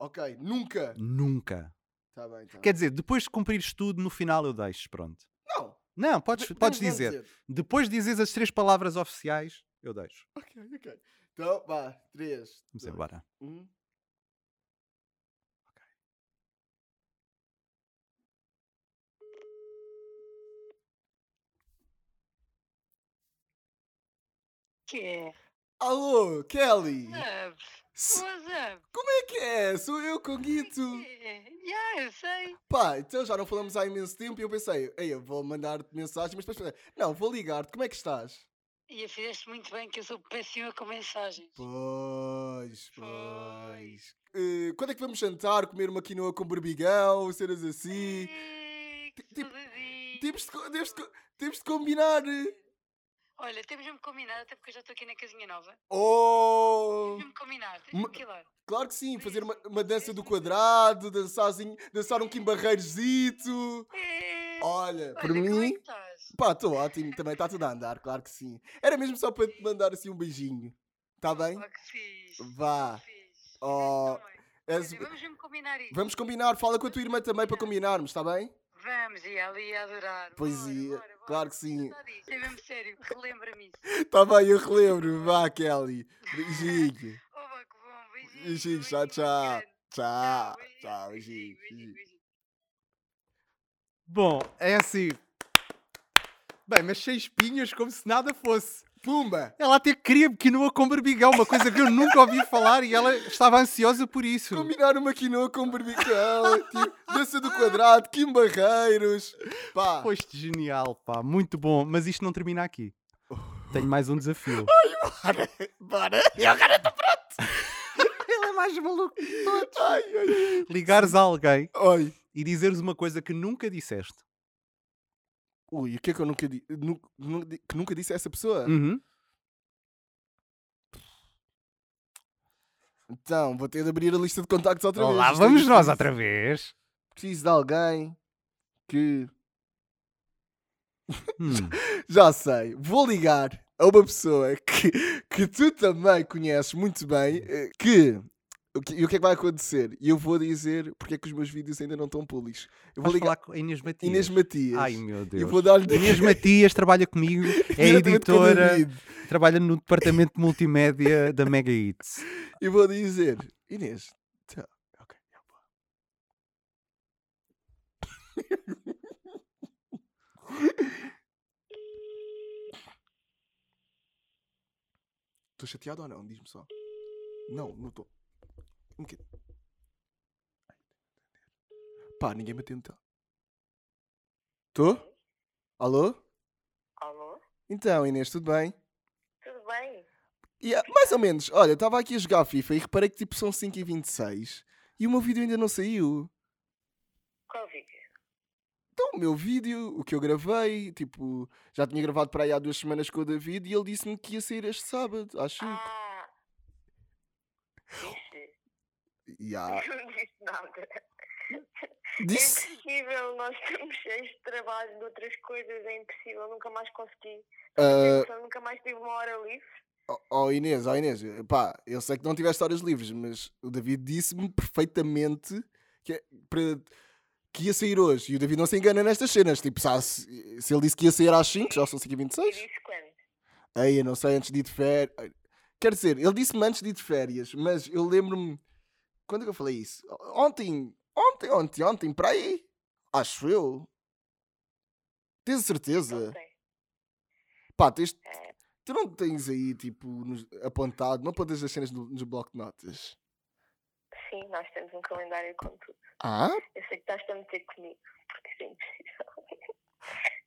Ok, nunca. Nunca. Tá bem, tá Quer dizer, depois de cumprires tudo, no final eu deixo, pronto. Não. Não, podes, podes não dizer. Depois de dizeres as três palavras oficiais, eu deixo. Ok, ok. Então, vá. Três. Vamos dois, embora. um. Que é? Alô, Kelly. Up. S- What's up? Como é que é? Sou eu com Guito. Yeah, eu sei. Pá, então já não falamos há imenso tempo e eu pensei, ei, eu vou mandar-te mensagem, mas depois pensei, não, vou ligar-te, como é que estás? E fizeste muito bem que eu sou péssima com mensagens. Pois, pois. Eh, quando é que vamos jantar, comer uma quinoa com berbigão, cenas assim? Tipo, temos, de, de, de combinar. Olha, temos mesmo combinado, até porque eu já estou aqui na casinha nova. Oh! Temos mesmo combinado, temos Ma- que ir lá. Claro que sim, fazer uma, uma dança do quadrado, dançar, dançar um Kim Barreiros-zito. Olha, por Olha, como é mim. estás? Pá, estou ótimo, também está tudo a andar, claro que sim. Era mesmo só para te mandar assim um beijinho. Está bem? Oh, que. Vá. Oh, Olha, vamos combinar isso. Vamos combinar, fala com a tua irmã também para combinarmos, está bem? Vamos, e ela ia adorar. Pois ia, claro que sim. É mesmo sério, relembra-me isso. Está bem, eu relembro. Vá, Kelly. Beijinho. Oh, que bom, beijinho. Beijinho, tchau, tchau. Tchau, tchau, beijinho. Bom, é assim. Bem, mas sem espinhas, como se nada fosse. Pumba! Ela até queria quinoa com barbigão, uma coisa que eu nunca ouvi falar e ela estava ansiosa por isso. Combinar uma quinoa com barbicão, tipo, dança do quadrado, Kim Barreiros. Pá. Foste genial, pá, muito bom. Mas isto não termina aqui. Tenho mais um desafio. Bora, bora. E agora estou pronto. Ele é mais maluco de todos. Ai, ai, ai. Ligares a alguém Oi. e dizeres uma coisa que nunca disseste. Ui, o que é que eu nunca disse? Que nunca disse a essa pessoa? Uhum. Então, vou ter de abrir a lista de contactos outra vez. Olá, Isto é vamos nós difícil. outra vez. Preciso de alguém que. Hum. Já sei, vou ligar a uma pessoa que, que tu também conheces muito bem. eh, Que. Que- E o que é que vai acontecer? E eu vou dizer porque é que os meus vídeos ainda não estão públicos. Eu vou Vais ligar com a Inês Matias. Inês Matias. Ai meu Deus. Eu vou dar-lhe Inês Matias trabalha comigo, é editora, trabalha no departamento de multimédia da Mega Hits. E vou dizer, Inês, tá, ok. Estou chateado ou não? Diz-me só. Não, não estou. Um bocadinho. Pá, ninguém me atende. Estou? Alô? Alô? Então, Inês, tudo bem? Tudo bem? E, ah, mais ou menos, olha, estava aqui a jogar FIFA e reparei que tipo são 5h26 e o meu vídeo ainda não saiu. Qual vídeo? Então, o meu vídeo, o que eu gravei, tipo, já tinha gravado para aí há duas semanas com o David e ele disse-me que ia sair este sábado, 5. Ah, há- Não disse nada. Disse- É impossível, nós estamos cheios de trabalho, de outras coisas, é impossível, nunca mais consegui. Ah, Eu nunca mais tive uma hora livre. Oh, oh, Inês, oh Inês, pá, eu sei que não tiveste horas livres, mas o David disse-me perfeitamente que, é para, que ia sair hoje. E o David não se engana nestas cenas. Tipo, se, se se ele disse que ia sair às 5, já são 5h26. E disse quando? Aí, eu não sei, antes de ir de férias. Quer dizer, ele disse-me antes de ir de férias, mas eu lembro-me. Quando é que eu falei isso? Ontem, ontem, ontem, ontem, para aí. Acho eu. Tens a certeza? Pá, tens. Tu não tens aí, tipo, nos- apontado, não apontas as cenas no- nos bloco de notas? Sim, nós temos um calendário com tudo. Ah? Eu sei que estás a meter comigo, porque isso é impossível.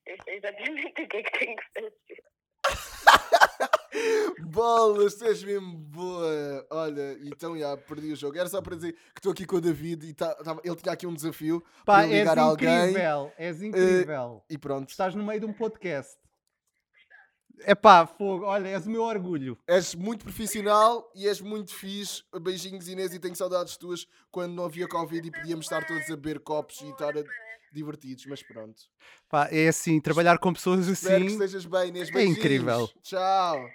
Eu sei exatamente o que é que tenho que fazer. Bolas, tu és mesmo boa. Olha, então já perdi o jogo. Era só para dizer que estou aqui com o David e tá, tava- ele tinha aqui um desafio Pá, para és ligar a alguém. incrível, és eh, incrível. e pronto. Estás no meio de um podcast. É pá, fogo, olha, és o meu orgulho. És muito profissional e és muito fixe. Beijinhos, Inês, e tenho saudades tuas quando não havia Covid e podíamos estar todos a beber copos e estar a- divertidos, mas pronto. Pá, é assim, trabalhar com pessoas Espero que assim. estejas bem, Inês. É incrível. Tchau.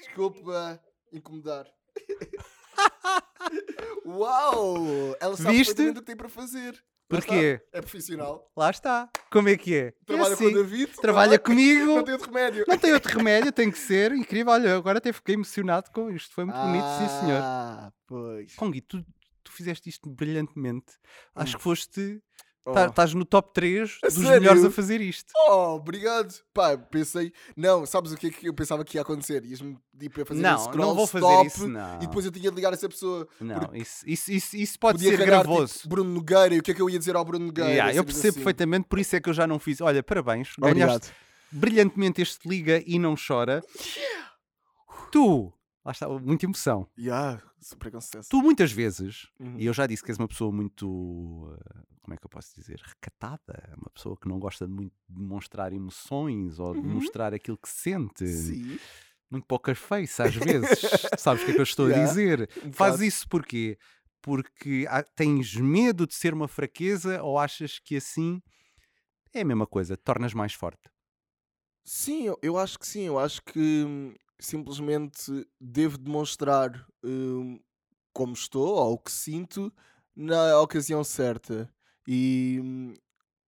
Desculpa incomodar. Uau! Ela sabe Viste? perfeitamente o que tem para fazer. Porquê? É profissional. Lá está. Como é que é? É Trabalha com o assim, David, Trabalha claro. comigo. Não tem outro remédio. Não tem outro remédio, tem que ser. Incrível. Olha, agora até fiquei emocionado com isto. Foi muito bonito, sim, senhor. Ah, pois. Congi, tu, tu fizeste isto brilhantemente. Acho Hum. que foste. Oh. tá- Estás no top 3 A dos sério? melhores a fazer isto. Oh, obrigado. Pá, pensei. Não, sabes o que é que eu pensava que ia acontecer? Ias-me pedir para fazer Não, um scroll não vou fazer stop isso, não. e depois eu tinha de ligar a essa pessoa. Não, isso, isso, isso, isso pode ser calhar, gravoso. Tipo, Bruno Nogueira, e o que é que eu ia dizer ao Bruno Nogueira? Yeah, eu percebo assim. perfeitamente, por isso é que eu já não fiz. Olha, parabéns. Obrigado. Ganhaste brilhantemente este Liga e não chora. Tu, lá está, muita emoção. Yeah, sucesso. Tu muitas vezes, Uhum. e eu já disse que és uma pessoa muito uh, como é que eu posso dizer, recatada, uma pessoa que não gosta de muito de demonstrar emoções ou de Uhum. mostrar aquilo que sente. Sim. Muito poker face, às vezes. Sabes o que é que eu estou a Yeah, dizer? um Faz isso porquê? Porque tens medo de ser uma fraqueza ou achas que assim é a mesma coisa, tornas mais forte? Sim, eu, eu acho que sim. Eu acho que hum, simplesmente devo demonstrar hum, como estou ou o que sinto na ocasião certa. E hum,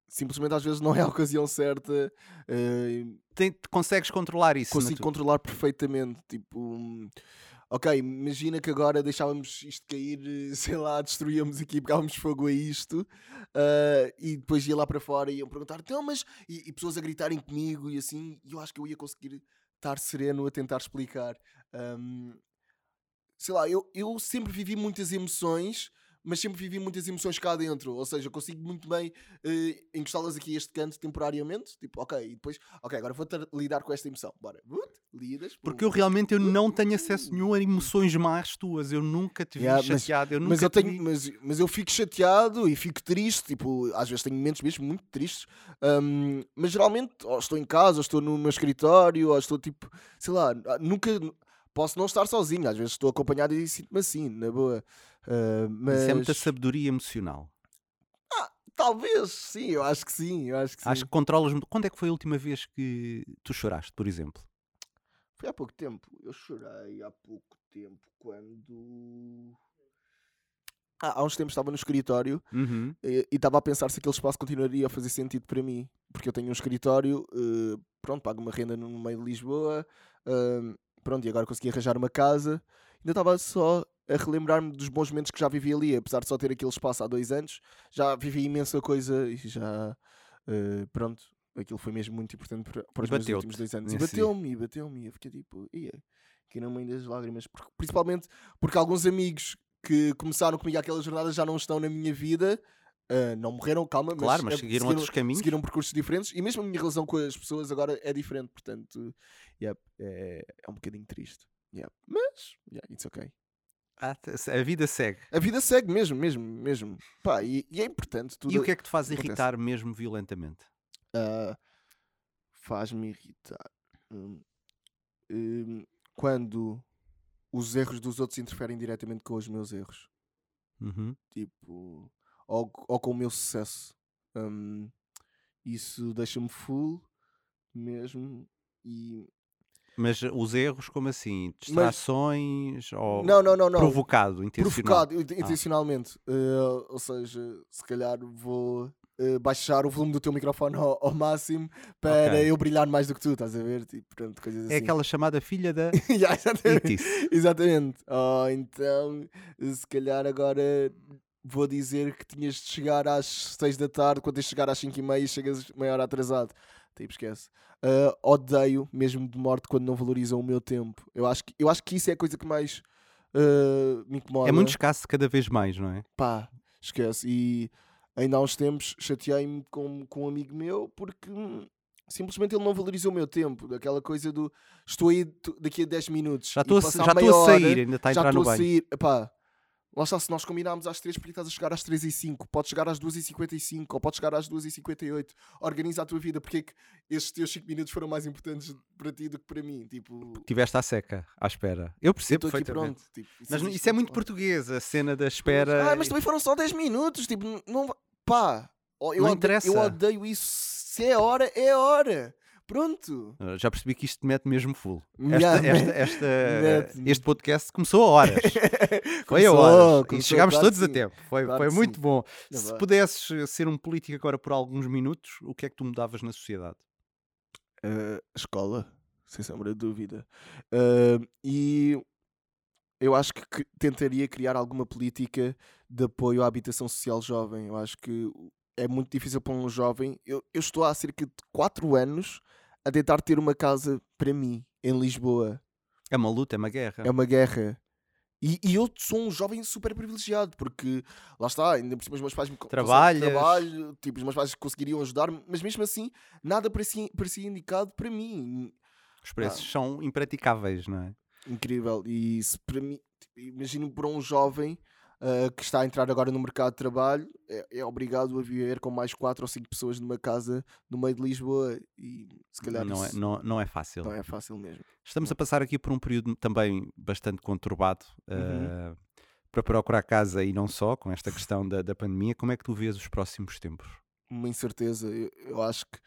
simplesmente às vezes não é a ocasião certa. eh, Tem- consegues controlar isso? consigo controlar perfeitamente. Tipo, hum, ok, imagina que agora deixávamos isto cair, eh, sei lá, destruíamos aqui, pegávamos fogo a isto ah, e depois ia lá para fora e iam perguntar, então, mas. E, e pessoas a gritarem comigo e assim, e eu acho que eu ia conseguir estar sereno a tentar explicar. Hum, sei lá, eu, eu sempre vivi muitas emoções. Mas sempre vivi muitas emoções cá dentro, ou seja, consigo muito bem eh, encostá-las aqui a este canto temporariamente. Tipo, ok, e depois, ok, agora vou ter- lidar com esta emoção. Bora, Vut, lidas. Porque eu realmente eu não tenho acesso nenhum a emoções más tuas. Eu nunca te vi Yeah, mas- chateado. eu nunca mas eu te tenho, vi- mas, mas eu fico chateado e fico triste, tipo, às vezes tenho momentos mesmo muito tristes, hum, mas geralmente ou estou em casa, ou estou no meu escritório, ou estou tipo, sei lá, nunca posso não estar sozinho, às vezes estou acompanhado e sinto-me assim, na boa. Ah, mas Isso é muita sabedoria emocional. talvez, sim, eu acho que sim, eu acho que sim. Acho que controlas. muito. Quando é que foi a última vez que tu choraste, por exemplo? Foi há pouco tempo, eu chorei há pouco tempo quando. Ah, há uns tempos estava no escritório Uhum. e estava a pensar se aquele espaço continuaria a fazer sentido para mim. Porque eu tenho um escritório, eh, pronto, pago uma renda no meio de Lisboa, ahm, pronto, e agora consegui arranjar uma casa. Ainda estava só a relembrar-me dos bons momentos que já vivi ali, apesar de só ter aquele espaço há dois anos, já vivi imensa coisa e já, eh, pronto, aquilo foi mesmo muito importante para, para os meus últimos dois anos. E bateu-me, e bateu-me, e fiquei tipo, ia, aqui no meio das lágrimas. Porque- principalmente porque alguns amigos que começaram comigo aquela jornada já não estão na minha vida. ah, não morreram, calma, Claro, mas eh, seguiram outros caminhos. Seguiram percursos diferentes e mesmo a minha relação com as pessoas agora é diferente, portanto, é, é um bocadinho triste. Mas, yeah, it's okay. Ah, a vida segue. A vida segue mesmo, mesmo, mesmo. Pá, e, e é importante. Tudo E o que é que te faz acontece. irritar mesmo violentamente? Ah, Faz-me irritar. Hum, hum, quando os erros dos outros interferem diretamente com os meus erros. Uhum. Tipo, ou, ou com o meu sucesso. Hum, isso deixa-me full mesmo. E Mas os erros, como assim? Distrações ou Não, não, não, não. provocado, intencional? Provocado, Ah. intencionalmente. Eh, ou seja, se calhar vou eh, baixar o volume do teu microfone ao, ao máximo para Ok. eu brilhar mais do que tu, estás a ver? Tipo, pronto, coisas assim. É aquela chamada filha da Yeah, exatamente. Exatamente. Oh, então, se calhar agora vou dizer que tinhas de chegar às 6 da tarde, quando tens de chegar às 5 e meia e chegas meia hora atrasado. Tipo, esquece. Ah, odeio mesmo de morte quando não valorizam o meu tempo. Eu acho que, eu acho que isso é a coisa que mais ah, me incomoda. É muito escasso cada vez mais, não é? Pá, esquece. E ainda há uns tempos chateei-me com, com um amigo meu porque hum, simplesmente ele não valorizou o meu tempo. Daquela coisa do estou aí daqui a 10 minutos. Já estou a- já a sair, hora, ainda está a entrar no estou a banho. sair. Epá, lá está, se nós combinámos às 3, porque estás a chegar às 3 e 5 Podes chegar às 2 e 55 ou podes chegar às 2 e 58 Organiza a tua vida. Porque é que estes teus 5 minutos foram mais importantes para ti do que para mim? Tipo, Tiveste à seca, à espera. Eu percebo perfeitamente. pronto. Tipo, Mas existe isso é muito português, a cena da espera. Ah, mas também foram só 10 minutos. Tipo, não. Pá, eu, Não odeio, eu odeio isso. Se é hora, é hora. Pronto. Uh, Já percebi que isto te mete mesmo full. Esta, esta, esta, mete-me. este podcast começou a horas. Foi a Começou, horas. E começou, chegámos claro todos que a sim. tempo. Foi, Claro foi muito sim. bom. É Se verdade. pudesses uh, ser um político agora por alguns minutos, o que é que tu mudavas na sociedade? Uh, escola, sem sombra de dúvida. Uh, e eu acho que que tentaria criar alguma política de apoio à habitação social jovem. Eu acho que é muito difícil para um jovem. Eu, eu estou há cerca de 4 anos a tentar ter uma casa para mim em Lisboa. É uma luta, é uma guerra. É uma guerra. E, e eu sou um jovem super privilegiado, porque lá está, ainda por cima os meus pais me Trabalhas. trabalho, tipo, os meus pais conseguiriam ajudar-me, mas mesmo assim nada parecia, parecia indicado para mim. Os preços Ah. são impraticáveis, não é? Incrível. E se para mim, tipo, imagino para um jovem ah, que está a entrar agora no mercado de trabalho é, é obrigado a viver com mais quatro ou cinco pessoas numa casa no meio de Lisboa e se calhar Não é, não, não é fácil. não é fácil mesmo. Estamos a passar aqui por um período também bastante conturbado Uhum. uh, para procurar casa e não só, com esta questão da, da pandemia. Como é que tu vês os próximos tempos? uma incerteza. Eu, eu acho que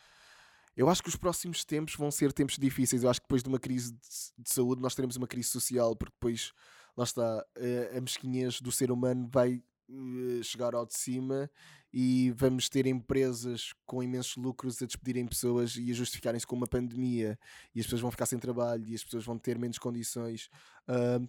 eu acho que os próximos tempos vão ser tempos difíceis. Eu acho que depois de uma crise de, de saúde nós teremos uma crise social, porque depois lá está eh, a mesquinhez do ser humano vai eh, chegar ao de cima e vamos ter empresas com imensos lucros a despedirem pessoas e a justificarem-se com uma pandemia e as pessoas vão ficar sem trabalho e as pessoas vão ter menos condições.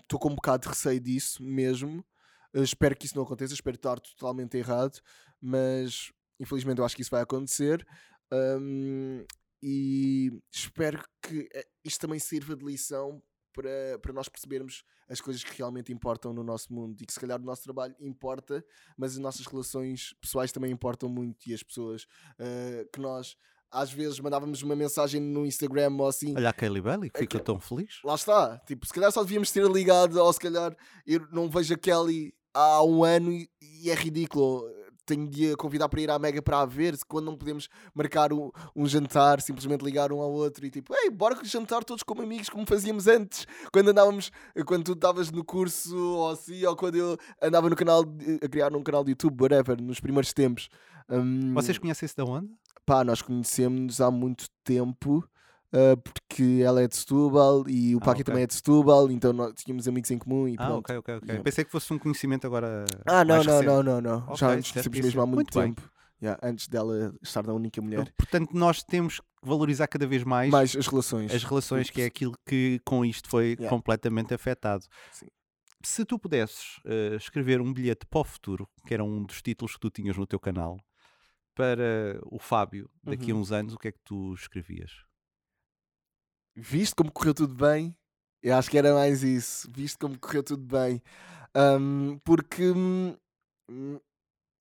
Estou com um bocado de receio disso mesmo. Uh, espero que isso não aconteça, espero estar totalmente errado, mas infelizmente eu acho que isso vai acontecer. Um, e espero que isto também sirva de lição para, para nós percebermos as coisas que realmente importam no nosso mundo e que se calhar o nosso trabalho importa, mas as nossas relações pessoais também importam muito e as pessoas uh, que nós às vezes mandávamos uma mensagem no Instagram ou assim Olha a Kelly Belly, que É que- tão feliz. Lá está. Tipo, se calhar só devíamos ter ligado, ou se calhar eu não vejo a Kelly há um ano e, e é ridículo. Tenho de a convidar para ir à Mega para a ver, quando não podemos marcar um, um jantar, simplesmente ligar um ao outro e tipo, ei, bora jantar todos como amigos, como fazíamos antes, quando andávamos, quando tu estavas no curso ou assim, ou quando eu andava no canal, a criar um canal de YouTube, whatever, nos primeiros tempos. Hum, Vocês conhecem-se da onde? Pá, nós conhecemos há muito tempo, ah, porque ela é de Setúbal e o Ah, Paqui ok. também é de Setúbal, então nós tínhamos amigos em comum e Ah, pronto. ok, ok, ok. Yeah. Pensei que fosse um conhecimento agora. Ah, não, não, não, não, não. Ok, Já nos conhecemos certíssimo. mesmo há muito, bem. tempo. Yeah, antes dela estar na única mulher. Portanto, nós temos que valorizar cada vez mais, Mais as relações. as relações, que é aquilo que com isto foi Yeah. completamente afetado. Sim. Se tu pudesses eh, escrever um bilhete para o futuro, que era um dos títulos que tu tinhas no teu canal, para o Fábio, daqui a Uhum. uns anos, o que é que tu escrevias? Viste como correu tudo bem? Eu acho que era mais isso. Viste como correu tudo bem. Ahm, porque hum, hum,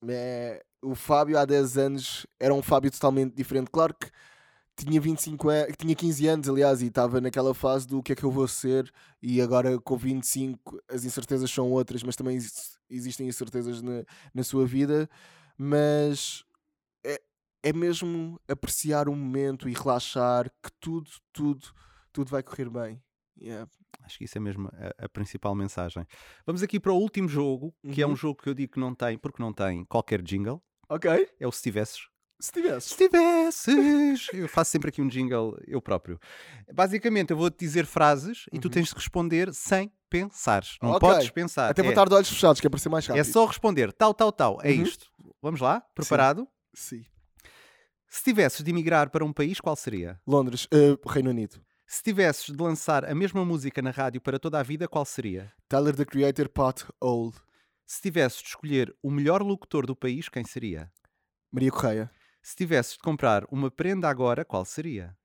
é, o Fábio há 10 anos era um Fábio totalmente diferente. Claro que tinha 25 anos, tinha 15 anos, aliás, e estava naquela fase do que é que eu vou ser, e agora com 25 as incertezas são outras, mas também exi- existem incertezas na, na sua vida. Mas é, é mesmo apreciar o momento e relaxar que tudo, tudo, tudo vai correr bem. Yeah. Acho que isso é mesmo a, a principal mensagem. Vamos aqui para o último jogo, que é um Uhum. jogo que eu digo que não tem, porque não tem qualquer jingle. Ok. É o se tivesses. Se tivesse. Se tivesses! Eu faço sempre aqui um jingle eu próprio. Basicamente, eu vou-te dizer frases e tu tens de responder sem pensares. Não Uhum. Ok. podes pensar. Até vou é, estar de olhos fechados, que é para ser mais rápido. é só responder tal, tal, tal. É Uhum. isto. Vamos lá? Preparado? Sim. Se tivesses de emigrar para um país, qual seria? Londres, eh, Reino Unido. Se tivesses de lançar a mesma música na rádio para toda a vida, qual seria? Tyler the Creator, Pot Old. Se tivesses de escolher o melhor locutor do país, quem seria? Maria Correia. Se tivesses de comprar uma prenda agora, qual seria?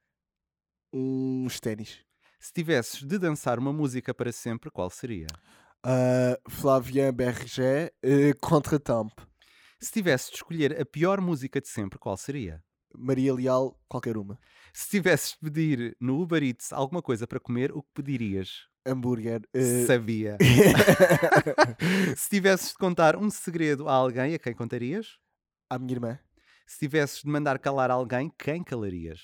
Uns ténis. Se tivesses de dançar uma música para sempre, qual seria? Uh, Flavien Berger, uh, Contre-Temp. Se tivesses de escolher a pior música de sempre, qual seria? Maria Leal, qualquer uma. Se tivesses de pedir no Uber Eats alguma coisa para comer, o que pedirias? Hambúrguer. uh, Sabia. Se tivesses de contar um segredo a alguém, a quem contarias? À minha irmã. Se tivesses de mandar calar alguém, quem calarias?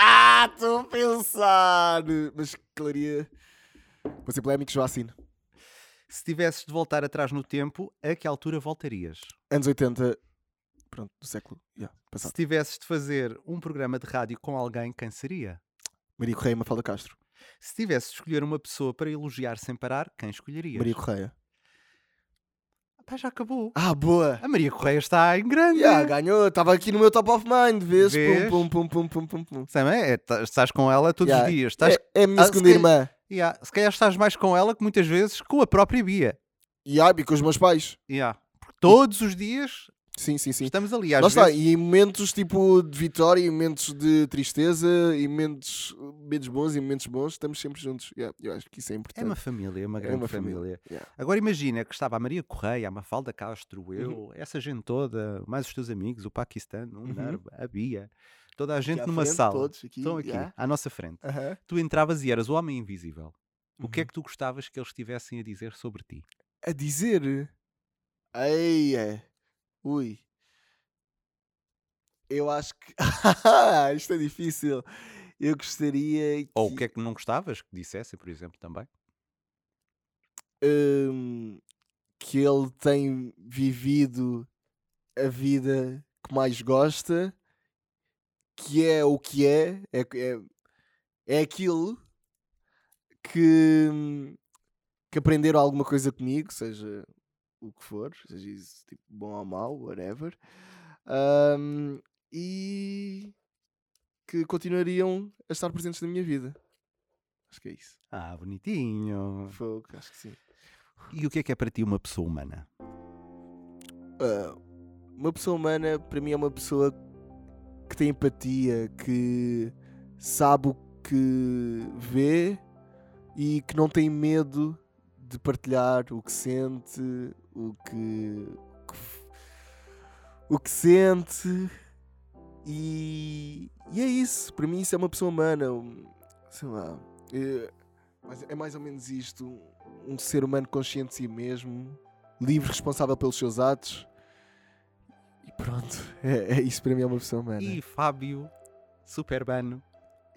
Ah, estou a pensar! Mas claria. Vou ser polémico, Joacine. Se tivesses de voltar atrás no tempo, a que altura voltarias? Anos 80. Pronto, do século. Yeah, Se passado. tivesses de fazer um programa de rádio com alguém, quem seria? Maria Correia, Mafalda Castro. Se tivesses de escolher uma pessoa para elogiar sem parar, quem escolherias? Maria Correia. Pá, já acabou. Ah, boa! A Maria Correia está em grande. Yeah, ganhou, estava aqui no meu top of mind, vês? Vês? Pum, pum, pum, pum, pum, pum. Sam, é, tá- estás com ela todos Yeah, os dias. Estás, É, é a minha Ah, se segunda irmã. Yeah, se calhar estás mais com ela que muitas vezes com a própria Bia. E ah, e com os meus pais. Yeah. Porque todos os dias Sim, sim, sim. estamos ali. Às Lá está, vezes, e em momentos tipo de vitória, em momentos de tristeza, em momentos menos bons e momentos bons, estamos sempre juntos. Yeah, eu acho que isso é é importante. uma família, é uma É grande uma família. família, yeah. Agora imagina que estava a Maria Correia, a Mafalda Castro, eu, Uhum. essa gente toda, mais os teus amigos, o Paquistão, o Uhum. A Bia, toda a gente numa frente, sala. todos aqui, Estão aqui, yeah. à nossa frente. Aham. Tu entravas e eras o homem invisível. O que é Uhum. que tu gostavas que eles tivessem a dizer sobre ti? A dizer. Ei, é. Ui. Eu acho que. Isto é difícil. Eu gostaria que. Ou o que é que não gostavas que dissessem, por exemplo, também? hum, que ele tem vivido a vida que mais gosta, que é o que é, é, é, é aquilo que, hum, que aprenderam alguma coisa comigo, seja o que for, seja isso tipo, bom ou mau, whatever, hum, e que continuariam a estar presentes na minha vida. Acho que é isso. Ah, bonitinho. Fogo, acho que sim. E o que é que é para ti uma pessoa humana? Ah, uma pessoa humana, para mim, é uma pessoa que tem empatia, que sabe o que vê e que não tem medo de partilhar o que sente, o que, o que sente. E, e é isso. Para mim, isso é uma pessoa humana. um- Sei lá. É, é mais ou menos isto. Um ser humano consciente de si mesmo, livre, responsável pelos seus atos. E pronto. É, é isso para mim é uma pessoa humana. E Fábio Superbano,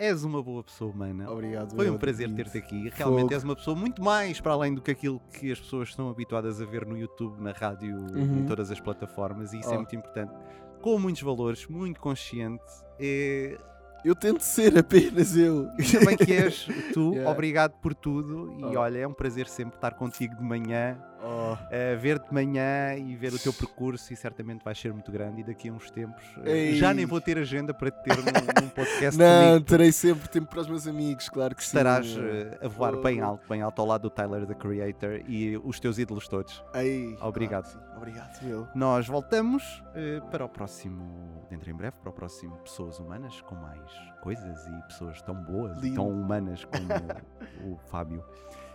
és uma boa pessoa humana. Obrigado. Foi um prazer ter-te aqui. Realmente Fogo. és uma pessoa muito mais para além do que aquilo que as pessoas estão habituadas a ver no YouTube, na rádio, em Uhum. todas as plataformas, e isso é Oh. muito importante. Com muitos valores, muito consciente. É... Eu tento ser apenas eu. Bem que és tu, Yeah. obrigado por tudo. E Oh. olha, é um prazer sempre estar contigo de manhã, Oh. a ver-te de manhã e ver o teu percurso. E certamente vais ser muito grande. E daqui a uns tempos eh, Ei. já nem vou ter agenda para te ter num, num podcast Não, comigo. terei sempre tempo para os meus amigos, claro que Estarás sim. eh, a voar bem Fogo. alto, bem alto ao lado do Tyler, the Creator, e os teus ídolos todos. Ei, Obrigado. claro. Obrigado, meu. Nós voltamos eh, para o próximo, dentro em breve, para o próximo Pessoas Humanas, com mais coisas e pessoas tão boas e tão humanas como o Fábio.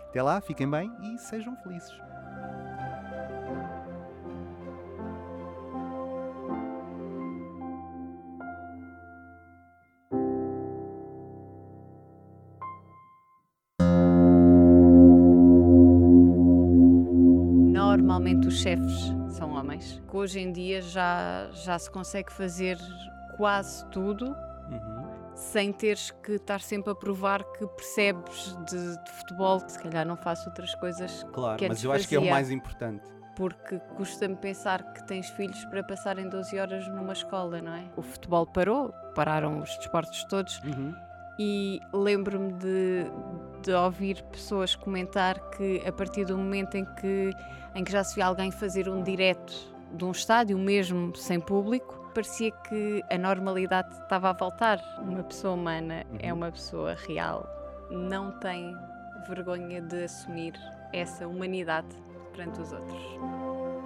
Até lá, fiquem bem e sejam felizes. Normalmente os chefes são homens. Que hoje em dia já, já se consegue fazer quase tudo sem teres que estar sempre a provar que percebes de, de futebol. Se calhar não faço outras coisas Claro, que mas eu acho que é o mais importante. Porque custa-me pensar que tens filhos para passarem 12 horas numa escola, não é? O futebol parou, pararam os desportos todos. Uhum. E lembro-me de, de ouvir pessoas comentar que a partir do momento em que, em que já se via alguém fazer um direto de um estádio, mesmo sem público, parecia que a normalidade estava a voltar. Uma pessoa humana é uma pessoa real, não tem vergonha de assumir essa humanidade perante os outros.